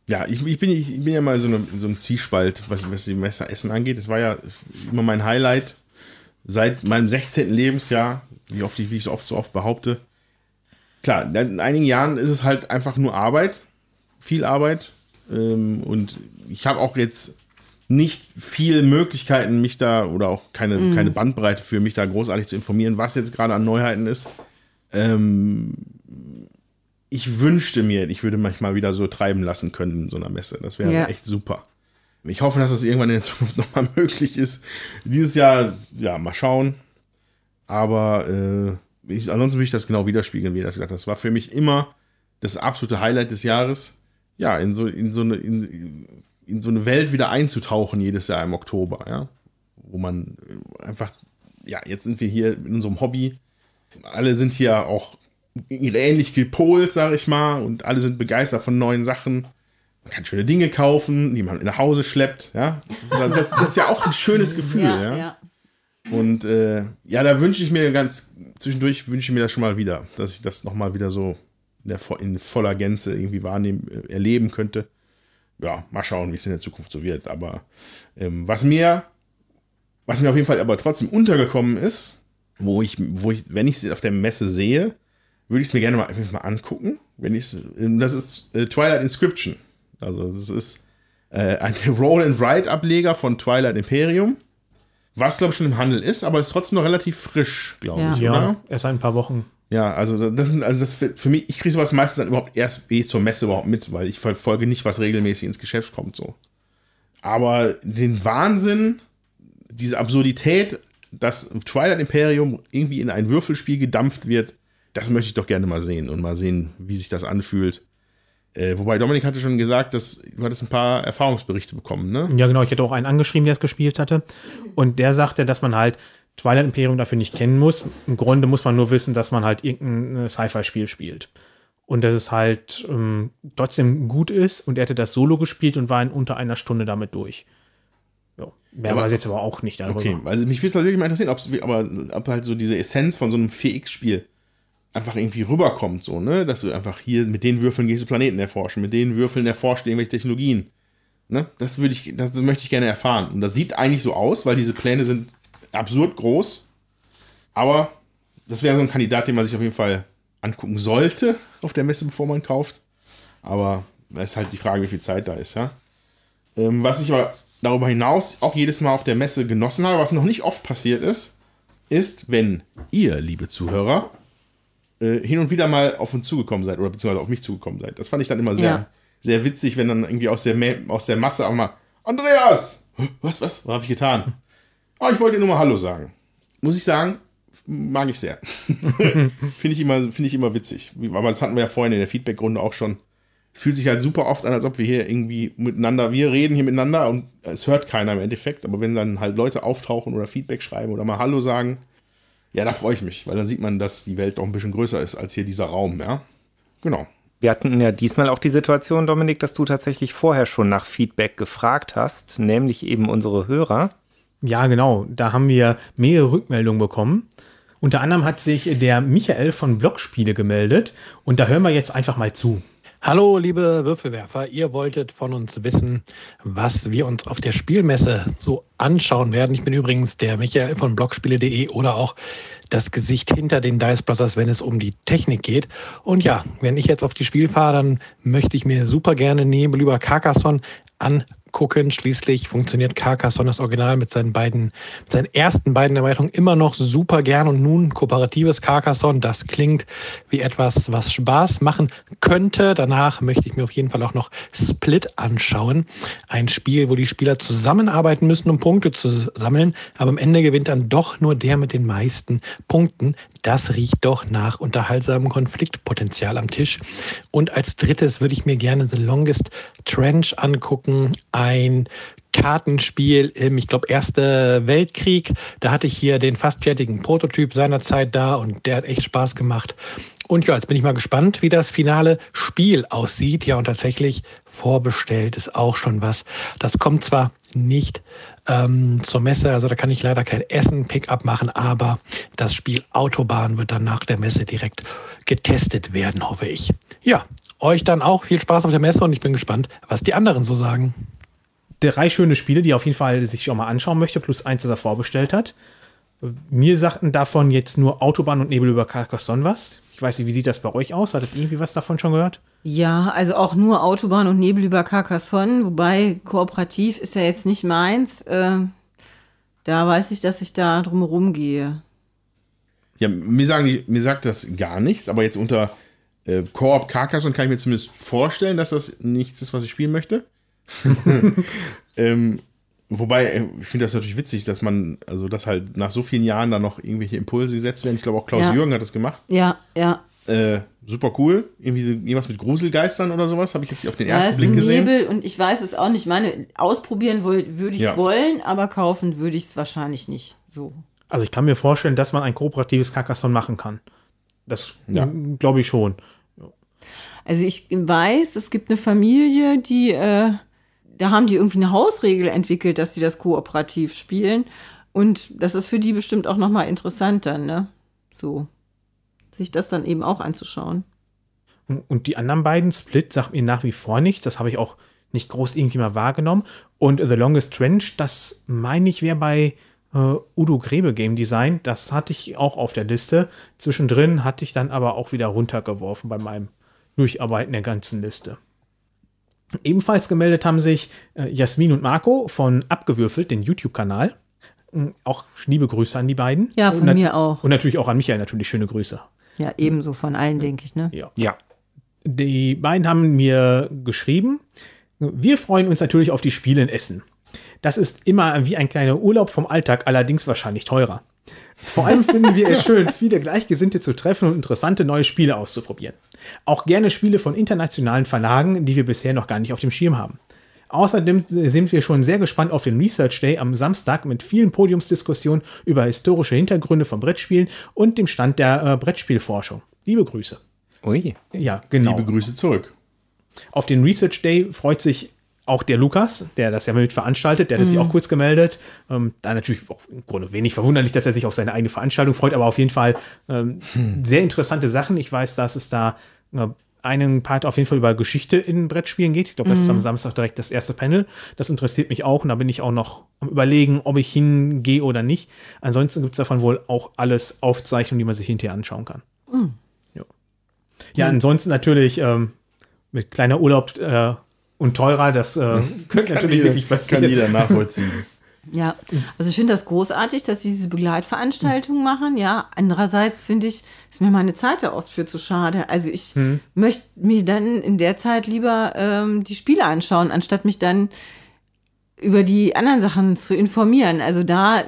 ja, ich, ich, bin, ich bin ja mal so, eine, in so einem Zwiespalt, was, was die Messeressen angeht. Es war ja immer mein Highlight seit meinem 16. Lebensjahr, wie, oft ich, wie ich so oft so oft behaupte. Klar, in einigen Jahren ist es halt einfach nur Arbeit, viel Arbeit. Ähm, und ich habe auch jetzt nicht viele Möglichkeiten, mich da oder auch keine, keine Bandbreite für mich da großartig zu informieren, was jetzt gerade an Neuheiten ist. Ähm, ich wünschte mir, ich würde mich mal wieder so treiben lassen können in so einer Messe. Das wäre Ja. echt super. Ich hoffe, dass das irgendwann in der Zukunft (laughs) nochmal möglich ist. Dieses Jahr, ja, mal schauen. Aber äh, ich, ansonsten würde ich das genau widerspiegeln, wie das gesagt habt. Das war für mich immer das absolute Highlight des Jahres. Ja, in so, in so, eine, in, in so eine Welt wieder einzutauchen jedes Jahr im Oktober, ja. Wo man einfach, ja, jetzt sind wir hier in unserem Hobby. Alle sind hier auch ähnlich gepolt, sag ich mal, und alle sind begeistert von neuen Sachen. Man kann schöne Dinge kaufen, die man nach Hause schleppt, ja. Das ist, das, das ist ja auch ein schönes (laughs) Gefühl, ja. Und äh, ja, da wünsche ich mir ganz, zwischendurch wünsche ich mir das schon mal wieder, dass ich das nochmal wieder so in, der, in voller Gänze irgendwie wahrnehmen, äh, erleben könnte. Ja, mal schauen, wie es in der Zukunft so wird. Aber ähm, was mir, was mir auf jeden Fall aber trotzdem untergekommen ist, wo ich, wo ich, wenn ich es auf der Messe sehe, würde ich es mir gerne mal, mal angucken. Wenn ich das ist äh, Twilight Inscription. Also das ist äh, ein (laughs) Roll and Write Ableger von Twilight Imperium. Was, glaube ich, schon im Handel ist, aber ist trotzdem noch relativ frisch, glaube Ja. ich, Ja, oder? erst ein paar Wochen. Ja, also das sind, also das für, für mich, ich kriege sowas meistens dann überhaupt erst eh zur Messe überhaupt mit, weil ich verfolge nicht, was regelmäßig ins Geschäft kommt, so. Aber den Wahnsinn, diese Absurdität, dass Twilight Imperium irgendwie in ein Würfelspiel gedampft wird, das möchte ich doch gerne mal sehen und mal sehen, wie sich das anfühlt. Äh, wobei Dominik hatte schon gesagt, dass du hattest ein paar Erfahrungsberichte bekommen, ne? Ja, genau. Ich hätte auch einen angeschrieben, der es gespielt hatte. Und der sagte, dass man halt Twilight Imperium dafür nicht kennen muss. Im Grunde muss man nur wissen, dass man halt irgendein äh, Sci-Fi-Spiel spielt. Und dass es halt ähm, trotzdem gut ist. Und er hätte das Solo gespielt und war in unter einer Stunde damit durch. Ja, mehr Aber- weiß jetzt aber auch nicht darüber. Okay, also mich würde wirklich mal interessieren, ob's, aber, ob halt so diese Essenz von so einem 4X-Spiel einfach irgendwie rüberkommt, so, ne? Dass du einfach hier mit den Würfeln gehst du Planeten erforschen, mit den Würfeln erforscht irgendwelche Technologien. Ne? Das würde ich, das möchte ich gerne erfahren. Und das sieht eigentlich so aus, weil diese Pläne sind absurd groß. Aber das wäre so ein Kandidat, den man sich auf jeden Fall angucken sollte auf der Messe, bevor man kauft. Aber da ist halt die Frage, wie viel Zeit da ist, ja. Ähm, was ich aber darüber hinaus auch jedes Mal auf der Messe genossen habe, was noch nicht oft passiert ist, ist, wenn ihr, liebe Zuhörer, äh, hin und wieder mal auf uns zugekommen seid oder beziehungsweise auf mich zugekommen seid. Das fand ich dann immer sehr, Ja. sehr witzig, wenn dann irgendwie aus der, aus der Masse auch mal, Andreas! Was, was? Was habe ich getan? Oh, ich wollte dir nur mal Hallo sagen. Muss ich sagen, mag ich sehr. (laughs) Finde ich, immer, finde ich immer witzig. Aber das hatten wir ja vorhin in der Feedback-Runde auch schon. Es fühlt sich halt super oft an, als ob wir hier irgendwie miteinander, wir reden hier miteinander und es hört keiner im Endeffekt. Aber wenn dann halt Leute auftauchen oder Feedback schreiben oder mal Hallo sagen, ja, da freue ich mich, weil dann sieht man, dass die Welt doch ein bisschen größer ist als hier dieser Raum, ja. Genau. Wir hatten ja diesmal auch die Situation, Dominik, dass du tatsächlich vorher schon nach Feedback gefragt hast, nämlich eben unsere Hörer. Ja, genau. Da haben wir mehrere Rückmeldungen bekommen. Unter anderem hat sich der Michael von Blockspiele gemeldet. Und da hören wir jetzt einfach mal zu. Hallo, liebe Würfelwerfer. Ihr wolltet von uns wissen, was wir uns auf der Spielmesse so anschauen werden. Ich bin übrigens der Michael von blogspiele.de oder auch das Gesicht hinter den Dice Brothers, wenn es um die Technik geht. Und ja, wenn ich jetzt auf die Spiel fahre, dann möchte ich mir super gerne Nebel über Carcassonne angucken gucken. Schließlich funktioniert Carcassonne das Original mit seinen beiden, mit seinen ersten beiden Erweiterungen immer noch super gern und nun kooperatives Carcassonne. Das klingt wie etwas, was Spaß machen könnte. Danach möchte ich mir auf jeden Fall auch noch Split anschauen. Ein Spiel, wo die Spieler zusammenarbeiten müssen, um Punkte zu sammeln. Aber am Ende gewinnt dann doch nur der mit den meisten Punkten. Das riecht doch nach unterhaltsamem Konfliktpotenzial am Tisch. Und als drittes würde ich mir gerne The Longest Trench angucken. Ein Kartenspiel im, ich glaube, Erste Weltkrieg. Da hatte ich hier den fast fertigen Prototyp seinerzeit da und der hat echt Spaß gemacht. Und ja, jetzt bin ich mal gespannt, wie das finale Spiel aussieht. Ja, und tatsächlich vorbestellt ist auch schon was. Das kommt zwar nicht ähm, zur Messe. Also da kann ich leider kein Essen-Pickup machen, aber das Spiel Autobahn wird dann nach der Messe direkt getestet werden, hoffe ich. Ja, euch dann auch viel Spaß auf der Messe und ich bin gespannt, was die anderen so sagen. Drei schöne Spiele, die auf jeden Fall sich schon mal anschauen möchte, plus eins, das er vorbestellt hat. Mir sagten davon jetzt nur Autobahn und Nebel über Carcassonne was. Weiß nicht, wie sieht das bei euch aus? Hattet ihr irgendwie was davon schon gehört? Ja, also auch nur Autobahn und Nebel über Carcassonne, wobei kooperativ ist ja jetzt nicht meins. Äh, da weiß ich, dass ich da drumherum gehe. Ja, mir, sagen die, mir sagt das gar nichts, aber jetzt unter äh, Koop Carcassonne kann ich mir zumindest vorstellen, dass das nichts ist, was ich spielen möchte. (laughs) (laughs) ähm, wobei, äh, ich finde das natürlich witzig, dass man, also dass halt nach so vielen Jahren da noch irgendwelche Impulse gesetzt werden. Ich glaube auch Klaus Ja. Jürgen hat das gemacht. Ja, ja. Äh, super cool. Irgendwie irgendwas mit Gruselgeistern oder sowas, habe ich jetzt hier auf den Ja, ersten es ist Blick ein gesehen. Nebel und ich weiß es auch nicht. Ich meine, ausprobieren würde ich es Ja. wollen, aber kaufen würde ich es wahrscheinlich nicht. So. Also ich kann mir vorstellen, dass man ein kooperatives Carcassonne machen kann. Das Ja. glaube ich schon. Also ich weiß, es gibt eine Familie, die, äh, da haben die irgendwie eine Hausregel entwickelt, dass sie das kooperativ spielen. Und das ist für die bestimmt auch nochmal interessant dann, ne? So. Sich das dann eben auch anzuschauen. Und die anderen beiden, Split, sagt mir nach wie vor nichts. Das habe ich auch nicht groß irgendwie mal wahrgenommen. Und The Longest Trench, das meine ich, wäre bei äh, Udo Grebe Game Design. Das hatte ich auch auf der Liste. Zwischendrin hatte ich dann aber auch wieder runtergeworfen bei meinem Durcharbeiten der ganzen Liste. Ebenfalls gemeldet haben sich äh, Jasmin und Marco von Abgewürfelt, den YouTube-Kanal. Mm, Auch liebe Grüße an die beiden. Ja, von Und mir auch. Und natürlich auch an Michael natürlich schöne Grüße. Ja, ebenso von allen, denke ich, ne? Ja. Ja. Die beiden haben mir geschrieben, wir freuen uns natürlich auf die Spiele in Essen. Das ist immer wie ein kleiner Urlaub vom Alltag, allerdings wahrscheinlich teurer. Vor allem finden wir es (laughs) schön, viele Gleichgesinnte zu treffen und interessante neue Spiele auszuprobieren. Auch gerne Spiele von internationalen Verlagen, die wir bisher noch gar nicht auf dem Schirm haben. Außerdem sind wir schon sehr gespannt auf den Research Day am Samstag mit vielen Podiumsdiskussionen über historische Hintergründe von Brettspielen und dem Stand der äh, Brettspielforschung. Liebe Grüße. Ui. Ja, genau. Liebe Grüße zurück. Auf den Research Day freut sich auch der Lukas, der das ja mit veranstaltet, der hat sich auch kurz gemeldet. Ähm, da natürlich auch im Grunde wenig verwunderlich, dass er sich auf seine eigene Veranstaltung freut, aber auf jeden Fall ähm, sehr interessante Sachen. Ich weiß, dass es da äh, einen Part auf jeden Fall über Geschichte in Brettspielen geht. Ich glaube, das ist am Samstag direkt das erste Panel. Das interessiert mich auch und da bin ich auch noch am überlegen, ob ich hingehe oder nicht. Ansonsten gibt es davon wohl auch alles Aufzeichnungen, die man sich hinterher anschauen kann. Ja. ja, ansonsten natürlich ähm, mit kleiner Urlaub äh, und teurer, das äh, könnte natürlich jeder, wirklich Kann passieren. jeder nachvollziehen. (laughs) Ja, also ich finde das großartig, dass sie diese Begleitveranstaltungen machen. Ja, andererseits finde ich, ist mir meine Zeit da oft für zu schade. Also ich möchte mir dann in der Zeit lieber ähm, die Spiele anschauen, anstatt mich dann über die anderen Sachen zu informieren. Also da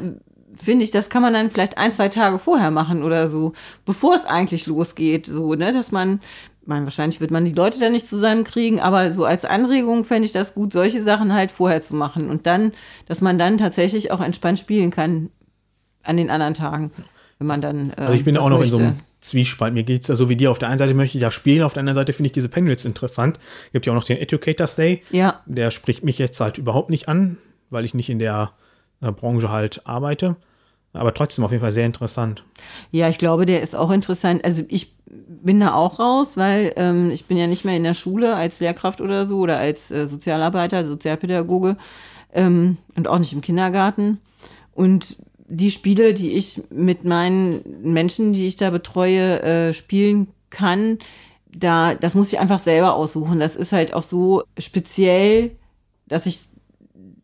finde ich, das kann man dann vielleicht ein, zwei Tage vorher machen oder so, bevor es eigentlich losgeht, so, ne, dass man, meine, wahrscheinlich wird man die Leute dann nicht zusammenkriegen, aber so als Anregung fände ich das gut, solche Sachen halt vorher zu machen und dann, dass man dann tatsächlich auch entspannt spielen kann an den anderen Tagen, wenn man dann. Äh, Also ich bin das auch noch in möchte. so einem Zwiespalt. Mir geht es ja so wie dir. Auf der einen Seite möchte ich ja spielen, auf der anderen Seite finde ich diese Panels interessant. Gibt ja auch noch den Educators Day. Ja, Der spricht mich jetzt halt überhaupt nicht an, weil ich nicht in der äh, Branche halt arbeite. Aber trotzdem auf jeden Fall sehr interessant. Ja, ich glaube, der ist auch interessant. Also ich bin da auch raus, weil ähm, ich bin ja nicht mehr in der Schule als Lehrkraft oder so oder als äh, Sozialarbeiter, Sozialpädagoge ähm, und auch nicht im Kindergarten. Und die Spiele, die ich mit meinen Menschen, die ich da betreue, äh, spielen kann, da, das muss ich einfach selber aussuchen. Das ist halt auch so speziell, dass ich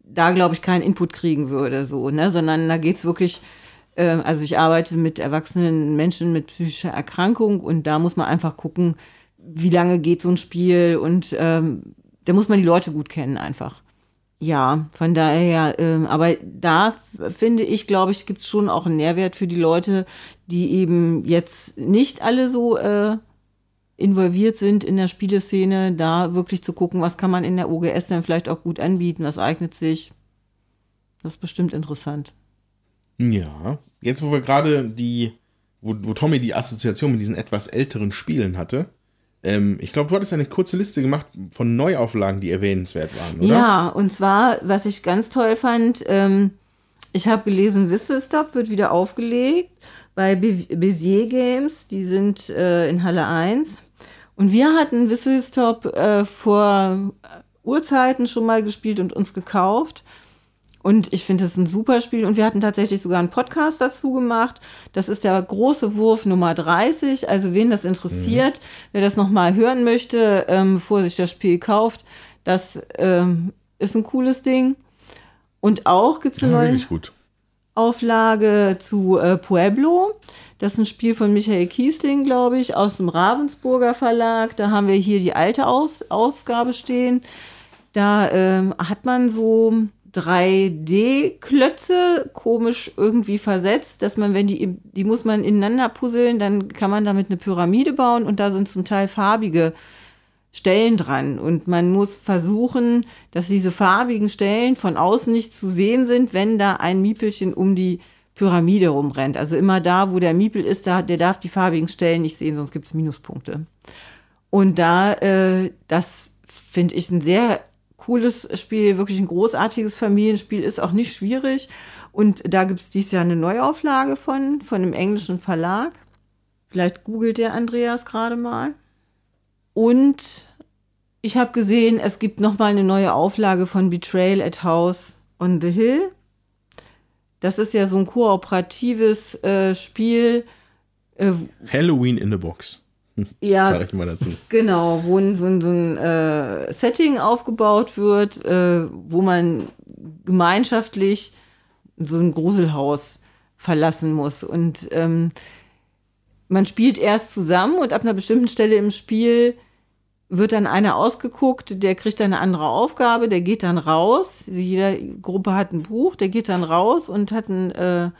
da, glaube ich, keinen Input kriegen würde, so, ne, sondern da geht's wirklich, äh, also ich arbeite mit erwachsenen Menschen mit psychischer Erkrankung und da muss man einfach gucken, wie lange geht so ein Spiel und ähm, da muss man die Leute gut kennen einfach. Ja, von daher, ähm, aber da finde ich, glaube ich, gibt es schon auch einen Nährwert für die Leute, die eben jetzt nicht alle so äh, involviert sind in der Spieleszene, da wirklich zu gucken, was kann man in der OGS dann vielleicht auch gut anbieten, was eignet sich. Das ist bestimmt interessant. Ja, jetzt wo wir gerade die, wo, wo Tommy die Assoziation mit diesen etwas älteren Spielen hatte, ähm, ich glaube, du hattest eine kurze Liste gemacht von Neuauflagen, die erwähnenswert waren, oder? Ja, und zwar, was ich ganz toll fand, ähm, ich habe gelesen, Whistle Stop wird wieder aufgelegt bei Bezier Games, die sind äh, in Halle 1. Und wir hatten Whistle Stop äh, vor Urzeiten schon mal gespielt und uns gekauft. Und ich finde es ein super Spiel. Und wir hatten tatsächlich sogar einen Podcast dazu gemacht. Das ist der große Wurf Nummer 30. Also wen das interessiert, mhm. wer das nochmal hören möchte, ähm, bevor sich das Spiel kauft, das ähm, ist ein cooles Ding. Und auch gibt es eine ja, neue Auflage zu äh, Pueblo. Das ist ein Spiel von Michael Kiesling, glaube ich, aus dem Ravensburger Verlag. Da haben wir hier die alte Aus Ausgabe stehen. Da ähm, hat man so 3D-Klötze komisch irgendwie versetzt, dass man, wenn die, die muss man ineinander puzzeln, dann kann man damit eine Pyramide bauen und da sind zum Teil farbige Stellen dran. Und man muss versuchen, dass diese farbigen Stellen von außen nicht zu sehen sind, wenn da ein Miepelchen um die Pyramide rumrennt. Also immer da, wo der Miepel ist, da, der darf die farbigen Stellen nicht sehen, sonst gibt es Minuspunkte. Und da, äh, das finde ich ein sehr cooles Spiel, wirklich ein großartiges Familienspiel, ist auch nicht schwierig. Und da gibt es dieses Jahr eine Neuauflage von, von einem englischen Verlag. Vielleicht googelt der Andreas gerade mal. Und ich habe gesehen, es gibt noch mal eine neue Auflage von Betrayal at House on the Hill. Das ist ja so ein kooperatives äh, Spiel. Äh, Halloween in the Box. Ja, sag ich mal dazu. Genau, wo, wo so ein äh, Setting aufgebaut wird, äh, wo man gemeinschaftlich so ein Gruselhaus verlassen muss. Und ähm, man spielt erst zusammen und ab einer bestimmten Stelle im Spiel wird dann einer ausgeguckt, der kriegt dann eine andere Aufgabe, der geht dann raus. Jede Gruppe hat ein Buch, der geht dann raus und hat ein, äh,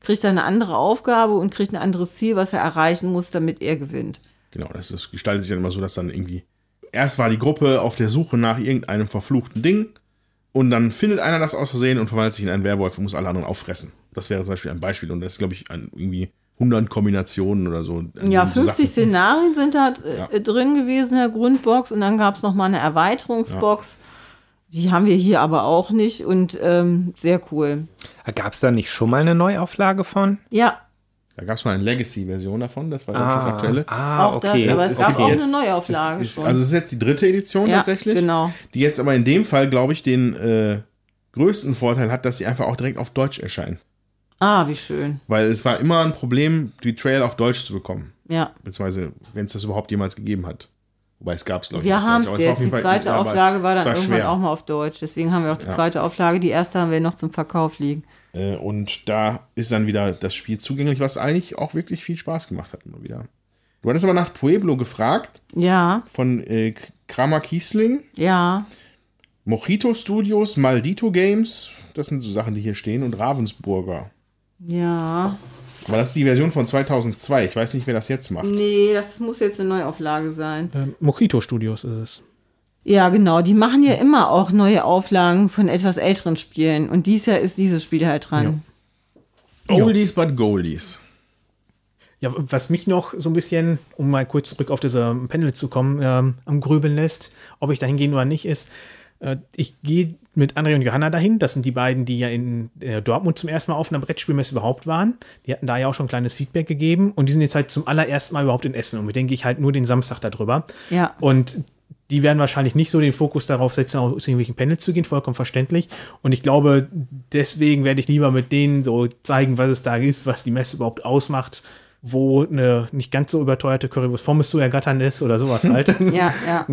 kriegt dann eine andere Aufgabe und kriegt ein anderes Ziel, was er erreichen muss, damit er gewinnt. Genau, das ist, gestaltet sich dann immer so, dass dann irgendwie. Erst war die Gruppe auf der Suche nach irgendeinem verfluchten Ding und dann findet einer das aus Versehen und verwandelt sich in einen Werwolf und muss alle anderen auffressen. Das wäre zum Beispiel ein Beispiel und das ist, glaube ich, ein, irgendwie 100 Kombinationen oder so. Ja, 50 Sachen. Szenarien sind da ja. Äh, drin gewesen in der Grundbox und dann gab es nochmal eine Erweiterungsbox. Ja. Die haben wir hier aber auch nicht und ähm, sehr cool. Gab es da nicht schon mal eine Neuauflage von? Ja, da gab es mal eine Legacy-Version davon, das war ah, das aktuelle. Ah, auch okay. Das, aber es, es gab auch jetzt, eine Neuauflage. Ist, also es ist jetzt die dritte Edition ja, tatsächlich. Genau. Die jetzt aber in dem Fall, glaube ich, den äh, größten Vorteil hat, dass sie einfach auch direkt auf Deutsch erscheinen. Ah, wie schön. Weil es war immer ein Problem, die Trail auf Deutsch zu bekommen. Ja. Beziehungsweise, wenn es das überhaupt jemals gegeben hat. Wobei es gab es, glaube ich. Wir haben es jetzt. Die zweite Auflage war dann war irgendwann schwer. auch mal auf Deutsch. Deswegen haben wir auch die ja. zweite Auflage. Die erste haben wir noch zum Verkauf liegen. Äh, und da ist dann wieder das Spiel zugänglich, was eigentlich auch wirklich viel Spaß gemacht hat immer wieder. Du hattest aber nach Pueblo gefragt. Ja. Von äh, Kramer Kiesling. Ja. Mojito Studios, Maldito Games, das sind so Sachen, die hier stehen, und Ravensburger. Ja. Aber das ist die Version von 2002. Ich weiß nicht, wer das jetzt macht. Nee, das muss jetzt eine Neuauflage sein. Ähm, Mojito Studios ist es. Ja, genau. Die machen ja immer auch neue Auflagen von etwas älteren Spielen. Und dies Jahr ist dieses Spiel halt dran. Ja. Oldies but Goldies. Ja, was mich noch so ein bisschen, um mal kurz zurück auf diese Panel zu kommen, ähm, am Grübeln lässt, ob ich da hingehen oder nicht, ist, Äh, ich gehe mit André und Johanna dahin. Das sind die beiden, die ja in äh, Dortmund zum ersten Mal auf einer Brettspielmesse überhaupt waren. Die hatten da ja auch schon ein kleines Feedback gegeben. Und die sind jetzt halt zum allerersten Mal überhaupt in Essen. Und mit denen gehe ich halt nur den Samstag darüber. Ja. Und die werden wahrscheinlich nicht so den Fokus darauf setzen, aus irgendwelchen Panels zu gehen, vollkommen verständlich. Und ich glaube, deswegen werde ich lieber mit denen so zeigen, was es da ist, was die Messe überhaupt ausmacht, wo eine nicht ganz so überteuerte Currywurst Pommes zu ergattern ist oder sowas (laughs) halt. Ja, ja.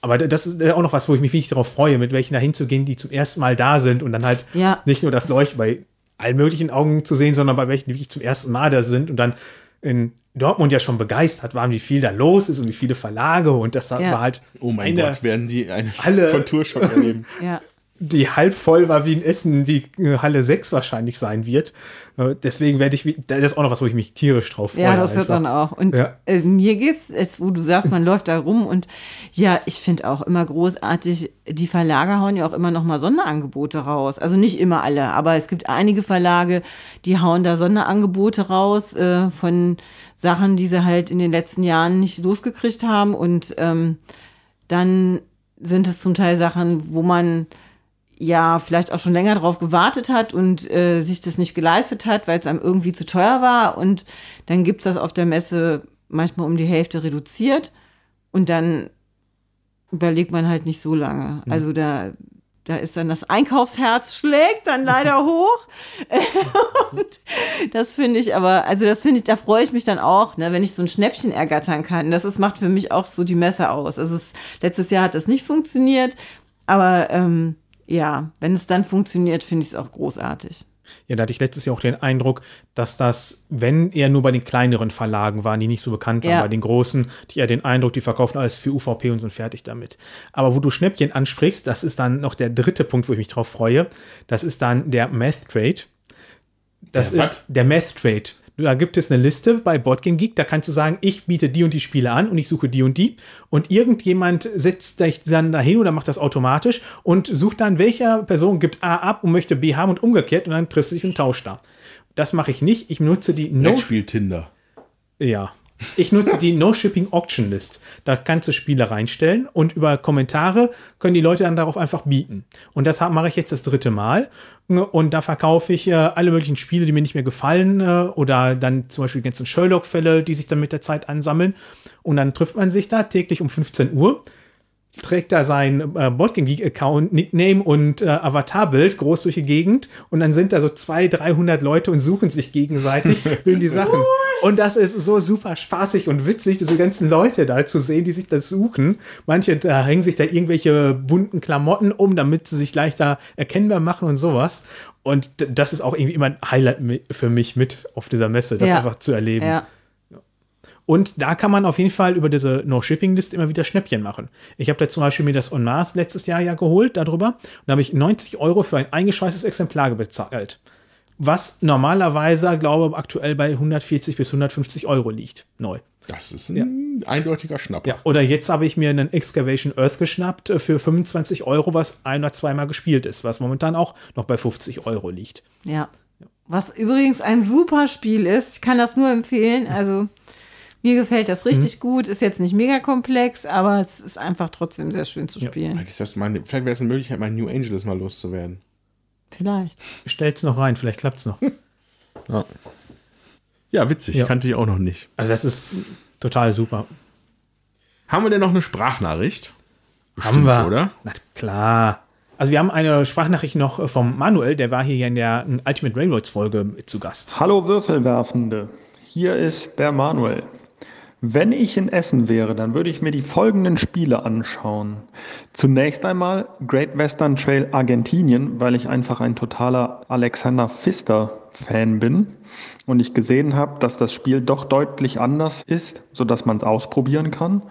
Aber das ist auch noch was, wo ich mich wirklich darauf freue, mit welchen da hinzugehen, die zum ersten Mal da sind und dann halt Ja. nicht nur das Leuchten bei allen möglichen Augen zu sehen, sondern bei welchen, die wirklich zum ersten Mal da sind und dann in Dortmund ja schon begeistert waren, wie viel da los ist und wie viele Verlage und das Ja. war halt Oh mein eine, Gott, werden die einen alle- (laughs) Konturschock erleben. ja. Die halb voll war wie in Essen, die äh, Halle 6 wahrscheinlich sein wird. Äh, deswegen werde ich, das ist auch noch was, wo ich mich tierisch drauf freue. Ja, das wird dann auch. Und Ja. äh, mir geht's, jetzt, wo du sagst, man läuft da rum und ja, ich finde auch immer großartig, die Verlage hauen ja auch immer noch mal Sonderangebote raus. Also nicht immer alle, aber es gibt einige Verlage, die hauen da Sonderangebote raus äh, von Sachen, die sie halt in den letzten Jahren nicht losgekriegt haben und ähm, dann sind es zum Teil Sachen, wo man ja vielleicht auch schon länger drauf gewartet hat und äh, sich das nicht geleistet hat, weil es einem irgendwie zu teuer war. Und dann gibt's das auf der Messe manchmal um die Hälfte reduziert. Und dann überlegt man halt nicht so lange. Also da, da ist dann das Einkaufsherz schlägt dann leider (laughs) hoch. und das finde ich aber, also das finde ich, da freue ich mich dann auch, ne, wenn ich so ein Schnäppchen ergattern kann. Das ist, macht für mich auch so die Messe aus. Also es, letztes Jahr hat das nicht funktioniert, aber ähm, ja, wenn es dann funktioniert, finde ich es auch großartig. Ja, da hatte ich letztes Jahr auch den Eindruck, dass das, wenn eher nur bei den kleineren Verlagen waren, die nicht so bekannt waren, Ja. bei den großen, die eher den Eindruck, die verkaufen alles für UVP und sind fertig damit. Aber wo du Schnäppchen ansprichst, das ist dann noch der dritte Punkt, wo ich mich drauf freue. Das ist dann der Math Trade. Das Der ist was? der Math Trade. Da gibt es eine Liste bei Boardgame Geek, da kannst du sagen, ich biete die und die Spiele an und ich suche die und die. Und irgendjemand setzt dich dann dahin oder macht das automatisch und sucht dann, welcher Person gibt A ab und möchte B haben und umgekehrt und dann triffst du dich und tauscht da. Das mache ich nicht. Ich nutze die No Brettspiel Tinder. ja. Ich nutze die No Shipping Auction List. Da kannst du Spiele reinstellen und über Kommentare können die Leute dann darauf einfach bieten. Und das mache ich jetzt das dritte Mal. Und da verkaufe ich äh, alle möglichen Spiele, die mir nicht mehr gefallen äh, oder dann zum Beispiel die ganzen Sherlock-Fälle, die sich dann mit der Zeit ansammeln. Und dann trifft man sich da täglich um 15 Uhr trägt da sein äh, Boardgame Geek Account, Nickname und äh, Avatarbild groß durch die Gegend und dann sind da so 200, 300 Leute und suchen sich gegenseitig, (laughs) will die Sachen. Und das ist so super spaßig und witzig, diese ganzen Leute da zu sehen, die sich das suchen. Manche da hängen sich da irgendwelche bunten Klamotten um, damit sie sich leichter erkennbar machen und sowas. Und das ist auch irgendwie immer ein Highlight für mich mit auf dieser Messe, das Ja. einfach zu erleben. Ja. Und da kann man auf jeden Fall über diese No-Shipping-List immer wieder Schnäppchen machen. Ich habe da zum Beispiel mir das On Mars letztes Jahr ja geholt, darüber. Und da habe ich 90 Euro für ein eingeschweißtes Exemplar bezahlt. Was normalerweise, glaube ich, aktuell bei 140 bis 150 Euro liegt. Neu. Das ist ein eindeutiger Schnapper. Ja, oder jetzt habe ich mir einen Excavation Earth geschnappt äh, für 25 Euro, was ein oder zweimal gespielt ist, was momentan auch noch bei 50 Euro liegt. Ja. Was übrigens ein super Spiel ist. Ich kann das nur empfehlen. Also mir gefällt das richtig gut. Ist jetzt nicht mega komplex, aber es ist einfach trotzdem sehr schön zu spielen. Vielleicht, ist das meine, vielleicht wäre es eine Möglichkeit, mein New Angeles mal loszuwerden. Vielleicht. Stell's noch rein, vielleicht klappt's noch. Ja, witzig. Ja. Kannte ich auch noch nicht. Also das ist total super. Haben wir denn noch eine Sprachnachricht? haben wir. oder? Na klar. Also wir haben eine Sprachnachricht noch vom Manuel, der war hier in der Ultimate Railroads Folge zu Gast. Hallo Würfelwerfende, hier ist der Manuel. Wenn ich in Essen wäre, dann würde ich mir die folgenden Spiele anschauen. Zunächst einmal Great Western Trail Argentinien, weil ich einfach ein totaler Alexander Pfister Fan bin und ich gesehen habe, dass das Spiel doch deutlich anders ist, sodass man es ausprobieren kann.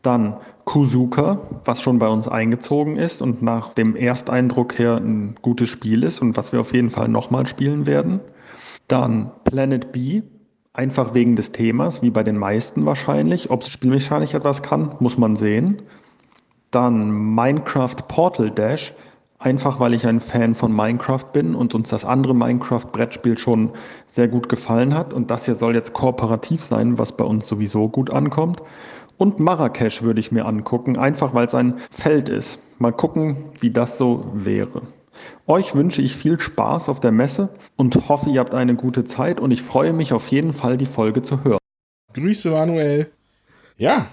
Dann Kuzuka, was schon bei uns eingezogen ist und nach dem Ersteindruck her ein gutes Spiel ist und was wir auf jeden Fall nochmal spielen werden. Dann Planet B, einfach wegen des Themas, wie bei den meisten wahrscheinlich. Ob es spielmechanisch etwas kann, muss man sehen. Dann Minecraft Portal Dash, einfach weil ich ein Fan von Minecraft bin und uns das andere Minecraft-Brettspiel schon sehr gut gefallen hat. Und das hier soll jetzt kooperativ sein, was bei uns sowieso gut ankommt. Und Marrakesch würde ich mir angucken, einfach weil es ein Feld ist. Mal gucken, wie das so wäre. Euch wünsche ich viel Spaß auf der Messe und hoffe, ihr habt eine gute Zeit und ich freue mich auf jeden Fall, die Folge zu hören. Grüße, Manuel. Ja,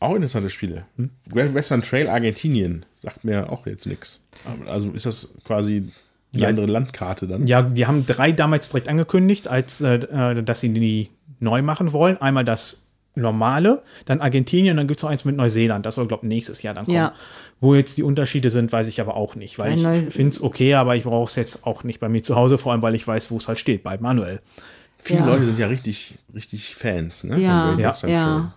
auch interessante Spiele. Hm? Grand Western Trail Argentinien sagt mir auch jetzt nichts. Also ist das quasi die Ja. andere Landkarte dann? Ja, die haben drei damals direkt angekündigt, als äh, äh, dass sie die neu machen wollen. Einmal das normale, dann Argentinien und dann gibt es noch eins mit Neuseeland. Das soll, glaube ich, nächstes Jahr dann kommen. Ja. Wo jetzt die Unterschiede sind, weiß ich aber auch nicht, weil Bei ich finde es okay, aber ich brauche es jetzt auch nicht bei mir zu Hause, vor allem weil ich weiß, wo es halt steht, bei Manuel. Viele Ja. Leute sind ja richtig, richtig Fans, ne? Ja, ja. Ja.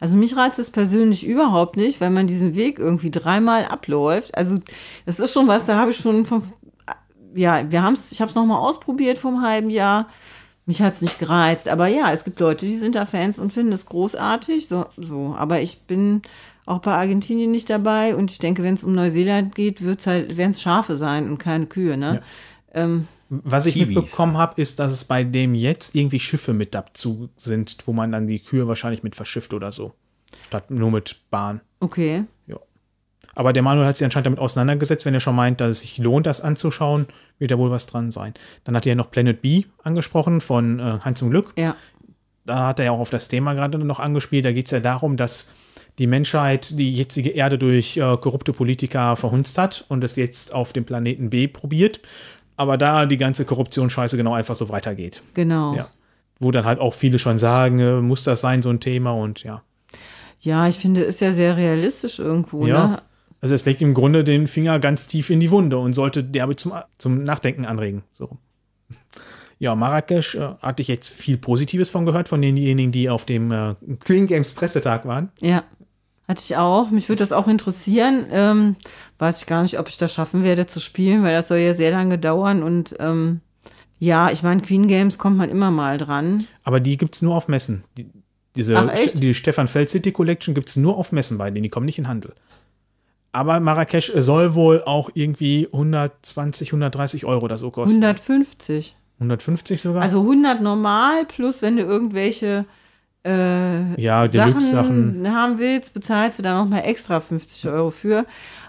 Also mich reizt es persönlich überhaupt nicht, weil man diesen Weg irgendwie dreimal abläuft. Also das ist schon was, da habe ich schon von, ja, wir haben es, ich habe es nochmal ausprobiert vor einem halben Jahr. Mich hat es nicht gereizt. Aber ja, es gibt Leute, die sind da Fans und finden es großartig. So, so. Aber ich bin auch bei Argentinien nicht dabei und ich denke, wenn es um Neuseeland geht, wird's halt, werden es Schafe sein und keine Kühe, ne? Ähm, Was ich Kiwis. mitbekommen habe, ist, dass es bei dem jetzt irgendwie Schiffe mit dazu sind, wo man dann die Kühe wahrscheinlich mit verschifft oder so. Statt nur mit Bahn. okay. Aber der Manuel hat sich anscheinend damit auseinandergesetzt, wenn er schon meint, dass es sich lohnt, das anzuschauen, wird da wohl was dran sein. Dann hat er ja noch Planet B angesprochen von äh, Hans zum Glück. Ja. Da hat er ja auch auf das Thema gerade noch angespielt. Da geht es ja darum, dass die Menschheit die jetzige Erde durch äh, korrupte Politiker verhunzt hat und es jetzt auf dem Planeten B probiert. Aber da die ganze Korruptionsscheiße genau einfach so weitergeht. Genau. Ja. Wo dann halt auch viele schon sagen, äh, muss das sein, so ein Thema und ja. Ja, ich finde, ist ja sehr realistisch irgendwo, Ja. ne? Also es legt im Grunde den Finger ganz tief in die Wunde und sollte derbe zum, zum Nachdenken anregen. So. (laughs) Ja, Marrakesch äh, hatte ich jetzt viel Positives von gehört, von denjenigen, die auf dem äh, Queen Games Pressetag waren. Ja, hatte ich auch. Mich würde das auch interessieren. Ähm, weiß ich gar nicht, ob ich das schaffen werde zu spielen, weil das soll ja sehr lange dauern. Und ähm, ja, ich meine, Queen Games kommt man immer mal dran. Aber die gibt es nur auf Messen. Die, diese Ach, echt? die Stefan Feld City Collection gibt es nur auf Messen bei denen, die kommen nicht in Handel. Aber Marrakesch soll wohl auch irgendwie 120, 130 Euro oder so kosten. 150. 150 sogar? Also 100 normal, plus wenn du irgendwelche äh, ja, Deluxe-Sachen. Sachen haben willst, bezahlst du da nochmal extra 50 Euro für.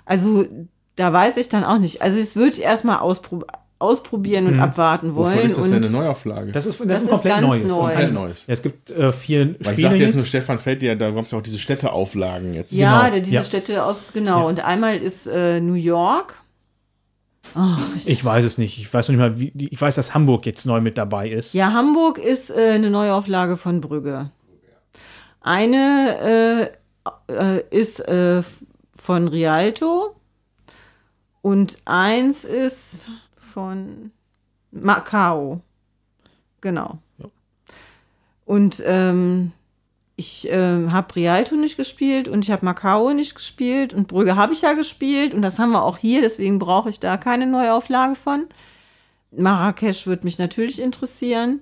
Also da weiß ich dann auch nicht. Also das würde ich erstmal auspro ausprobieren und abwarten wollen. Wovon ist das denn eine Neuauflage? Das ist, das Das ist ein ist komplett ganz neues. Das ist neu. ein- neues. Ja, es gibt äh, vier Weil ich Spiele sagte jetzt nur. Stefan Feld, ja, da gab es ja auch diese Städteauflagen jetzt. Ja, Genau, diese ja. Städte aus, genau. Und einmal ist äh, New York. Ach, ich, Ich weiß es nicht. Ich weiß noch nicht mal, wie, ich weiß, dass Hamburg jetzt neu mit dabei ist. ja, Hamburg ist äh, eine Neuauflage von Brügge. Eine äh, äh, ist äh, von Rialto und eins ist von Macau. Genau. Ja. Und ähm, ich ähm, habe Rialto nicht gespielt und ich habe Macau nicht gespielt und Brügge habe ich ja gespielt und das haben wir auch hier, deswegen brauche ich da keine Neuauflage von. Marrakesch würde mich natürlich interessieren.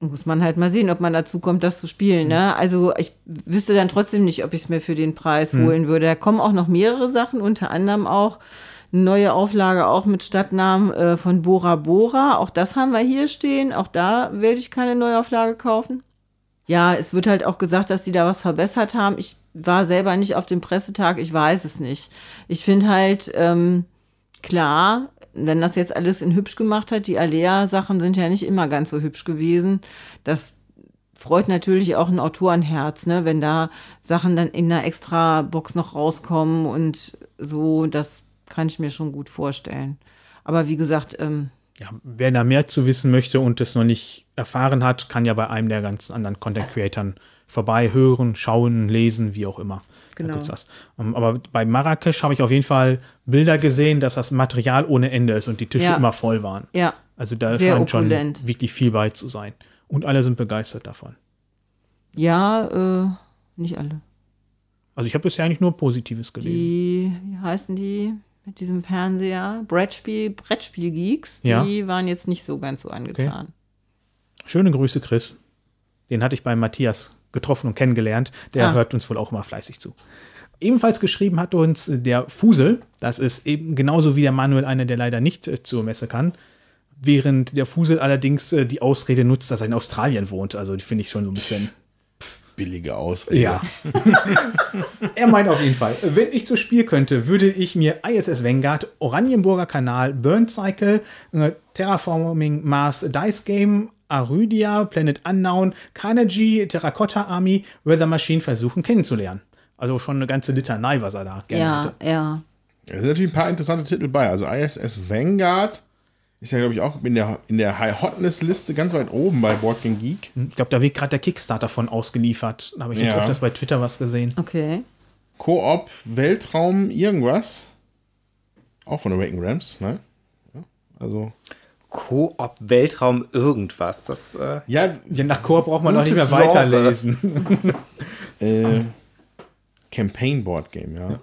Muss man halt mal sehen, ob man dazu kommt, das zu spielen. Ne? Also ich wüsste dann trotzdem nicht, ob ich es mir für den Preis holen würde. Da kommen auch noch mehrere Sachen, unter anderem auch neue Auflage auch mit Stadtnamen äh, von Bora Bora. Auch das haben wir hier stehen. Auch da werde ich keine Neuauflage kaufen. Ja, es wird halt auch gesagt, dass sie da was verbessert haben. Ich war selber nicht auf dem Pressetag, ich weiß es nicht. Ich finde halt, ähm, klar, wenn das jetzt alles in hübsch gemacht hat, die Alea-Sachen sind ja nicht immer ganz so hübsch gewesen. Das freut natürlich auch ein Autorenherz, ne, wenn da Sachen dann in einer extra Box noch rauskommen und so, das kann ich mir schon gut vorstellen. Aber wie gesagt, ähm, Ja, wer da mehr zu wissen möchte und es noch nicht erfahren hat, kann ja bei einem der ganzen anderen Content Creatoren vorbei hören, schauen, lesen, wie auch immer. Genau. Ähm, Aber bei Marrakesch habe ich auf jeden Fall Bilder gesehen, dass das Material ohne Ende ist und die Tische Ja. immer voll waren. ja, Also da Sehr scheint schon opulent. wirklich viel bei zu sein. Und alle sind begeistert davon. ja, äh, nicht alle. Also ich habe bisher eigentlich nur Positives gelesen. Die, wie heißen die mit diesem Fernseher? Brettspiel, Brettspiel-Geeks, die Ja. waren jetzt nicht so ganz so angetan. Schöne Grüße, Chris. Den hatte ich bei Matthias getroffen und kennengelernt. Der Ah. hört uns wohl auch immer fleißig zu. Ebenfalls geschrieben hat uns der Fusel. Das ist eben genauso wie der Manuel einer, der leider nicht äh, zur Messe kann. Während der Fusel allerdings äh, die Ausrede nutzt, dass er in Australien wohnt. Also die finde ich schon so ein bisschen, billige Ausrede. Ja. (laughs) er meint auf jeden Fall, wenn ich zu Spiel könnte, würde ich mir ISS Vanguard, Oranienburger Kanal, Burn Cycle, äh, Terraforming Mars Dice Game, Arydia, Planet Unknown, Carnegie, Terracotta Army, Weather Machine versuchen kennenzulernen. Also schon eine ganze Litanei, was er da gerne Ja, hätte. ja. Da sind natürlich ein paar interessante Titel bei. Also ISS Vanguard ist ja, glaube ich, auch in der, in der High Hotness-Liste ganz weit oben bei Board Game Geek. Ich glaube, da wird gerade der Kickstarter von ausgeliefert. Da habe ich jetzt Ja. öfters bei Twitter was gesehen. Okay. Koop Weltraum irgendwas. Auch von Awaken Rams, ne? Ja, also. Koop Weltraum irgendwas. Das äh, Ja, Ja, nach Chor braucht man doch nicht mehr weiterlesen. (laughs) äh, Campaign Board Game, ja.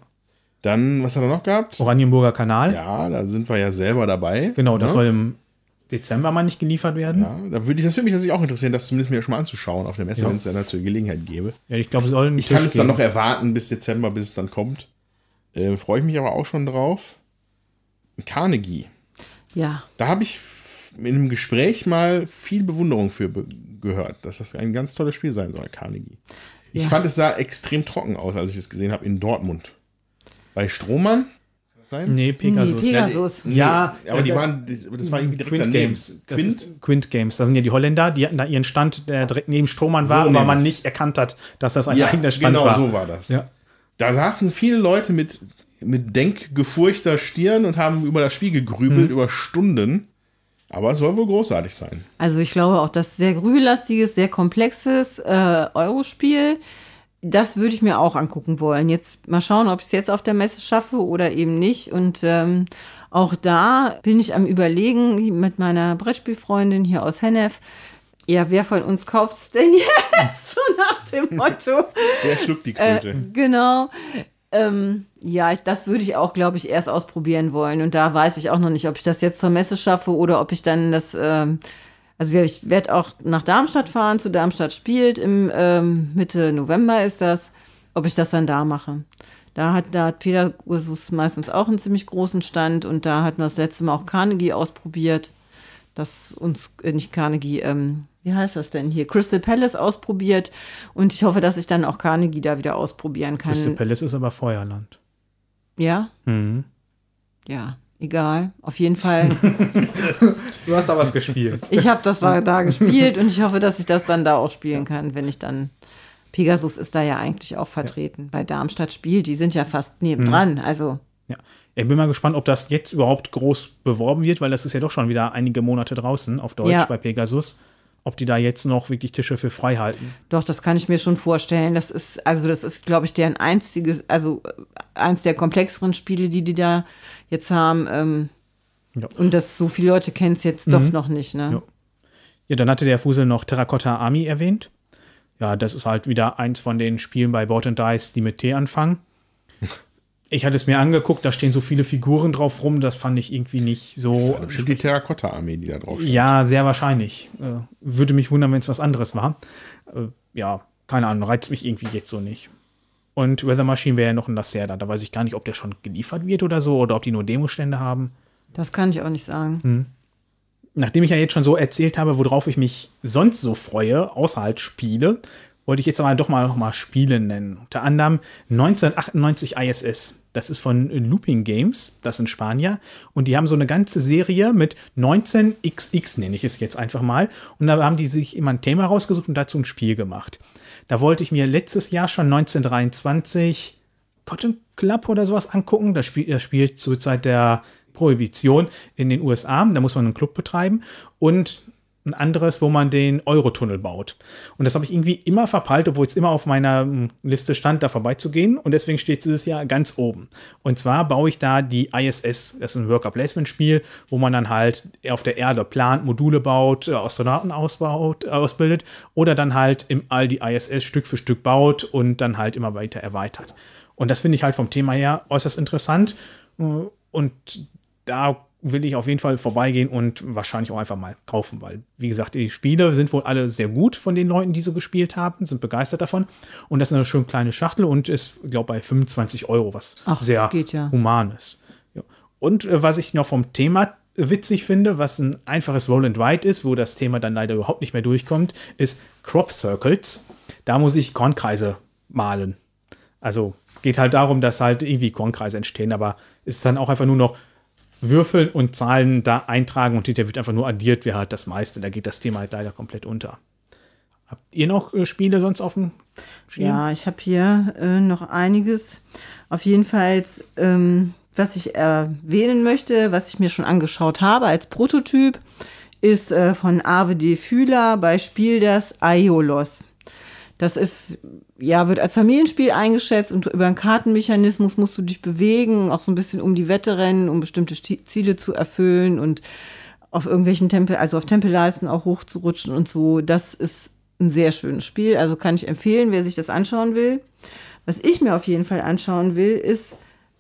Dann, was hat er noch gehabt? Oranienburger Kanal. Ja, da sind wir ja selber dabei. Genau, das ne? soll im Dezember mal nicht geliefert werden. Ja, Ja, da würde ich, das würde mich natürlich auch interessieren, das zumindest mir schon mal anzuschauen auf der Messe, wenn es dann dazu Gelegenheit gäbe. ich glaube, es soll Ich kann Tisch es dann geben. noch erwarten bis Dezember, bis es dann kommt. Äh, Freue ich mich aber auch schon drauf. Carnegie. Ja. Da habe ich in einem Gespräch mal viel Bewunderung für be gehört, dass das ein ganz tolles Spiel sein soll, Carnegie. Ich Ja. fand, es sah extrem trocken aus, als ich es gesehen habe in Dortmund. Bei Strohmann? Sein? Nee, Pegasus. Nee, Pegasus. Ja, Nee, aber die äh, waren, das war irgendwie direkt Quint daneben. Games. Das Quint? ist Quint Games. Das sind ja die Holländer, die hatten da ihren Stand, der direkt neben Strohmann war, So aber man nicht erkannt hat, dass das ein ja, eigener Stand genau war. so war das. Ja. Da saßen viele Leute mit, mit denkgefurchter Stirn und haben über das Spiel gegrübelt, über Stunden. Aber es soll wohl großartig sein. Also ich glaube auch, das sehr grübellastiges, sehr komplexes äh, Eurospiel, das würde ich mir auch angucken wollen. Jetzt mal schauen, ob ich es jetzt auf der Messe schaffe oder eben nicht. Und ähm, auch da bin ich am Überlegen mit meiner Brettspielfreundin hier aus Hennef. Ja, wer von uns kauft es denn (laughs) jetzt? so nach dem (laughs) Motto. Der schluckt die Kröte. Genau. Ähm, ja, ich- das würde ich auch, glaube ich, erst ausprobieren wollen. Und da weiß ich auch noch nicht, ob ich das jetzt zur Messe schaffe oder ob ich dann das. Ähm, also ich werde auch nach Darmstadt fahren, zu Darmstadt spielt. Im ähm, Mitte November ist das. Ob ich das dann da mache. Da hat, da hat Peter Ursus meistens auch einen ziemlich großen Stand und da hatten wir das letzte Mal auch Carnegie ausprobiert. Das uns, äh, nicht Carnegie, ähm, wie heißt das denn hier? Crystal Palace ausprobiert. Und ich hoffe, dass ich dann auch Carnegie da wieder ausprobieren kann. Crystal Palace ist aber Feuerland. Ja? Mhm. Ja, egal. Auf jeden Fall. (laughs) Du hast da was gespielt. Ich habe das war da gespielt und ich hoffe, dass ich das dann da auch spielen kann, wenn ich dann. Pegasus ist da ja eigentlich auch vertreten. Bei Darmstadt spielt, die sind ja fast nebendran. Also, Ja. Ich bin mal gespannt, ob das jetzt überhaupt groß beworben wird, weil das ist ja doch schon wieder einige Monate draußen auf Deutsch Ja. bei Pegasus. Ob die da jetzt noch wirklich Tische für frei halten. doch, das kann ich mir schon vorstellen. Das ist, also, das ist, glaube ich, deren einziges, also äh, eins der komplexeren Spiele, die die da jetzt haben. Ähm, Ja. Und das so viele Leute kennen es jetzt doch noch nicht, ne? Ja. Ja, dann hatte der Fusel noch Terracotta Army erwähnt. Ja, das ist halt wieder eins von den Spielen bei Board and Dice, die mit T anfangen. Ich hatte es mir angeguckt, da stehen so viele Figuren drauf rum, das fand ich irgendwie nicht so. Das war bestimmt die Terrakotta-Armee, die da drauf steht. Ja, sehr wahrscheinlich. Äh, würde mich wundern, wenn es was anderes war. Äh, ja, keine Ahnung, reizt mich irgendwie jetzt so nicht. Und Weather Machine wäre ja noch ein Lacerda. Da weiß ich gar nicht, ob der schon geliefert wird oder so oder ob die nur Demostände haben. Das kann ich auch nicht sagen. Nachdem ich ja jetzt schon so erzählt habe, worauf ich mich sonst so freue, außer halt Spiele, wollte ich jetzt aber doch mal noch mal Spiele nennen. Unter anderem 1998 ISS. Das ist von Looping Games, das sind Spanier. Und die haben so eine ganze Serie mit 19XX, nenne ich es jetzt einfach mal. Und da haben die sich immer ein Thema rausgesucht und dazu ein Spiel gemacht. Da wollte ich mir letztes Jahr schon 1923 Cotton Club oder sowas angucken. Das spielt, das spielt zur Zeit der Prohibition in den USA. Da muss man einen Club betreiben. Und ein anderes, wo man den Eurotunnel baut. Und das habe ich irgendwie immer verpeilt, obwohl es immer auf meiner hm, Liste stand, da vorbeizugehen. Und deswegen steht es dieses Jahr ganz oben. Und zwar baue ich da die ISS. Das ist ein Worker-Placement-Spiel, wo man dann halt auf der Erde plant, Module baut, äh, Astronauten ausbaut, äh, ausbildet oder dann halt im All die ISS Stück für Stück baut und dann halt immer weiter erweitert. Und das finde ich halt vom Thema her äußerst interessant. Äh, Und da will ich auf jeden Fall vorbeigehen und wahrscheinlich auch einfach mal kaufen, weil, wie gesagt, die Spiele sind wohl alle sehr gut von den Leuten, die so gespielt haben, sind begeistert davon. Und das ist eine schön kleine Schachtel und ist, glaube ich, bei 25 Euro, was Ach, sehr geht ja. human ist. Ja. Und äh, was ich noch vom Thema witzig finde, was ein einfaches Roll and Write ist, wo das Thema dann leider überhaupt nicht mehr durchkommt, ist Crop Circles. Da muss ich Kornkreise malen. Also geht halt darum, dass halt irgendwie Kornkreise entstehen, aber ist dann auch einfach nur noch Würfel und Zahlen da eintragen und hinterher wird einfach nur addiert, wer halt das meiste. Da geht das Thema halt leider komplett unter. Habt ihr noch äh, Spiele sonst Schirm? Ja, ich habe hier äh, noch einiges. Auf jeden Fall, ähm, was ich erwähnen möchte, was ich mir schon angeschaut habe als Prototyp, ist äh, von Arve D. Fühler bei Spiel das Aiolos. Das ist, ja, wird als Familienspiel eingeschätzt und über einen Kartenmechanismus musst du dich bewegen, auch so ein bisschen um die Wette rennen, um bestimmte Ziele zu erfüllen und auf irgendwelchen Tempel, also auf Tempelleisten auch hochzurutschen und so. Das ist ein sehr schönes Spiel, also kann ich empfehlen, wer sich das anschauen will. Was ich mir auf jeden Fall anschauen will, ist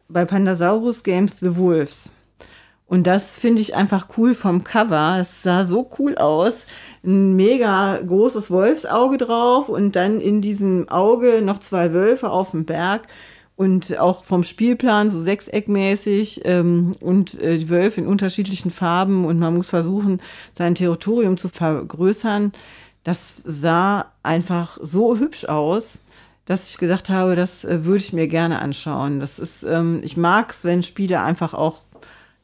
bei Pandasaurus Games The Wolves. Und das finde ich einfach cool vom Cover. Es sah so cool aus. Ein mega großes Wolfsauge drauf und dann in diesem Auge noch zwei Wölfe auf dem Berg und auch vom Spielplan so sechseckmäßig ähm, und äh, die Wölfe in unterschiedlichen Farben und man muss versuchen, sein Territorium zu vergrößern. Das sah einfach so hübsch aus, dass ich gedacht habe, das äh, würde ich mir gerne anschauen. Das ist, ähm, ich mag es, wenn Spiele einfach auch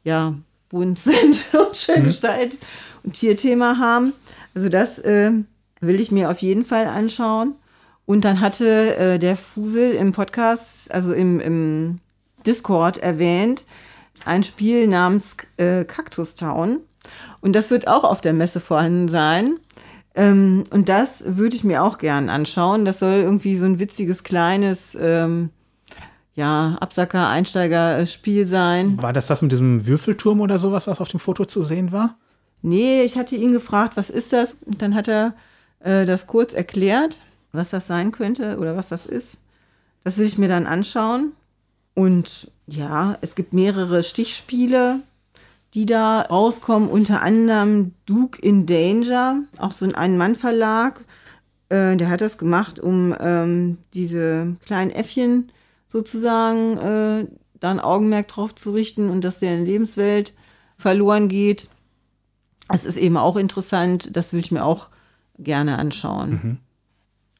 ja, bunt sind (laughs) und schön mhm. gestaltet und Tierthema haben. Also das äh, will ich mir auf jeden Fall anschauen. Und dann hatte äh, der Fusel im Podcast, also im, im Discord erwähnt, ein Spiel namens äh, Cactus Town. Und das wird auch auf der Messe vorhanden sein. Ähm, und das würde ich mir auch gern anschauen. Das soll irgendwie so ein witziges, kleines ähm, ja, Absacker, Einsteiger-Spiel sein. War das das mit diesem Würfelturm oder sowas, was auf dem Foto zu sehen war? Nee, ich hatte ihn gefragt, was ist das? Und dann hat er äh, das kurz erklärt, was das sein könnte oder was das ist. Das will ich mir dann anschauen. Und ja, es gibt mehrere Stichspiele, die da rauskommen, unter anderem Duke in Danger, auch so ein Ein-Mann-Verlag. Äh, der hat das gemacht, um ähm, diese kleinen Äffchen sozusagen äh, da ein Augenmerk drauf zu richten und dass deren Lebenswelt verloren geht. Es ist eben auch interessant, das will ich mir auch gerne anschauen.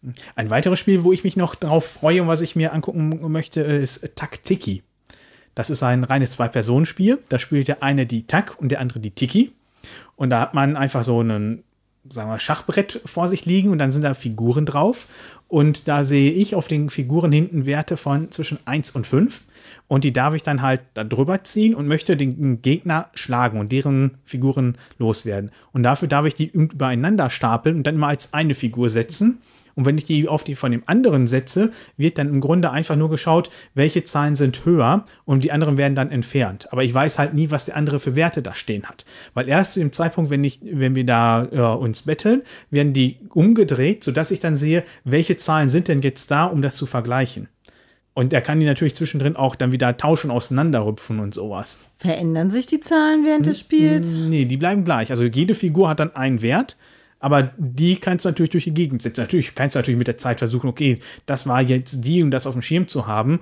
Mhm. Ein weiteres Spiel, wo ich mich noch drauf freue und was ich mir angucken möchte, ist Taktiki. Das ist ein reines Zwei-Personen-Spiel. Da spielt der eine die Tak und der andere die Tiki. Und da hat man einfach so einen sagen wir, Schachbrett vor sich liegen und dann sind da Figuren drauf. Und da sehe ich auf den Figuren hinten Werte von zwischen 1 und 5. Und die darf ich dann halt da drüber ziehen und möchte den Gegner schlagen und deren Figuren loswerden. Und dafür darf ich die übereinander stapeln und dann mal als eine Figur setzen. Und wenn ich die auf die von dem anderen setze, wird dann im Grunde einfach nur geschaut, welche Zahlen sind höher und die anderen werden dann entfernt. Aber ich weiß halt nie, was der andere für Werte da stehen hat. Weil erst zu dem Zeitpunkt, wenn, ich, wenn wir da äh, uns betteln, werden die umgedreht, sodass ich dann sehe, welche Zahlen sind denn jetzt da, um das zu vergleichen. Und er kann die natürlich zwischendrin auch dann wieder tauschen, auseinanderrüpfen und sowas. Verändern sich die Zahlen während des Spiels? Nee, die bleiben gleich. Also jede Figur hat dann einen Wert aber die kannst du natürlich durch die Gegend setzen. Natürlich kannst du natürlich mit der Zeit versuchen, okay, das war jetzt die, um das auf dem Schirm zu haben.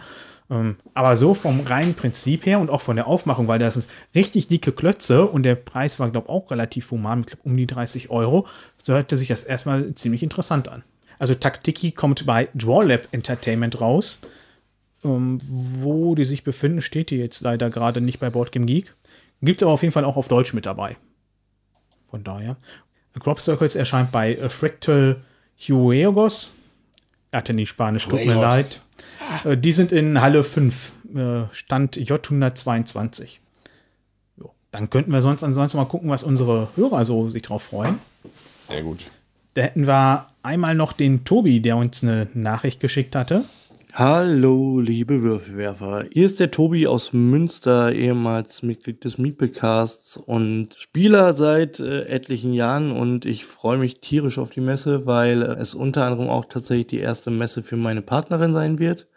Ähm, aber so vom reinen Prinzip her und auch von der Aufmachung, weil das sind richtig dicke Klötze und der Preis war, glaube ich, auch relativ human, mit um die 30 Euro, so hörte sich das erstmal ziemlich interessant an. Also Taktiki kommt bei Drawlab Entertainment raus. Ähm, wo die sich befinden, steht die jetzt leider gerade nicht bei Boardgame Geek. Gibt es aber auf jeden Fall auch auf Deutsch mit dabei. Von daher. Crop Circles erscheint bei äh, Fractal Huegos. Er hatte nie Spanisch, tut mir leid. Äh, die sind in Halle 5, äh, Stand J122. Jo. Dann könnten wir sonst ansonsten mal gucken, was unsere Hörer so sich drauf freuen. Sehr gut. Da hätten wir einmal noch den Tobi, der uns eine Nachricht geschickt hatte. Hallo, liebe Würfelwerfer. Hier ist der Tobi aus Münster, ehemals Mitglied des Meeplecasts und Spieler seit äh, etlichen Jahren und ich freue mich tierisch auf die Messe, weil es unter anderem auch tatsächlich die erste Messe für meine Partnerin sein wird.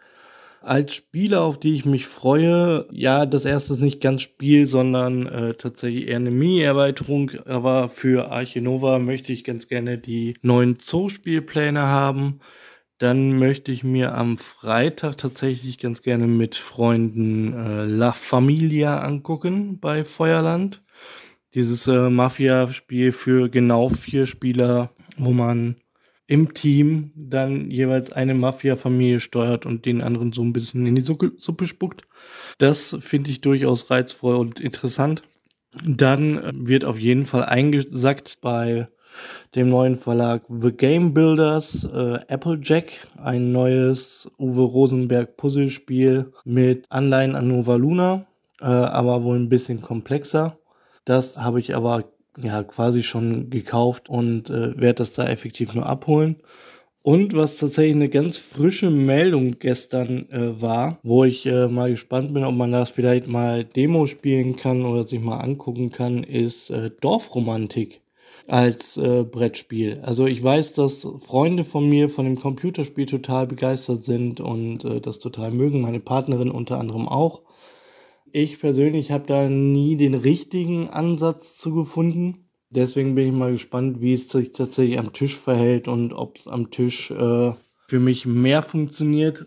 Als Spieler, auf die ich mich freue, ja, das erste ist nicht ganz Spiel, sondern äh, tatsächlich eher eine Mini-Erweiterung, aber für Archinova möchte ich ganz gerne die neuen Zoo-Spielpläne haben dann möchte ich mir am Freitag tatsächlich ganz gerne mit Freunden äh, La Familia angucken bei Feuerland. Dieses äh, Mafia-Spiel für genau vier Spieler, wo man im Team dann jeweils eine Mafia-Familie steuert und den anderen so ein bisschen in die Suppe, spuckt. Das finde ich durchaus reizvoll und interessant. Dann äh, wird auf jeden Fall eingesackt bei dem neuen Verlag The Game Builders äh, Applejack, ein neues Uwe Rosenberg Puzzlespiel mit Anleihen an Nova Luna, äh, aber wohl ein bisschen komplexer. Das habe ich aber ja quasi schon gekauft und äh, werde das da effektiv nur abholen. Und was tatsächlich eine ganz frische Meldung gestern äh, war, wo ich äh, mal gespannt bin, ob man das vielleicht mal Demo spielen kann oder sich mal angucken kann, ist äh, Dorfromantik als äh, Brettspiel. Also ich weiß, dass Freunde von mir von dem Computerspiel total begeistert sind und äh, das total mögen, meine Partnerin unter anderem auch. Ich persönlich habe da nie den richtigen Ansatz zu gefunden. Deswegen bin ich mal gespannt, wie es sich tatsächlich am Tisch verhält und ob es am Tisch äh, für mich mehr funktioniert.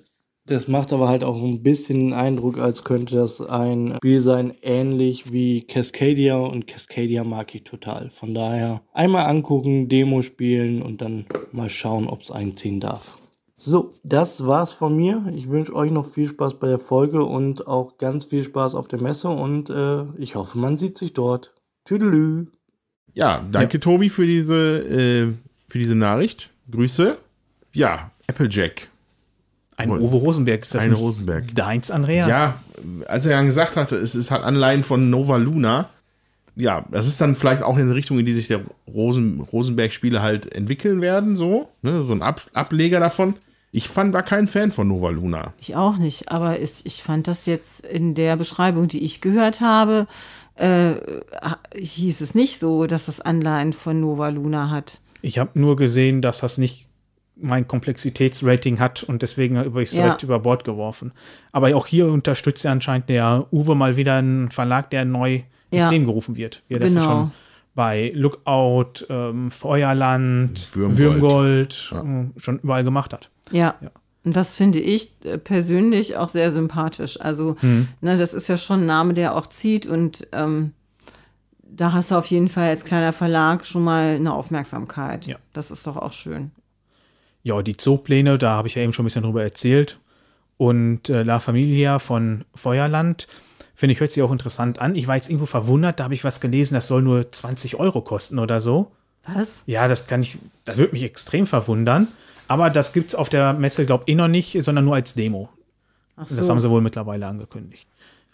Das macht aber halt auch ein bisschen den Eindruck, als könnte das ein Spiel sein, ähnlich wie Cascadia und Cascadia mag ich total. Von daher einmal angucken, Demo spielen und dann mal schauen, ob es einziehen darf. So, das war's von mir. Ich wünsche euch noch viel Spaß bei der Folge und auch ganz viel Spaß auf der Messe und äh, ich hoffe, man sieht sich dort. Tüdelü. Ja, danke ja. Tobi für diese, äh, für diese Nachricht. Grüße. Ja, Applejack. Ein Uwe Rosenberg ist das Ein Rosenberg. Deins, Andreas? Ja, als er ja gesagt hatte, es ist halt Anleihen von Nova Luna. Ja, das ist dann vielleicht auch in eine Richtung, in die sich der Rosen, Rosenberg-Spiele halt entwickeln werden, so. Ne, so ein Ab Ableger davon. Ich fand, war kein Fan von Nova Luna. Ich auch nicht, aber ist, ich fand das jetzt in der Beschreibung, die ich gehört habe, äh, hieß es nicht so, dass das Anleihen von Nova Luna hat. Ich habe nur gesehen, dass das nicht mein Komplexitätsrating hat und deswegen habe ich es direkt ja. über Bord geworfen. Aber auch hier unterstützt ja anscheinend der Uwe mal wieder einen Verlag, der neu ja. ins Leben gerufen wird. Wie er genau. das ja schon bei Lookout, ähm, Feuerland, Würmgold, Würmgold ja. äh, schon überall gemacht hat. Ja. ja. Und das finde ich äh, persönlich auch sehr sympathisch. Also, mhm. ne, das ist ja schon ein Name, der auch zieht und ähm, da hast du auf jeden Fall als kleiner Verlag schon mal eine Aufmerksamkeit. Ja. Das ist doch auch schön. Ja, die Zoopläne, da habe ich ja eben schon ein bisschen drüber erzählt. Und äh, La Familia von Feuerland, finde ich, hört sich auch interessant an. Ich war jetzt irgendwo verwundert, da habe ich was gelesen, das soll nur 20 Euro kosten oder so. Was? Ja, das kann ich, das würde mich extrem verwundern. Aber das gibt es auf der Messe, glaube ich, eh noch nicht, sondern nur als Demo. Ach so. Das haben sie wohl mittlerweile angekündigt.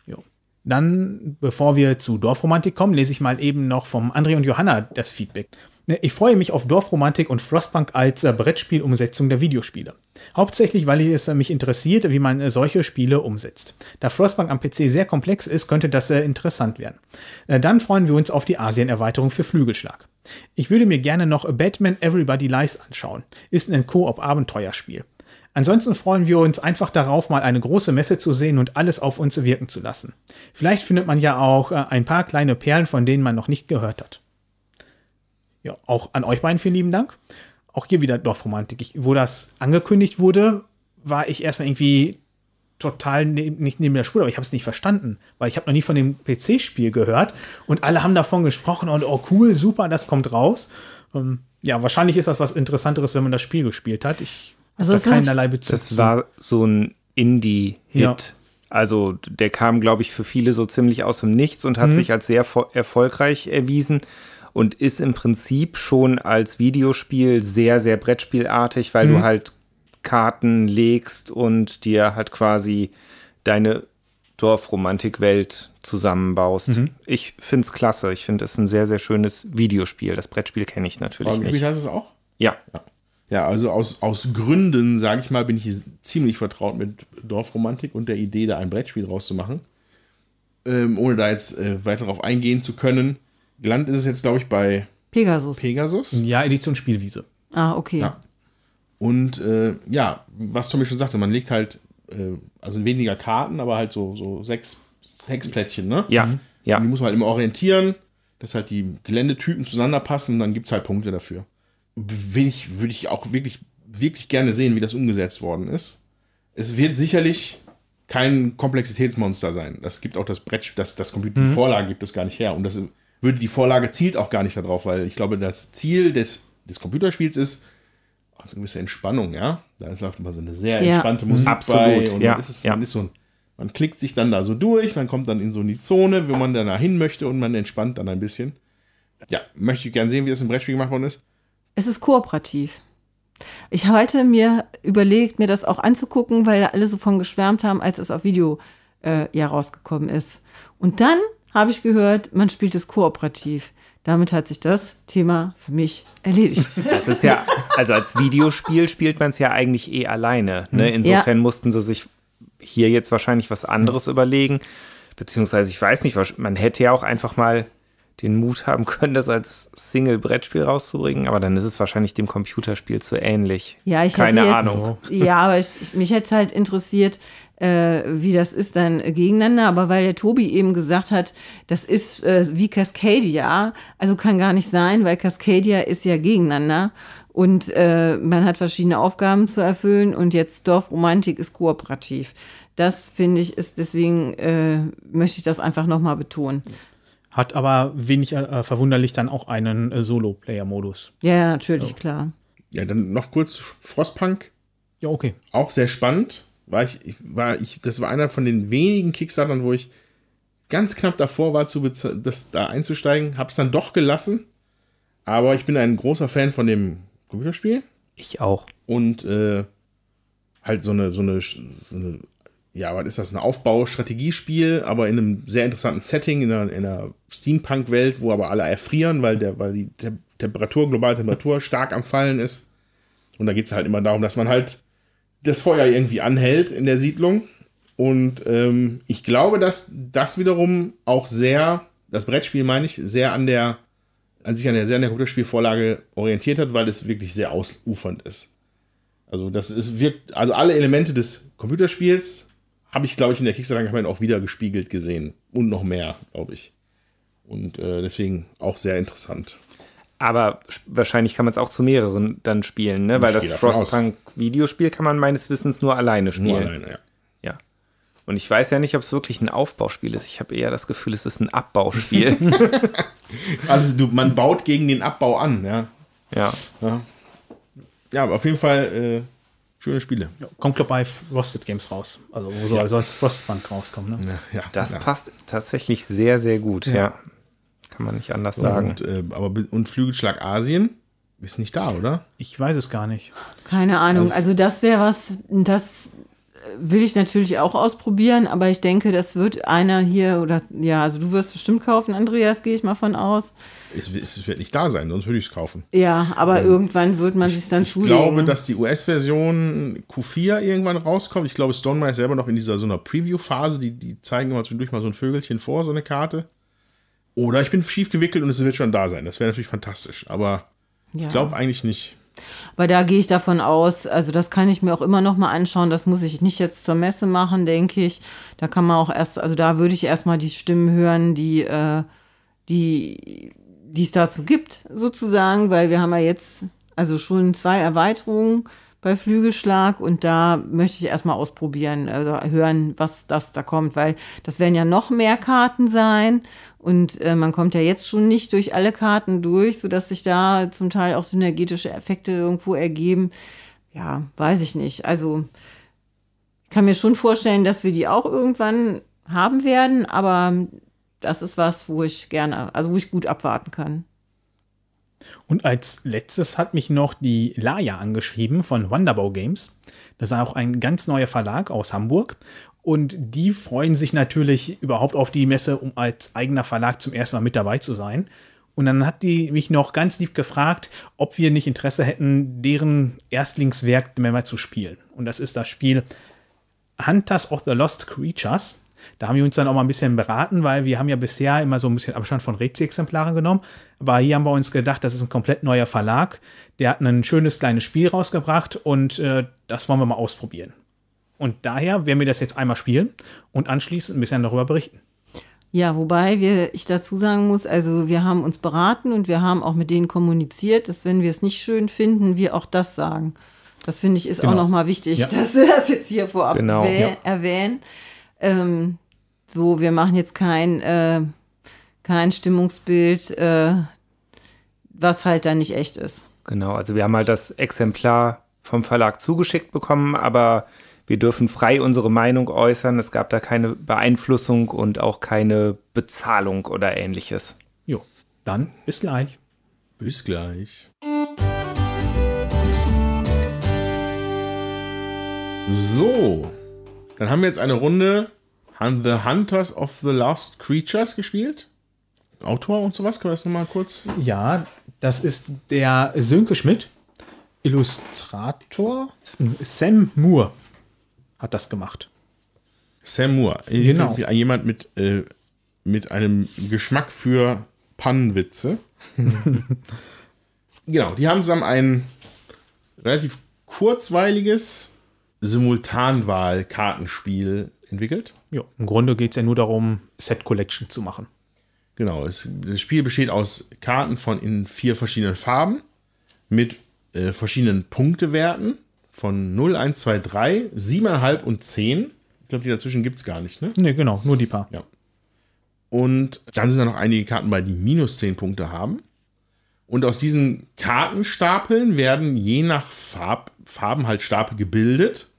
Jo. Dann, bevor wir zu Dorfromantik kommen, lese ich mal eben noch vom André und Johanna das Feedback. Ne, ich freue mich auf Dorfromantik und Frostpunk als äh, Brettspielumsetzung der Videospiele. Hauptsächlich, weil es mich interessiert, wie man äh, solche Spiele umsetzt. Da Frostpunk am PC sehr komplex ist, könnte das äh, interessant werden. dann freuen wir uns auf die Asien-Erweiterung für Flügelschlag. Ich würde mir gerne noch Batman Everybody Lies anschauen. Ist ein Koop-Abenteuerspiel. Ansonsten freuen wir uns einfach darauf, mal eine große Messe zu sehen und alles auf uns wirken zu lassen. Vielleicht findet man ja auch ein paar kleine Perlen, von denen man noch nicht gehört hat ja, auch an euch beiden vielen lieben Dank. Auch hier wieder Dorfromantik. Ich, wo das angekündigt wurde, war ich erstmal irgendwie total ne nicht neben der Spur, aber ich habe es nicht verstanden, weil ich habe noch nie von dem PC-Spiel gehört und alle haben davon gesprochen und oh cool, super, das kommt raus. Ähm, ja, wahrscheinlich ist das was Interessanteres, wenn man das Spiel gespielt hat. Ich also da keinerlei Bezug. Das war so ein Indie-Hit. Ja. Also der kam, glaube ich, für viele so ziemlich aus dem Nichts und hat mhm. sich als sehr erfolgreich erwiesen und ist im Prinzip schon als Videospiel sehr, sehr Brettspielartig, weil mhm. du halt Karten legst und dir halt quasi deine Dorfromantikwelt zusammenbaust. Mhm. Ich finde es klasse. Ich finde es ein sehr, sehr schönes Videospiel. Das Brettspiel kenne ich natürlich Aber nicht. du es auch? Ja. ja. Ja, also aus, aus Gründen, sage ich mal, bin ich ziemlich vertraut mit Dorfromantik und der Idee, da ein Brettspiel draus zu machen. Ähm, ohne da jetzt äh, weiter darauf eingehen zu können. Gelandet ist es jetzt, glaube ich, bei Pegasus. Pegasus. Ja, Edition Spielwiese. Ah, okay. Ja. Und äh, ja, was Tommy schon sagte, man legt halt, äh, also weniger Karten, aber halt so, so sechs Hexplättchen, ne? Ja. Mhm. ja. Und die muss man halt immer orientieren, dass halt die Geländetypen zueinander passen und dann gibt es halt Punkte dafür. Ich, würde ich auch wirklich, wirklich gerne sehen, wie das umgesetzt worden ist. Es wird sicherlich kein Komplexitätsmonster sein. Das gibt auch das Brett, das, das Computer, mhm. die Vorlage gibt es gar nicht her. Und das würde die Vorlage zielt auch gar nicht darauf, weil ich glaube, das Ziel des, des Computerspiels ist also eine gewisse Entspannung, ja. Da läuft immer so eine sehr Ja. entspannte Musik Absolut, bei und ja, man, ist es, ja. man ist so ein, man klickt sich dann da so durch, man kommt dann in so die Zone, wo man dann dahin möchte und man entspannt dann ein bisschen. Ja, möchte ich gerne sehen, wie das im Brettspiel gemacht worden ist. Es ist kooperativ. Ich hatte mir überlegt, mir das auch anzugucken, weil da alle so von geschwärmt haben, als es auf Video äh, ja rausgekommen ist. Und dann habe ich gehört, man spielt es kooperativ. Damit hat sich das Thema für mich erledigt. (laughs) Das ist ja, also als Videospiel spielt man es ja eigentlich eh alleine. Ne? Insofern mussten sie sich hier jetzt wahrscheinlich was anderes überlegen. Beziehungsweise, ich weiß nicht, man hätte ja auch einfach mal den Mut haben können, das als Single-Brettspiel rauszubringen, aber dann ist es wahrscheinlich dem Computerspiel zu ähnlich. Ja, ich Keine jetzt, Ahnung. Ja, aber ich, ich, mich hätte halt interessiert, äh, wie das ist dann gegeneinander. Aber weil der Tobi eben gesagt hat, das ist äh, wie Cascadia, also kann gar nicht sein, weil Cascadia ist ja gegeneinander und äh, man hat verschiedene Aufgaben zu erfüllen und jetzt Dorfromantik ist kooperativ. Das finde ich ist deswegen äh, möchte ich das einfach nochmal betonen. Hat aber wenig äh, verwunderlich dann auch einen äh, Solo-Player-Modus. Ja, natürlich, klar. Ja, dann noch kurz Frostpunk. Ja, okay. Auch sehr spannend. War ich, ich, war ich, das war einer von den wenigen Kickstartern, wo ich ganz knapp davor war, zu das da einzusteigen. Hab's dann doch gelassen. Aber ich bin ein großer Fan von dem Computerspiel. Ich auch. und äh, halt so eine, so eine, so eine, ja, was ist das, ein Aufbau-Strategiespiel, aber in einem sehr interessanten Setting, in einer, in einer Steampunk-Welt, wo aber alle erfrieren, weil, der, weil die Te Temperatur, globale Temperatur stark am Fallen ist. Und da geht es halt immer darum, dass man halt das Feuer irgendwie anhält in der Siedlung. Und ähm, ich glaube, dass das wiederum auch sehr, das Brettspiel meine ich, sehr an der, an sich an der, sehr an der Computerspielvorlage orientiert hat, weil es wirklich sehr ausufernd ist. Also das ist wirkt, also alle Elemente des Computerspiels habe ich, glaube ich, in der Kickstarter-Kampagne auch wieder gespiegelt gesehen. Und noch mehr, glaube ich. Und äh, deswegen auch sehr interessant. Aber sch- wahrscheinlich kann man es auch zu mehreren dann spielen, ne? Weil das. Frostpunk-Videospiel kann man meines Wissens nur alleine spielen. Nur alleine, ja. Ja. Und ich weiß ja nicht, ob es wirklich ein Aufbauspiel ist. Ich habe eher das Gefühl, es ist ein Abbauspiel. (laughs) (laughs) Also du, man baut gegen den Abbau an, ja. ja. Ja, aber auf jeden Fall äh, schöne Spiele. Kommt, glaube bei Frosted Games raus. Also, wo soll sonst Frostpunk rauskommen, ne? Ja, ja, Das ja. passt tatsächlich sehr, sehr gut, ja. Kann man nicht anders sagen. Und, äh, aber, und Flügelschlag Asien ist nicht da, oder? Ich weiß es gar nicht. Keine Ahnung. Also- Also das wäre was, das will ich natürlich auch ausprobieren, aber ich denke, das wird einer hier oder ja, also du wirst bestimmt kaufen, Andreas, gehe ich mal von aus. Es, es, wird nicht da sein, sonst würde ich es kaufen. Ja, aber irgendwann wird man sich dann Ich zulegen. glaube, dass die US-Version Q4 irgendwann rauskommt. Ich glaube, Stonemeyer ist selber noch in dieser so einer Preview-Phase. Die, die zeigen immer zwischendurch mal so ein Vögelchen vor, so eine Karte. Oder ich bin schief gewickelt und es wird schon da sein. Das wäre natürlich fantastisch. Aber ja. ich glaube eigentlich nicht. Aber da gehe ich davon aus, also das kann ich mir auch immer noch mal anschauen. Das muss ich nicht jetzt zur Messe machen, denke ich. Da kann man auch erst, also da würde ich erstmal die Stimmen hören, die, äh, die, die es dazu gibt, sozusagen, weil wir haben ja jetzt also schon zwei Erweiterungen bei Flügelschlag und da möchte ich erstmal ausprobieren, also hören, was das da kommt, weil das werden ja noch mehr Karten sein und äh, man kommt ja jetzt schon nicht durch alle Karten durch, sodass sich da zum Teil auch synergetische Effekte irgendwo ergeben. Ja, weiß ich nicht. Also ich kann mir schon vorstellen, dass wir die auch irgendwann haben werden, aber das ist was, wo ich gerne, also wo ich gut abwarten kann. Und als letztes hat mich noch die Laia angeschrieben von Wonderbau Games. Das ist auch ein ganz neuer Verlag aus Hamburg. Und die freuen sich natürlich überhaupt auf die Messe, um als eigener Verlag zum ersten Mal mit dabei zu sein. Und dann hat die mich noch ganz lieb gefragt, ob wir nicht Interesse hätten, deren Erstlingswerk mal zu spielen. Und das ist das Spiel Hunters of the Lost Creatures. Da haben wir uns dann auch mal ein bisschen beraten, weil wir haben ja bisher immer so ein bisschen Abstand von Rezi-Exemplaren genommen. Aber hier haben wir uns gedacht, das ist ein komplett neuer Verlag. Der hat ein schönes kleines Spiel rausgebracht und äh, das wollen wir mal ausprobieren. Und daher werden wir das jetzt einmal spielen und anschließend ein bisschen darüber berichten. Ja, wobei wir, ich dazu sagen muss, also wir haben uns beraten und wir haben auch mit denen kommuniziert, dass wenn wir es nicht schön finden, wir auch das sagen. Das finde ich ist Genau. auch nochmal wichtig, Ja. dass wir das jetzt hier vorab Genau, erwäh- ja. erwähnen. Ähm, so, wir machen jetzt kein, äh, kein Stimmungsbild, äh, was halt dann nicht echt ist. Genau, also wir haben halt das Exemplar vom Verlag zugeschickt bekommen, aber wir dürfen frei unsere Meinung äußern. Es gab da keine Beeinflussung und auch keine Bezahlung oder ähnliches. Jo, dann bis gleich. Bis gleich. So, dann haben wir jetzt eine Runde The Hunters of the Lost Creatures gespielt. Autor und sowas, können wir das nochmal kurz? Ja, das ist der Sönke Schmidt, Illustrator. Sam Moore hat das gemacht. Sam Moore. Genau. Jemand mit, äh, mit einem Geschmack für Pannenwitze. (laughs) genau, die haben zusammen ein relativ kurzweiliges Simultanwahl-Kartenspiel entwickelt. Ja, im Grunde geht es ja nur darum, Set Collection zu machen. Genau, es, das Spiel besteht aus Karten von in vier verschiedenen Farben mit äh, verschiedenen Punktewerten von 0, 1, 2, 3, 7,5 und 10. Ich glaube, die dazwischen gibt es gar nicht, ne? Ne, genau, nur die paar. Ja. Und dann sind da noch einige Karten bei, die minus 10 Punkte haben. Und aus diesen Kartenstapeln werden je nach Farb, Farben halt Stapel gebildet,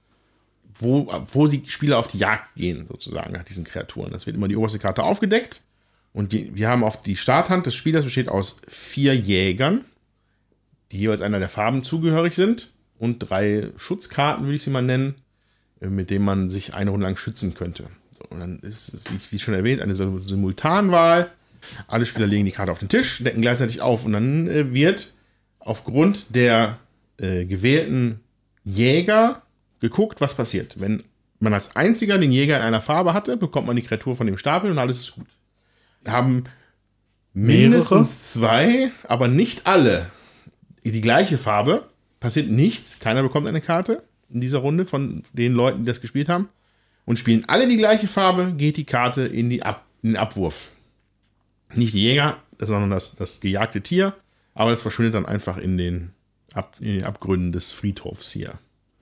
wo, wo die Spieler auf die Jagd gehen, sozusagen, nach diesen Kreaturen. Das wird immer die oberste Karte aufgedeckt. Und die, wir haben auf die Starthand des Spielers besteht aus vier Jägern, die jeweils einer der Farben zugehörig sind, und drei Schutzkarten, würde ich sie mal nennen, äh, mit denen man sich eine Runde lang schützen könnte. So, und dann ist es, wie, schon erwähnt, eine Simultanwahl. Alle Spieler legen die Karte auf den Tisch, decken gleichzeitig auf und dann äh, wird aufgrund der äh, gewählten Jäger geguckt, was passiert. Wenn man als einziger den Jäger in einer Farbe hatte, bekommt man die Kreatur von dem Stapel und alles ist gut. Haben mindestens zwei, aber nicht alle die gleiche Farbe. Passiert nichts, keiner bekommt eine Karte in dieser Runde von den Leuten, die das gespielt haben. Und spielen alle die gleiche Farbe, geht die Karte in, die Ab in den Abwurf. Nicht die Jäger, sondern das, das gejagte Tier, aber das verschwindet dann einfach in den, Ab in den Abgründen des Friedhofs hier.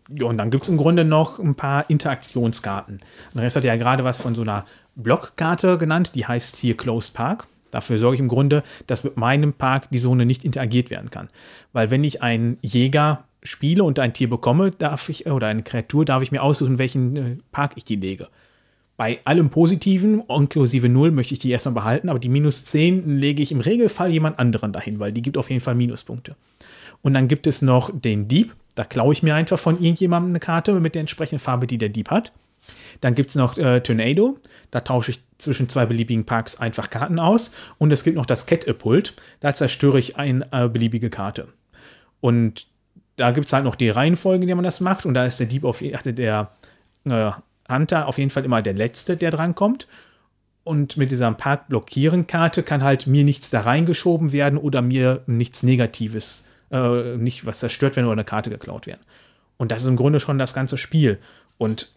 Ja, und dann gibt es im Grunde noch ein paar Interaktionskarten. Andreas hat ja gerade was von so einer Blockkarte genannt, die heißt hier Closed Park. Dafür sorge ich im Grunde, dass mit meinem Park die Zone nicht interagiert werden kann. Weil wenn ich einen Jäger spiele und ein Tier bekomme, darf ich, oder eine Kreatur, darf ich mir aussuchen, welchen äh, Park ich die lege. Bei allem Positiven, inklusive 0, möchte ich die erstmal behalten, aber die minus 10 lege ich im Regelfall jemand anderen dahin, weil die gibt auf jeden Fall Minuspunkte. Und dann gibt es noch den Dieb. Da klaue ich mir einfach von irgendjemandem eine Karte mit der entsprechenden Farbe, die der Dieb hat. Dann gibt es noch äh, Tornado. Da tausche ich zwischen zwei beliebigen Parks einfach Karten aus. Und es gibt noch das Catapult. Da zerstöre ich eine äh, beliebige Karte. Und da gibt es halt noch die Reihenfolge, in der man das macht. Und da ist der Dieb auf der äh, Hunter auf jeden Fall immer der Letzte, der drankommt. Und mit dieser Park-Blockieren-Karte kann halt mir nichts da reingeschoben werden oder mir nichts Negatives, äh, nicht was zerstört werden oder eine Karte geklaut werden. Und das ist im Grunde schon das ganze Spiel. Und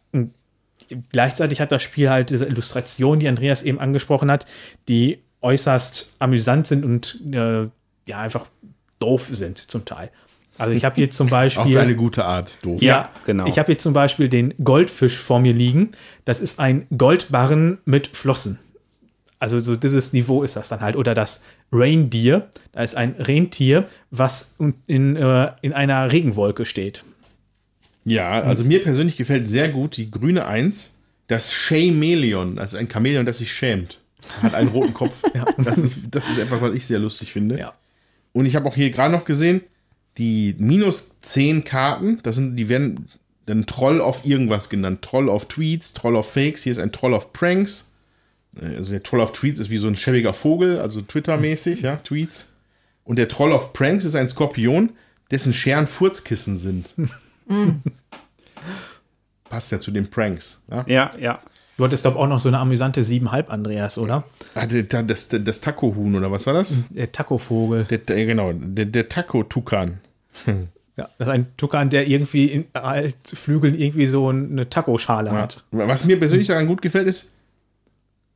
gleichzeitig hat das Spiel halt diese Illustrationen, die Andreas eben angesprochen hat, die äußerst amüsant sind und äh, ja einfach doof sind zum Teil. Also ich habe hier zum (laughs) Beispiel. Auf eine gute Art doof. Ja, genau. Ich habe hier zum Beispiel den Goldfisch vor mir liegen. Das ist ein Goldbarren mit Flossen. Also so dieses Niveau ist das dann halt. Oder das Reindeer. Da ist ein Rentier, was in, äh, in einer Regenwolke steht. Ja, also mir persönlich gefällt sehr gut die grüne Eins, das Chameleon, also ein Chamäleon, das sich schämt. Hat einen roten Kopf. (laughs) ja. das, ist, das ist etwas, was ich sehr lustig finde. Ja. Und ich habe auch hier gerade noch gesehen, die minus 10 Karten, das sind, die werden dann Troll auf irgendwas genannt. Troll auf Tweets, Troll auf Fakes, hier ist ein Troll auf Pranks. Also der Troll auf Tweets ist wie so ein schäbiger Vogel, also Twitter-mäßig, ja, Tweets. Und der Troll auf Pranks ist ein Skorpion, dessen Scheren Furzkissen sind. (laughs) Passt ja zu den Pranks. Ja, ja. ja. Du hattest, glaube auch noch so eine amüsante 7,5, Andreas, oder? Ah, das, das, das Taco-Huhn, oder was war das? Der Taco-Vogel. Der, der, genau, der, der Taco-Tukan. Ja, das ist ein Tukan, der irgendwie in halt Flügeln irgendwie so eine Taco-Schale ja. hat. Was mir persönlich daran gut gefällt, ist,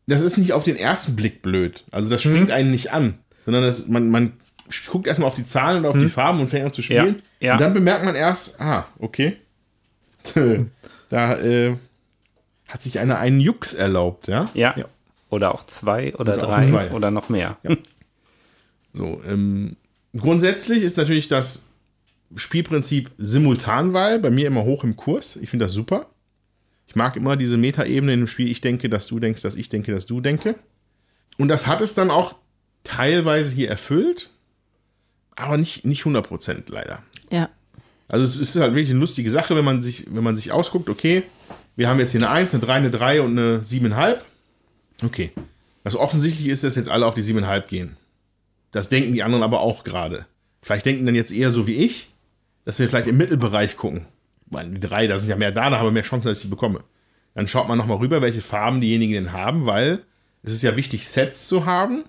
das ist nicht auf den ersten Blick blöd. Also das springt hm. einen nicht an, sondern das, man, man guckt erstmal auf die Zahlen und auf hm. die Farben und fängt an zu spielen. Ja. Ja. Und dann bemerkt man erst, ah, okay. (laughs) da äh, hat sich einer einen Jux erlaubt, ja? Ja. ja. Oder auch zwei oder, Oder drei zwei. oder noch mehr. So, ähm, grundsätzlich ist natürlich das Spielprinzip Simultanwahl bei mir immer hoch im Kurs. Ich finde das super. Ich mag immer diese Metaebene in dem Spiel. Ich denke, dass du denkst, dass ich denke, dass du denke. Und das hat es dann auch teilweise hier erfüllt, aber nicht, nicht 100% leider. Ja. Also es ist halt wirklich eine lustige Sache, wenn man sich, wenn man sich ausguckt, okay, wir haben jetzt hier eine 1, eine 3, eine 3 und eine 7,5. Okay. Also offensichtlich ist, dass jetzt alle auf die 7,5 gehen. Das denken die anderen aber auch gerade. Vielleicht denken dann jetzt eher so wie ich, dass wir vielleicht im Mittelbereich gucken. Weil die drei, da sind ja mehr da, da haben wir mehr Chancen, dass ich sie bekomme. Dann schaut man nochmal rüber, welche Farben diejenigen denn haben, weil es ist ja wichtig, Sets zu haben.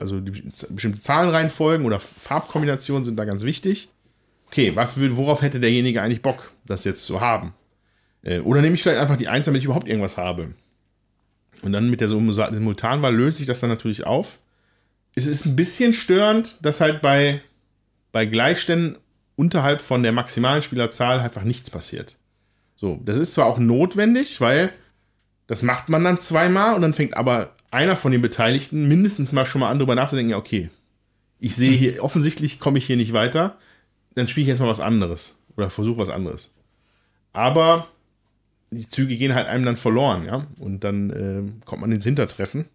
Also die bestimmte Zahlenreihenfolgen oder Farbkombinationen sind da ganz wichtig. Okay, was will, worauf hätte derjenige eigentlich Bock, das jetzt zu haben? Äh, Oder nehme ich vielleicht einfach die Eins, damit ich überhaupt irgendwas habe. Und dann mit der Simultanwahl löse ich das dann natürlich auf. Es ist ein bisschen störend, dass halt bei, bei Gleichständen unterhalb von der maximalen Spielerzahl einfach nichts passiert. So, das ist zwar auch notwendig, weil das macht man dann zweimal und dann fängt aber einer von den Beteiligten mindestens mal schon mal an, darüber nachzudenken, ja, okay, ich sehe hier, offensichtlich komme ich hier nicht weiter, dann spiele ich jetzt mal was anderes oder versuche was anderes. Aber die Züge gehen halt einem dann verloren, ja, und dann äh, kommt man ins Hintertreffen.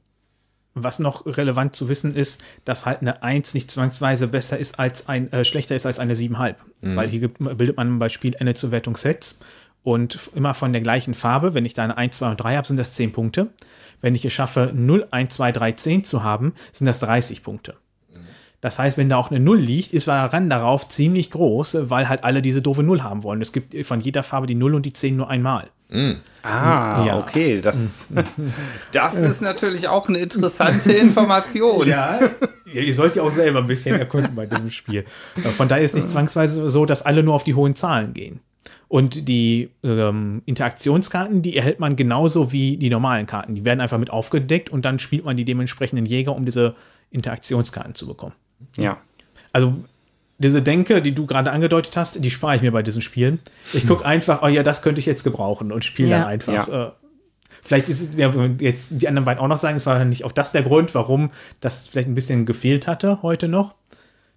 Was noch relevant zu wissen ist, dass halt eine 1 nicht zwangsweise besser ist als ein, äh, schlechter ist als eine 7,5. Weil hier gibt, bildet man bei Spielende zur Wertung Sets und immer von der gleichen Farbe. Wenn ich da eine 1, 2 und 3 habe, sind das 10 Punkte. Wenn ich es schaffe, 0, 1, 2, 3, 10 zu haben, sind das 30 Punkte. Das heißt, wenn da auch eine 0 liegt, ist der Rand darauf ziemlich groß, weil halt alle diese doofe 0 haben wollen. Es gibt von jeder Farbe die 0 und die 10 nur einmal. Ah, Ja. okay. Das, (laughs) das ist natürlich auch eine interessante Information. Ja, ihr sollt ja auch selber ein bisschen erkunden bei diesem Spiel. Äh, Von daher ist nicht zwangsweise so, dass alle nur auf die hohen Zahlen gehen. Und die ähm, Interaktionskarten, die erhält man genauso wie die normalen Karten. Die werden einfach mit aufgedeckt und dann spielt man die dementsprechenden Jäger, um diese Interaktionskarten zu bekommen. Ja. Also diese Denke, die du gerade angedeutet hast, die spare ich mir bei diesen Spielen. Ich gucke einfach, oh ja, das könnte ich jetzt gebrauchen und spiele Ja. dann einfach. Äh, vielleicht ist es, ja, jetzt die anderen beiden auch noch sagen, es war nicht auch das der Grund, warum das vielleicht ein bisschen gefehlt hatte heute noch.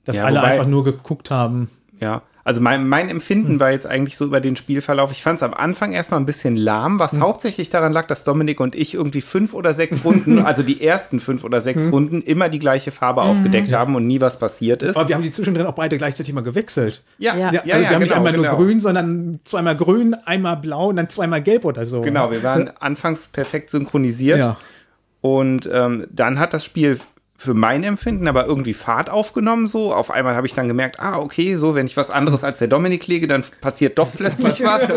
Dass Ja, alle wobei- einfach nur geguckt haben. Ja, also mein, mein Empfinden war jetzt eigentlich so über den Spielverlauf. Ich fand es am Anfang erstmal ein bisschen lahm, was hauptsächlich daran lag, dass Dominik und ich irgendwie fünf oder sechs Runden, (laughs) also die ersten fünf oder sechs Runden, immer die gleiche Farbe aufgedeckt haben und nie was passiert ist. Aber wir haben die zwischendrin auch beide gleichzeitig mal gewechselt. Ja, Ja. ja, Ja, also wir haben nicht einmal genau. nur grün, sondern zweimal grün, einmal blau und dann zweimal gelb oder so. Genau, wir waren anfangs perfekt synchronisiert. Ja. Und ähm, dann hat das Spiel für mein Empfinden aber irgendwie Fahrt aufgenommen so. Auf einmal habe ich dann gemerkt, ah, okay, so, wenn ich was anderes als der Dominik lege, dann passiert doch plötzlich was.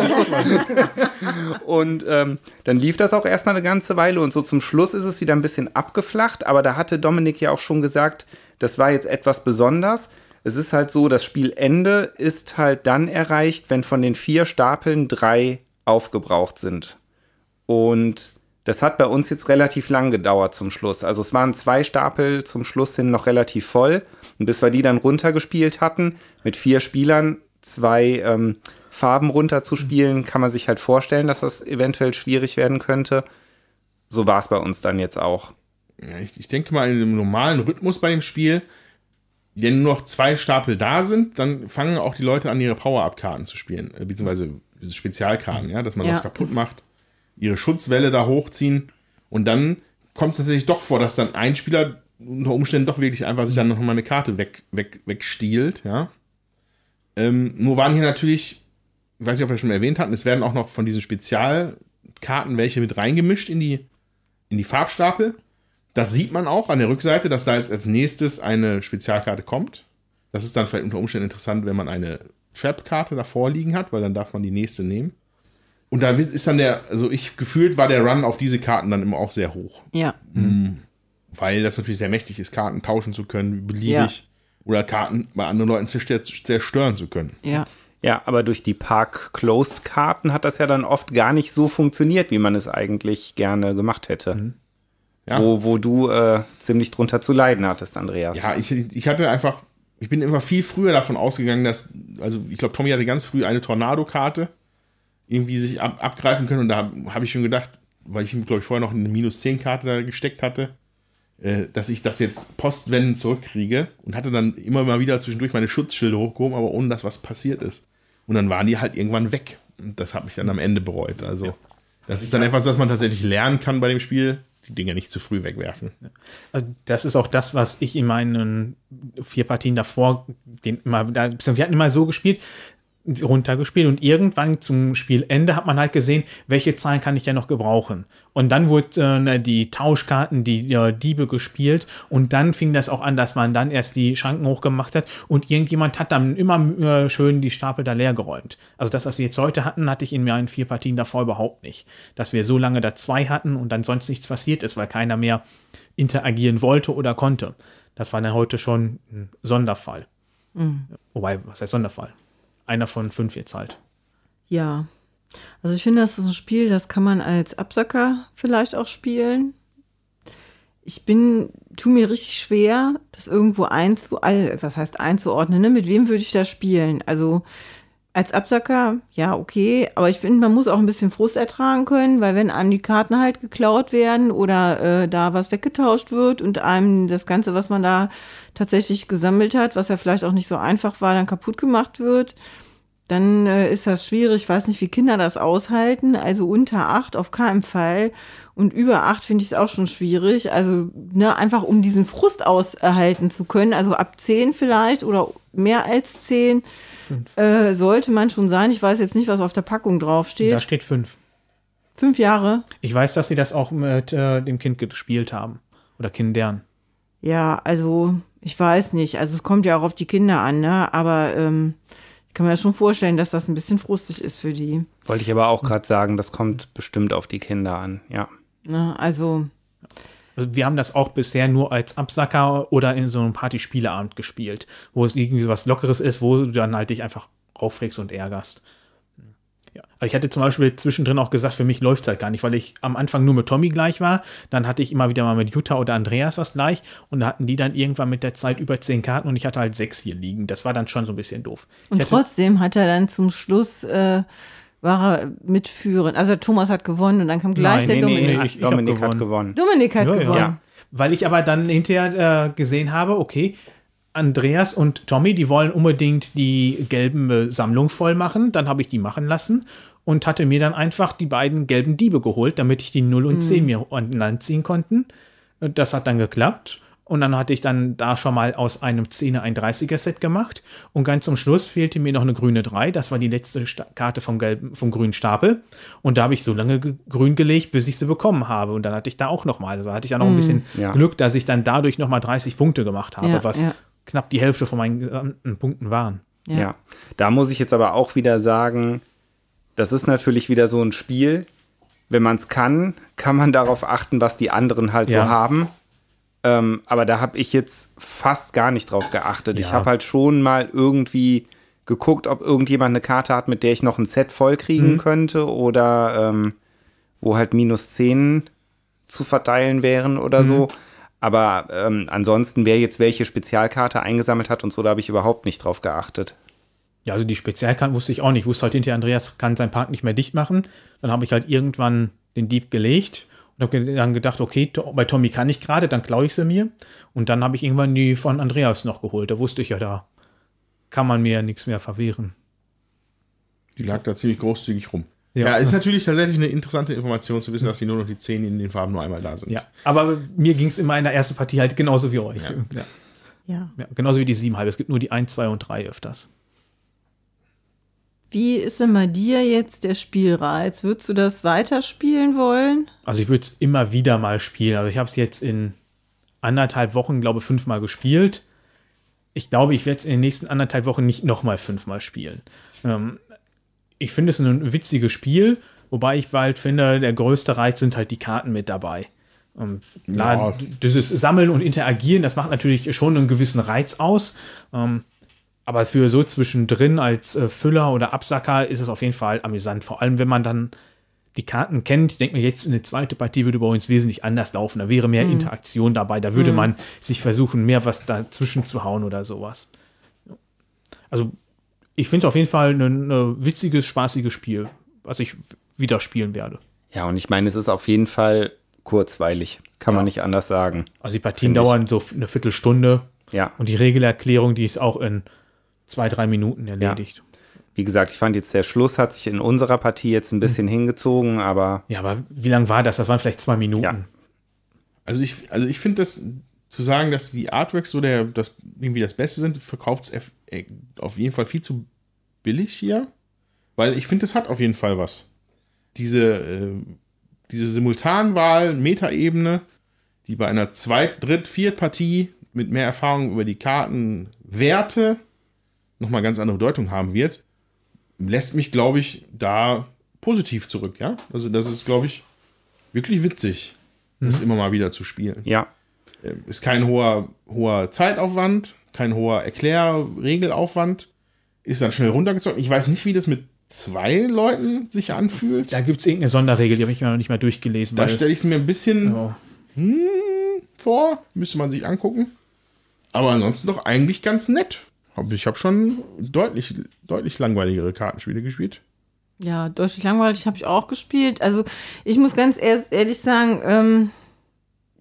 Und, ähm, dann lief das auch erstmal eine ganze Weile und so zum Schluss ist es wieder ein bisschen abgeflacht, aber da hatte Dominik ja auch schon gesagt, das war jetzt etwas besonders. Es ist halt so, das Spielende ist halt dann erreicht, wenn von den vier Stapeln drei aufgebraucht sind. Und das hat bei uns jetzt relativ lang gedauert zum Schluss. Also es waren zwei Stapel zum Schluss hin noch relativ voll. Und bis wir die dann runtergespielt hatten, mit vier Spielern zwei ähm, Farben runterzuspielen, kann man sich halt vorstellen, dass das eventuell schwierig werden könnte. So war es bei uns dann jetzt auch. Ja, ich, ich denke mal, in einem normalen Rhythmus bei dem Spiel, wenn nur noch zwei Stapel da sind, dann fangen auch die Leute an, ihre Power-Up-Karten zu spielen, äh, beziehungsweise Spezialkarten, ja, dass man Ja. was kaputt macht, ihre Schutzwelle da hochziehen und dann kommt es tatsächlich doch vor, dass dann ein Spieler unter Umständen doch wirklich einfach sich dann noch mal eine Karte weg, weg, wegstiehlt, ja. Ähm, nur waren hier natürlich, ich weiß nicht, ob wir schon erwähnt hatten, es werden auch noch von diesen Spezialkarten welche mit reingemischt in die, in die Farbstapel. Das sieht man auch an der Rückseite, dass da jetzt als nächstes eine Spezialkarte kommt. Das ist dann vielleicht unter Umständen interessant, wenn man eine Trap-Karte davor liegen hat, weil dann darf man die nächste nehmen. Und da ist dann der, also ich gefühlt war der Run auf diese Karten dann immer auch sehr hoch. Ja. Weil das natürlich sehr mächtig ist, Karten tauschen zu können, beliebig. Oder Karten bei anderen Leuten zerstör- zerstören zu können. Ja. Ja, aber durch die Park-Closed-Karten hat das ja dann oft gar nicht so funktioniert, wie man es eigentlich gerne gemacht hätte. Ja. Wo, wo du äh, ziemlich drunter zu leiden hattest, Andreas. Ja, ich, ich hatte einfach, ich bin immer viel früher davon ausgegangen, dass, also ich glaube, Tommy hatte ganz früh eine Tornado-Karte irgendwie sich ab, abgreifen können und da habe hab ich schon gedacht, weil ich glaube ich, vorher noch eine minus 10 Karte da gesteckt hatte, äh, dass ich das jetzt postwendend zurückkriege und hatte dann immer mal wieder zwischendurch meine Schutzschilde hochgehoben, aber ohne dass was passiert ist. Und dann waren die halt irgendwann weg. Und das habe ich dann am Ende bereut. Also, das ist dann etwas, was man tatsächlich lernen kann bei dem Spiel, die Dinge nicht zu früh wegwerfen. Also Das ist auch das, was ich in meinen vier Partien davor, den immer, wir hatten immer so gespielt, runtergespielt und irgendwann zum Spielende hat man halt gesehen, welche Zahlen kann ich denn noch gebrauchen. Und dann wurden äh, die Tauschkarten, die äh, Diebe gespielt und dann fing das auch an, dass man dann erst die Schranken hochgemacht hat und irgendjemand hat dann immer äh, schön die Stapel da leer geräumt. Also das, was wir jetzt heute hatten, hatte ich in meinen vier Partien davor überhaupt nicht. Dass wir so lange da zwei hatten und dann sonst nichts passiert ist, weil keiner mehr interagieren wollte oder konnte. Das war dann heute schon ein Sonderfall. Wobei, was heißt Sonderfall? Einer von fünf jetzt halt. Ja. Also ich finde, das ist ein Spiel, das kann man als Absacker vielleicht auch spielen. Ich bin, tu mir richtig schwer, das irgendwo einzu, also, was heißt einzuordnen, ne? Mit wem würde ich das spielen? Also als Absacker, ja, okay, aber ich finde, man muss auch ein bisschen Frust ertragen können, weil wenn einem die Karten halt geklaut werden oder äh, da was weggetauscht wird und einem das Ganze, was man da tatsächlich gesammelt hat, was ja vielleicht auch nicht so einfach war, dann kaputt gemacht wird, dann äh, ist das schwierig. Ich weiß nicht, wie Kinder das aushalten. Also unter acht auf keinen Fall. Und über acht finde ich es auch schon schwierig. Also ne, einfach um diesen Frust auserhalten zu können. Also ab zehn vielleicht oder mehr als zehn äh, sollte man schon sein. Ich weiß jetzt nicht, was auf der Packung draufsteht. Da steht fünf. Fünf Jahre. Ich weiß, dass sie das auch mit äh, dem Kind gespielt haben. Oder Kindern. Ja, also ich weiß nicht. Also es kommt ja auch auf die Kinder an, ne? Aber ähm, kann mir das schon vorstellen, dass das ein bisschen frustig ist für die. Wollte ich aber auch gerade sagen, das kommt bestimmt auf die Kinder an, ja. Ne? Also Also wir haben das auch bisher nur als Absacker oder in so einem Partyspieleabend gespielt, wo es irgendwie so was Lockeres ist, wo du dann halt dich einfach aufregst und ärgerst. Ja. Also ich hatte zum Beispiel zwischendrin auch gesagt, für mich läuft es halt gar nicht, weil ich am Anfang nur mit Tommy gleich war. Dann hatte ich immer wieder mal mit Jutta oder Andreas was gleich und da hatten die dann irgendwann mit der Zeit über zehn Karten und ich hatte halt sechs hier liegen. Das war dann schon so ein bisschen doof. Und hatte, trotzdem hat er dann zum Schluss äh, war er mitführend. Also Thomas hat gewonnen und dann kam gleich Nein, der nee, nee, Dominik. nee, ich- ich Dominik hat gewonnen. gewonnen. Dominik hat ja. gewonnen. Ja. Weil ich aber dann hinterher äh, gesehen habe, okay, Andreas und Tommy, die wollen unbedingt die gelben äh, Sammlung voll machen. Dann habe ich die machen lassen und hatte mir dann einfach die beiden gelben Diebe geholt, damit ich die 0 und 10 mir an Land ziehen konnten. Äh, Das hat dann geklappt. Und dann hatte ich dann da schon mal aus einem 10er ein 30er Set gemacht. Und ganz zum Schluss fehlte mir noch eine grüne 3. Das war die letzte Sta Karte vom, gelben, vom grünen Stapel. Und da habe ich so lange ge grün gelegt, bis ich sie bekommen habe. Und dann hatte ich da auch noch mal. Also hatte ich ja noch ein bisschen Ja. Glück, dass ich dann dadurch noch mal 30 Punkte gemacht habe, Ja, was ja. Knapp die Hälfte von meinen gesamten Punkten waren. Ja. Ja. Da muss ich jetzt aber auch wieder sagen, das ist natürlich wieder so ein Spiel. Wenn man es kann, kann man darauf achten, was die anderen halt Ja. so haben. Ähm, aber da habe ich jetzt fast gar nicht drauf geachtet. Ich Ja. habe halt schon mal irgendwie geguckt, ob irgendjemand eine Karte hat, mit der ich noch ein Set voll kriegen Mhm. könnte oder ähm, wo halt minus 10 zu verteilen wären oder Mhm. so. Aber ähm, ansonsten, wer jetzt welche Spezialkarte eingesammelt hat und so, da habe ich überhaupt nicht drauf geachtet. Ja, also die Spezialkarten wusste ich auch nicht. Ich wusste halt hinterher, Andreas kann seinen Park nicht mehr dicht machen. Dann habe ich halt irgendwann den Dieb gelegt und habe dann gedacht, okay, to- bei Tommy kann ich gerade, dann klaue ich sie mir. Und dann habe ich irgendwann die von Andreas noch geholt. Da wusste ich ja, da kann man mir ja nichts mehr verwehren. Die lag da ziemlich großzügig rum. Ja. Ja, ist natürlich tatsächlich eine interessante Information zu wissen, dass die nur noch die 10 in den Farben nur einmal da sind. Ja, aber mir ging es immer in der ersten Partie halt genauso wie euch. Ja. Ja. Ja. Ja, genauso wie die sieben halbe. Es gibt nur die 1, 2 und 3 öfters. Wie ist denn bei dir jetzt der Spielreiz? Würdest du das weiterspielen wollen? Also ich würde es immer wieder mal spielen. Also ich habe es jetzt in anderthalb Wochen, glaube ich, fünfmal gespielt. Ich glaube, ich werde es in den nächsten anderthalb Wochen nicht nochmal fünfmal spielen. Ähm, ich finde es ein witziges Spiel, wobei ich bald finde, der größte Reiz sind halt die Karten mit dabei. Ähm, klar, Ja. dieses Sammeln und Interagieren, das macht natürlich schon einen gewissen Reiz aus. Ähm, aber für so zwischendrin als äh, Füller oder Absacker ist es auf jeden Fall amüsant. Vor allem, wenn man dann die Karten kennt. Ich denke mir, jetzt eine zweite Partie würde bei uns wesentlich anders laufen. Da wäre mehr Interaktion dabei. Da würde man sich versuchen, mehr was dazwischen zu hauen oder sowas. Also, ich finde es auf jeden Fall ein, ein witziges, spaßiges Spiel, was ich wieder spielen werde. Ja, und ich meine, es ist auf jeden Fall kurzweilig. Kann man nicht anders sagen. Also die Partien Finde ich. dauern so eine Viertelstunde Ja. und die Regelerklärung, die ist auch in zwei, drei Minuten erledigt. Wie gesagt, ich fand jetzt der Schluss hat sich in unserer Partie jetzt ein bisschen hingezogen, aber Ja, aber wie lang war das? Das waren vielleicht zwei Minuten. Ja. Also ich, also ich finde das zu sagen, dass die Artworks so der, das irgendwie das Beste sind, verkauft es auf jeden Fall viel zu billig hier. Weil ich finde, es hat auf jeden Fall was. Diese, äh, diese Simultanwahl, Metaebene, die bei einer Zweit-, Dritt-, Viert-Partie mit mehr Erfahrung über die Kartenwerte nochmal ganz andere Bedeutung haben wird, lässt mich, glaube ich, da positiv zurück, ja. Also das ist, glaube ich, wirklich witzig, das immer mal wieder zu spielen. ja. Ähm, Ist kein hoher, hoher Zeitaufwand, kein hoher Erklärregelaufwand. Ist dann schnell runtergezogen. Ich weiß nicht, wie das mit zwei Leuten sich anfühlt. Da gibt es irgendeine Sonderregel, die habe ich mir noch nicht mal durchgelesen. Da stelle ich es mir ein bisschen Ja. vor. Müsste man sich angucken. Aber ansonsten doch eigentlich ganz nett. Ich habe schon deutlich, deutlich langweiligere Kartenspiele gespielt. Ja, deutlich langweilig habe ich auch gespielt. Also ich muss ganz erst ehrlich sagen, ähm,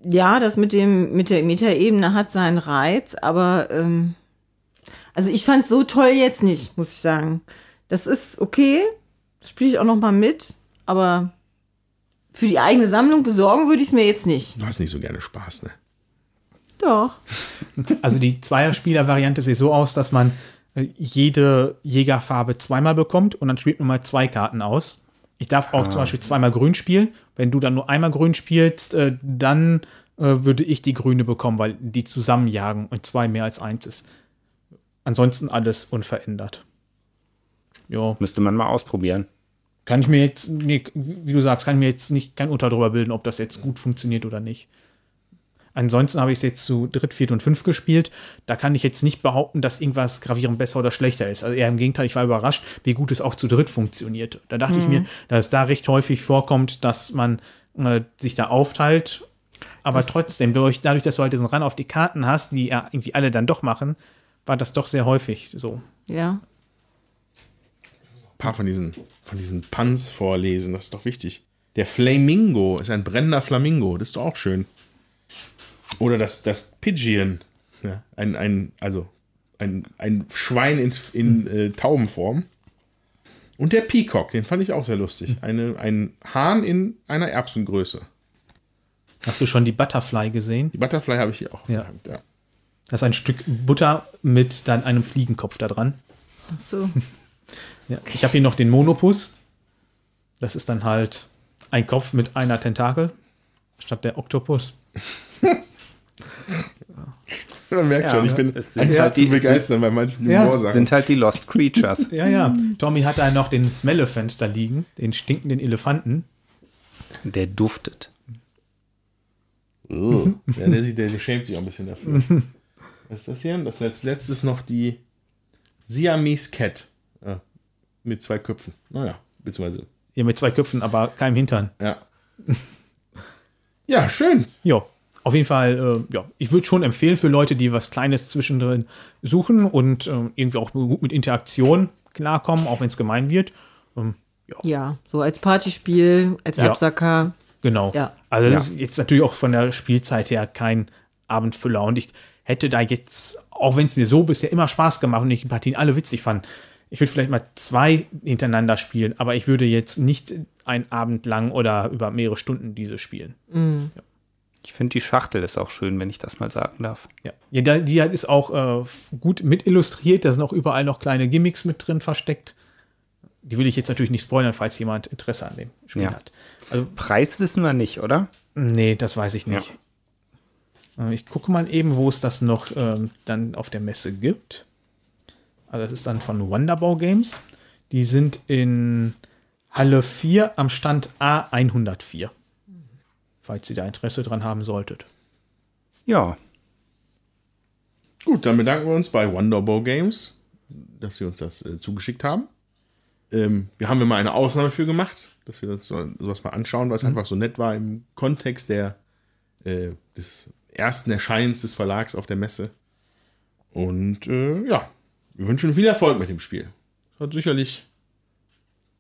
ja, das mit dem mit der Metaebene hat seinen Reiz, aber ähm, also ich fand so toll jetzt nicht, muss ich sagen. Das ist okay, das spiele ich auch noch mal mit, aber für die eigene Sammlung besorgen würde ich es mir jetzt nicht. Du hast nicht so gerne Spaß, ne? Doch. Also die Zweierspieler-Variante sieht so aus, dass man äh, jede Jägerfarbe zweimal bekommt und dann spielt man mal zwei Karten aus. Ich darf auch zum Beispiel zweimal grün spielen. Wenn du dann nur einmal grün spielst, äh, dann äh, würde ich die grüne bekommen, weil die zusammenjagen und zwei mehr als eins ist. Ansonsten alles unverändert. Ja, Müsste man mal ausprobieren. kann ich mir jetzt, nee, wie du sagst, kann ich mir jetzt nicht kein Urteil darüber bilden, ob das jetzt gut funktioniert oder nicht. Ansonsten habe ich es jetzt zu dritt, viert und fünf gespielt. Da kann ich jetzt nicht behaupten, dass irgendwas gravierend besser oder schlechter ist. Also eher im Gegenteil, ich war überrascht, wie gut es auch zu dritt funktioniert. Da dachte ich mir, dass es da recht häufig vorkommt, dass man äh, sich da aufteilt. Aber trotzdem, durch, dadurch, dass du halt diesen Ran auf die Karten hast, die ja irgendwie alle dann doch machen, war das doch sehr häufig so. Ja. Ein paar von diesen, von diesen Puns vorlesen, das ist doch wichtig. Der Flamingo ist ein brennender Flamingo, das ist doch auch schön. Oder das, das Pigeon, ja, ein, ein, also ein, ein Schwein in, in äh, Taubenform. Und der Peacock, den fand ich auch sehr lustig. Eine, ein Hahn in einer Erbsengröße. Hast du schon die Butterfly gesehen? Die Butterfly habe ich hier auch. Ja. ja. Das ist ein Stück Butter mit dann einem Fliegenkopf da dran. Ach so. (laughs) Ja. Ich habe hier noch den Monopus. Das ist dann halt ein Kopf mit einer Tentakel statt der Oktopus. (laughs) Man merkt Ja, schon, ich bin es sind einfach halt zu die- begeistern bei manchen Ja, Humorsachen. Sind halt die Lost Creatures. (laughs) Ja, ja. Tommy hat da noch den Smelephant da liegen, den stinkenden Elefanten. Der duftet. Oh. (laughs) Ja, der, sieht- der, der schämt sich auch ein bisschen dafür. (laughs) Was ist das hier? Das ist als letztes noch die Siamese Cat. Ja, mit zwei Köpfen. Naja, beziehungsweise. Hier mit zwei Köpfen, aber keinem Hintern. Ja. ja, schön. Ja, auf jeden Fall, äh, ja, ich würde schon empfehlen für Leute, die was Kleines zwischendrin suchen und äh, irgendwie auch gut mit Interaktion klarkommen, auch wenn es gemein wird. Ähm, Ja, so als Partyspiel, als Ja. Absacker. Genau. Ja. Also das ist jetzt natürlich auch von der Spielzeit her kein Abendfüller. Und ich hätte da jetzt, auch wenn es mir so bisher immer Spaß gemacht und ich die Partien alle witzig fand, ich würde vielleicht mal zwei hintereinander spielen, aber ich würde jetzt nicht einen Abend lang oder über mehrere Stunden diese spielen. Ich finde die Schachtel ist auch schön, wenn ich das mal sagen darf. Ja, ja die ist auch äh, gut mit illustriert. Da sind auch überall noch kleine Gimmicks mit drin versteckt. Die will ich jetzt natürlich nicht spoilern, falls jemand Interesse an dem Spiel Ja. hat. Also, Preis wissen wir nicht, oder? nee, das weiß ich nicht. Äh, Ich gucke mal eben, wo es das noch ähm, dann auf der Messe gibt. Also, das ist dann von Wonderbau Games. Die sind in Halle 4 am Stand A104. Falls ihr da Interesse dran haben solltet. Ja. Gut, dann bedanken wir uns bei Wonderbow Games, dass sie uns das äh, zugeschickt haben. Ähm, wir haben wir mal eine Ausnahme für gemacht, dass wir uns so, sowas mal anschauen, weil es einfach so nett war im Kontext der, äh, des ersten Erscheinens des Verlags auf der Messe. Und äh, ja, wir wünschen viel Erfolg mit dem Spiel. Hat sicherlich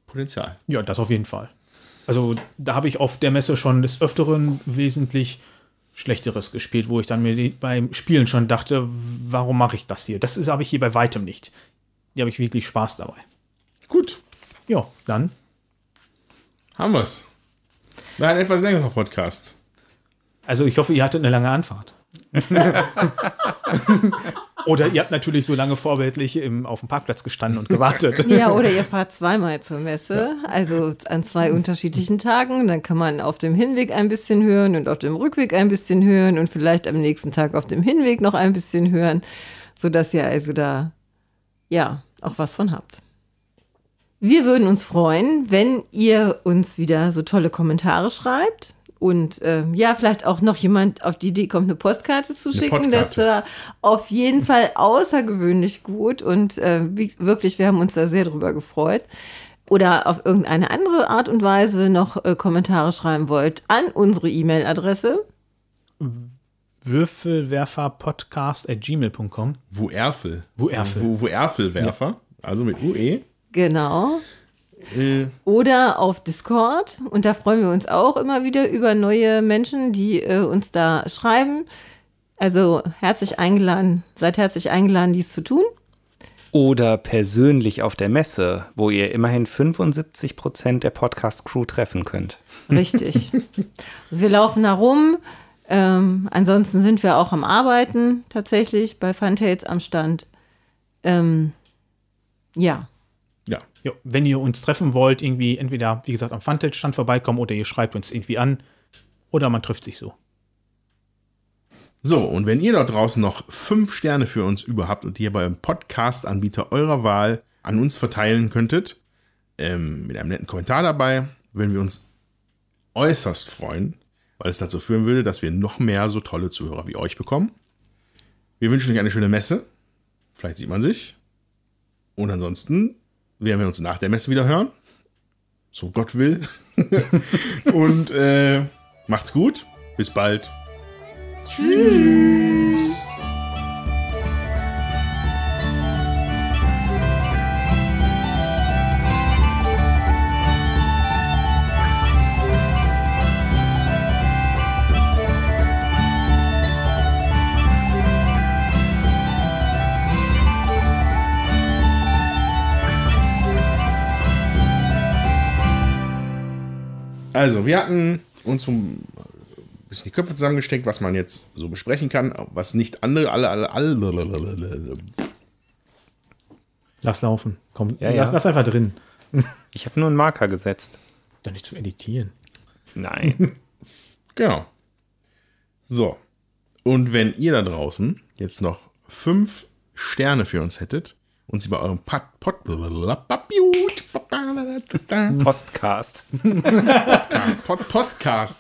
Potenzial. Ja, das auf jeden Fall. Also da habe ich auf der Messe schon des Öfteren wesentlich Schlechteres gespielt, wo ich dann mir beim Spielen schon dachte, warum mache ich das hier? Das habe ich hier bei weitem nicht. Hier habe ich wirklich Spaß dabei. Gut, Ja, dann haben wir's. War ein etwas längerer Podcast. Also ich hoffe, ihr hattet eine lange Anfahrt. (laughs) oder ihr habt natürlich so lange vorbildlich im, auf dem Parkplatz gestanden und gewartet. (laughs) Ja, oder ihr fahrt zweimal zur Messe, also an zwei unterschiedlichen Tagen. Dann kann man auf dem Hinweg ein bisschen hören und auf dem Rückweg ein bisschen hören und vielleicht am nächsten Tag auf dem Hinweg noch ein bisschen hören, sodass ihr also da ja auch was von habt. Wir würden uns freuen, wenn ihr uns wieder so tolle Kommentare schreibt. Und äh, ja, vielleicht auch noch jemand auf die Idee kommt, eine Postkarte zu schicken. Das Postkarte. war auf jeden Fall außergewöhnlich gut. Und äh, wie, wirklich, wir haben uns da sehr drüber gefreut. Oder auf irgendeine andere Art und Weise noch äh, Kommentare schreiben wollt an unsere E-Mail-Adresse. Würfelwerferpodcast at gmail.com. Wo Erfel. Wo Erfel. Wo, wo Erfelwerfer. Also mit UE. Genau. Äh, Oder auf Discord. Und da freuen wir uns auch immer wieder über neue Menschen, die äh, uns da schreiben. Also herzlich eingeladen, seid herzlich eingeladen, dies zu tun. Oder persönlich auf der Messe, wo ihr immerhin 75 Prozent der Podcast-Crew treffen könnt. Richtig. also wir laufen da rum. Ähm, ansonsten sind wir auch am Arbeiten tatsächlich bei Funtails am Stand. Ähm, ja, ja. Wenn ihr uns treffen wollt, irgendwie entweder, wie gesagt, am Funtel-Stand vorbeikommen oder ihr schreibt uns irgendwie an oder man trifft sich so. So, und wenn ihr da draußen noch fünf Sterne für uns über habt und die ihr beim Podcast-Anbieter eurer Wahl an uns verteilen könntet, ähm, mit einem netten Kommentar dabei, würden wir uns äußerst freuen, weil es dazu führen würde, dass wir noch mehr so tolle Zuhörer wie euch bekommen. Wir wünschen euch eine schöne Messe. Vielleicht sieht man sich. Und ansonsten werden wir uns nach der Messe wieder hören. So Gott will. (laughs) und äh, macht's gut. Bis bald. Also, wir hatten uns ein bisschen die Köpfe zusammengesteckt, was man jetzt so besprechen kann, was nicht andere, alle, alle, alle, Lass laufen. Komm, Ja, lass, ja. lass einfach drin. Ich habe nur einen Marker gesetzt. Doch nicht zum Editieren. Nein. (laughs) Genau. So. Und wenn ihr da draußen jetzt noch fünf Sterne für uns hättet und sie bei eurem Pod, Pod, Postcast. Pod, Postcast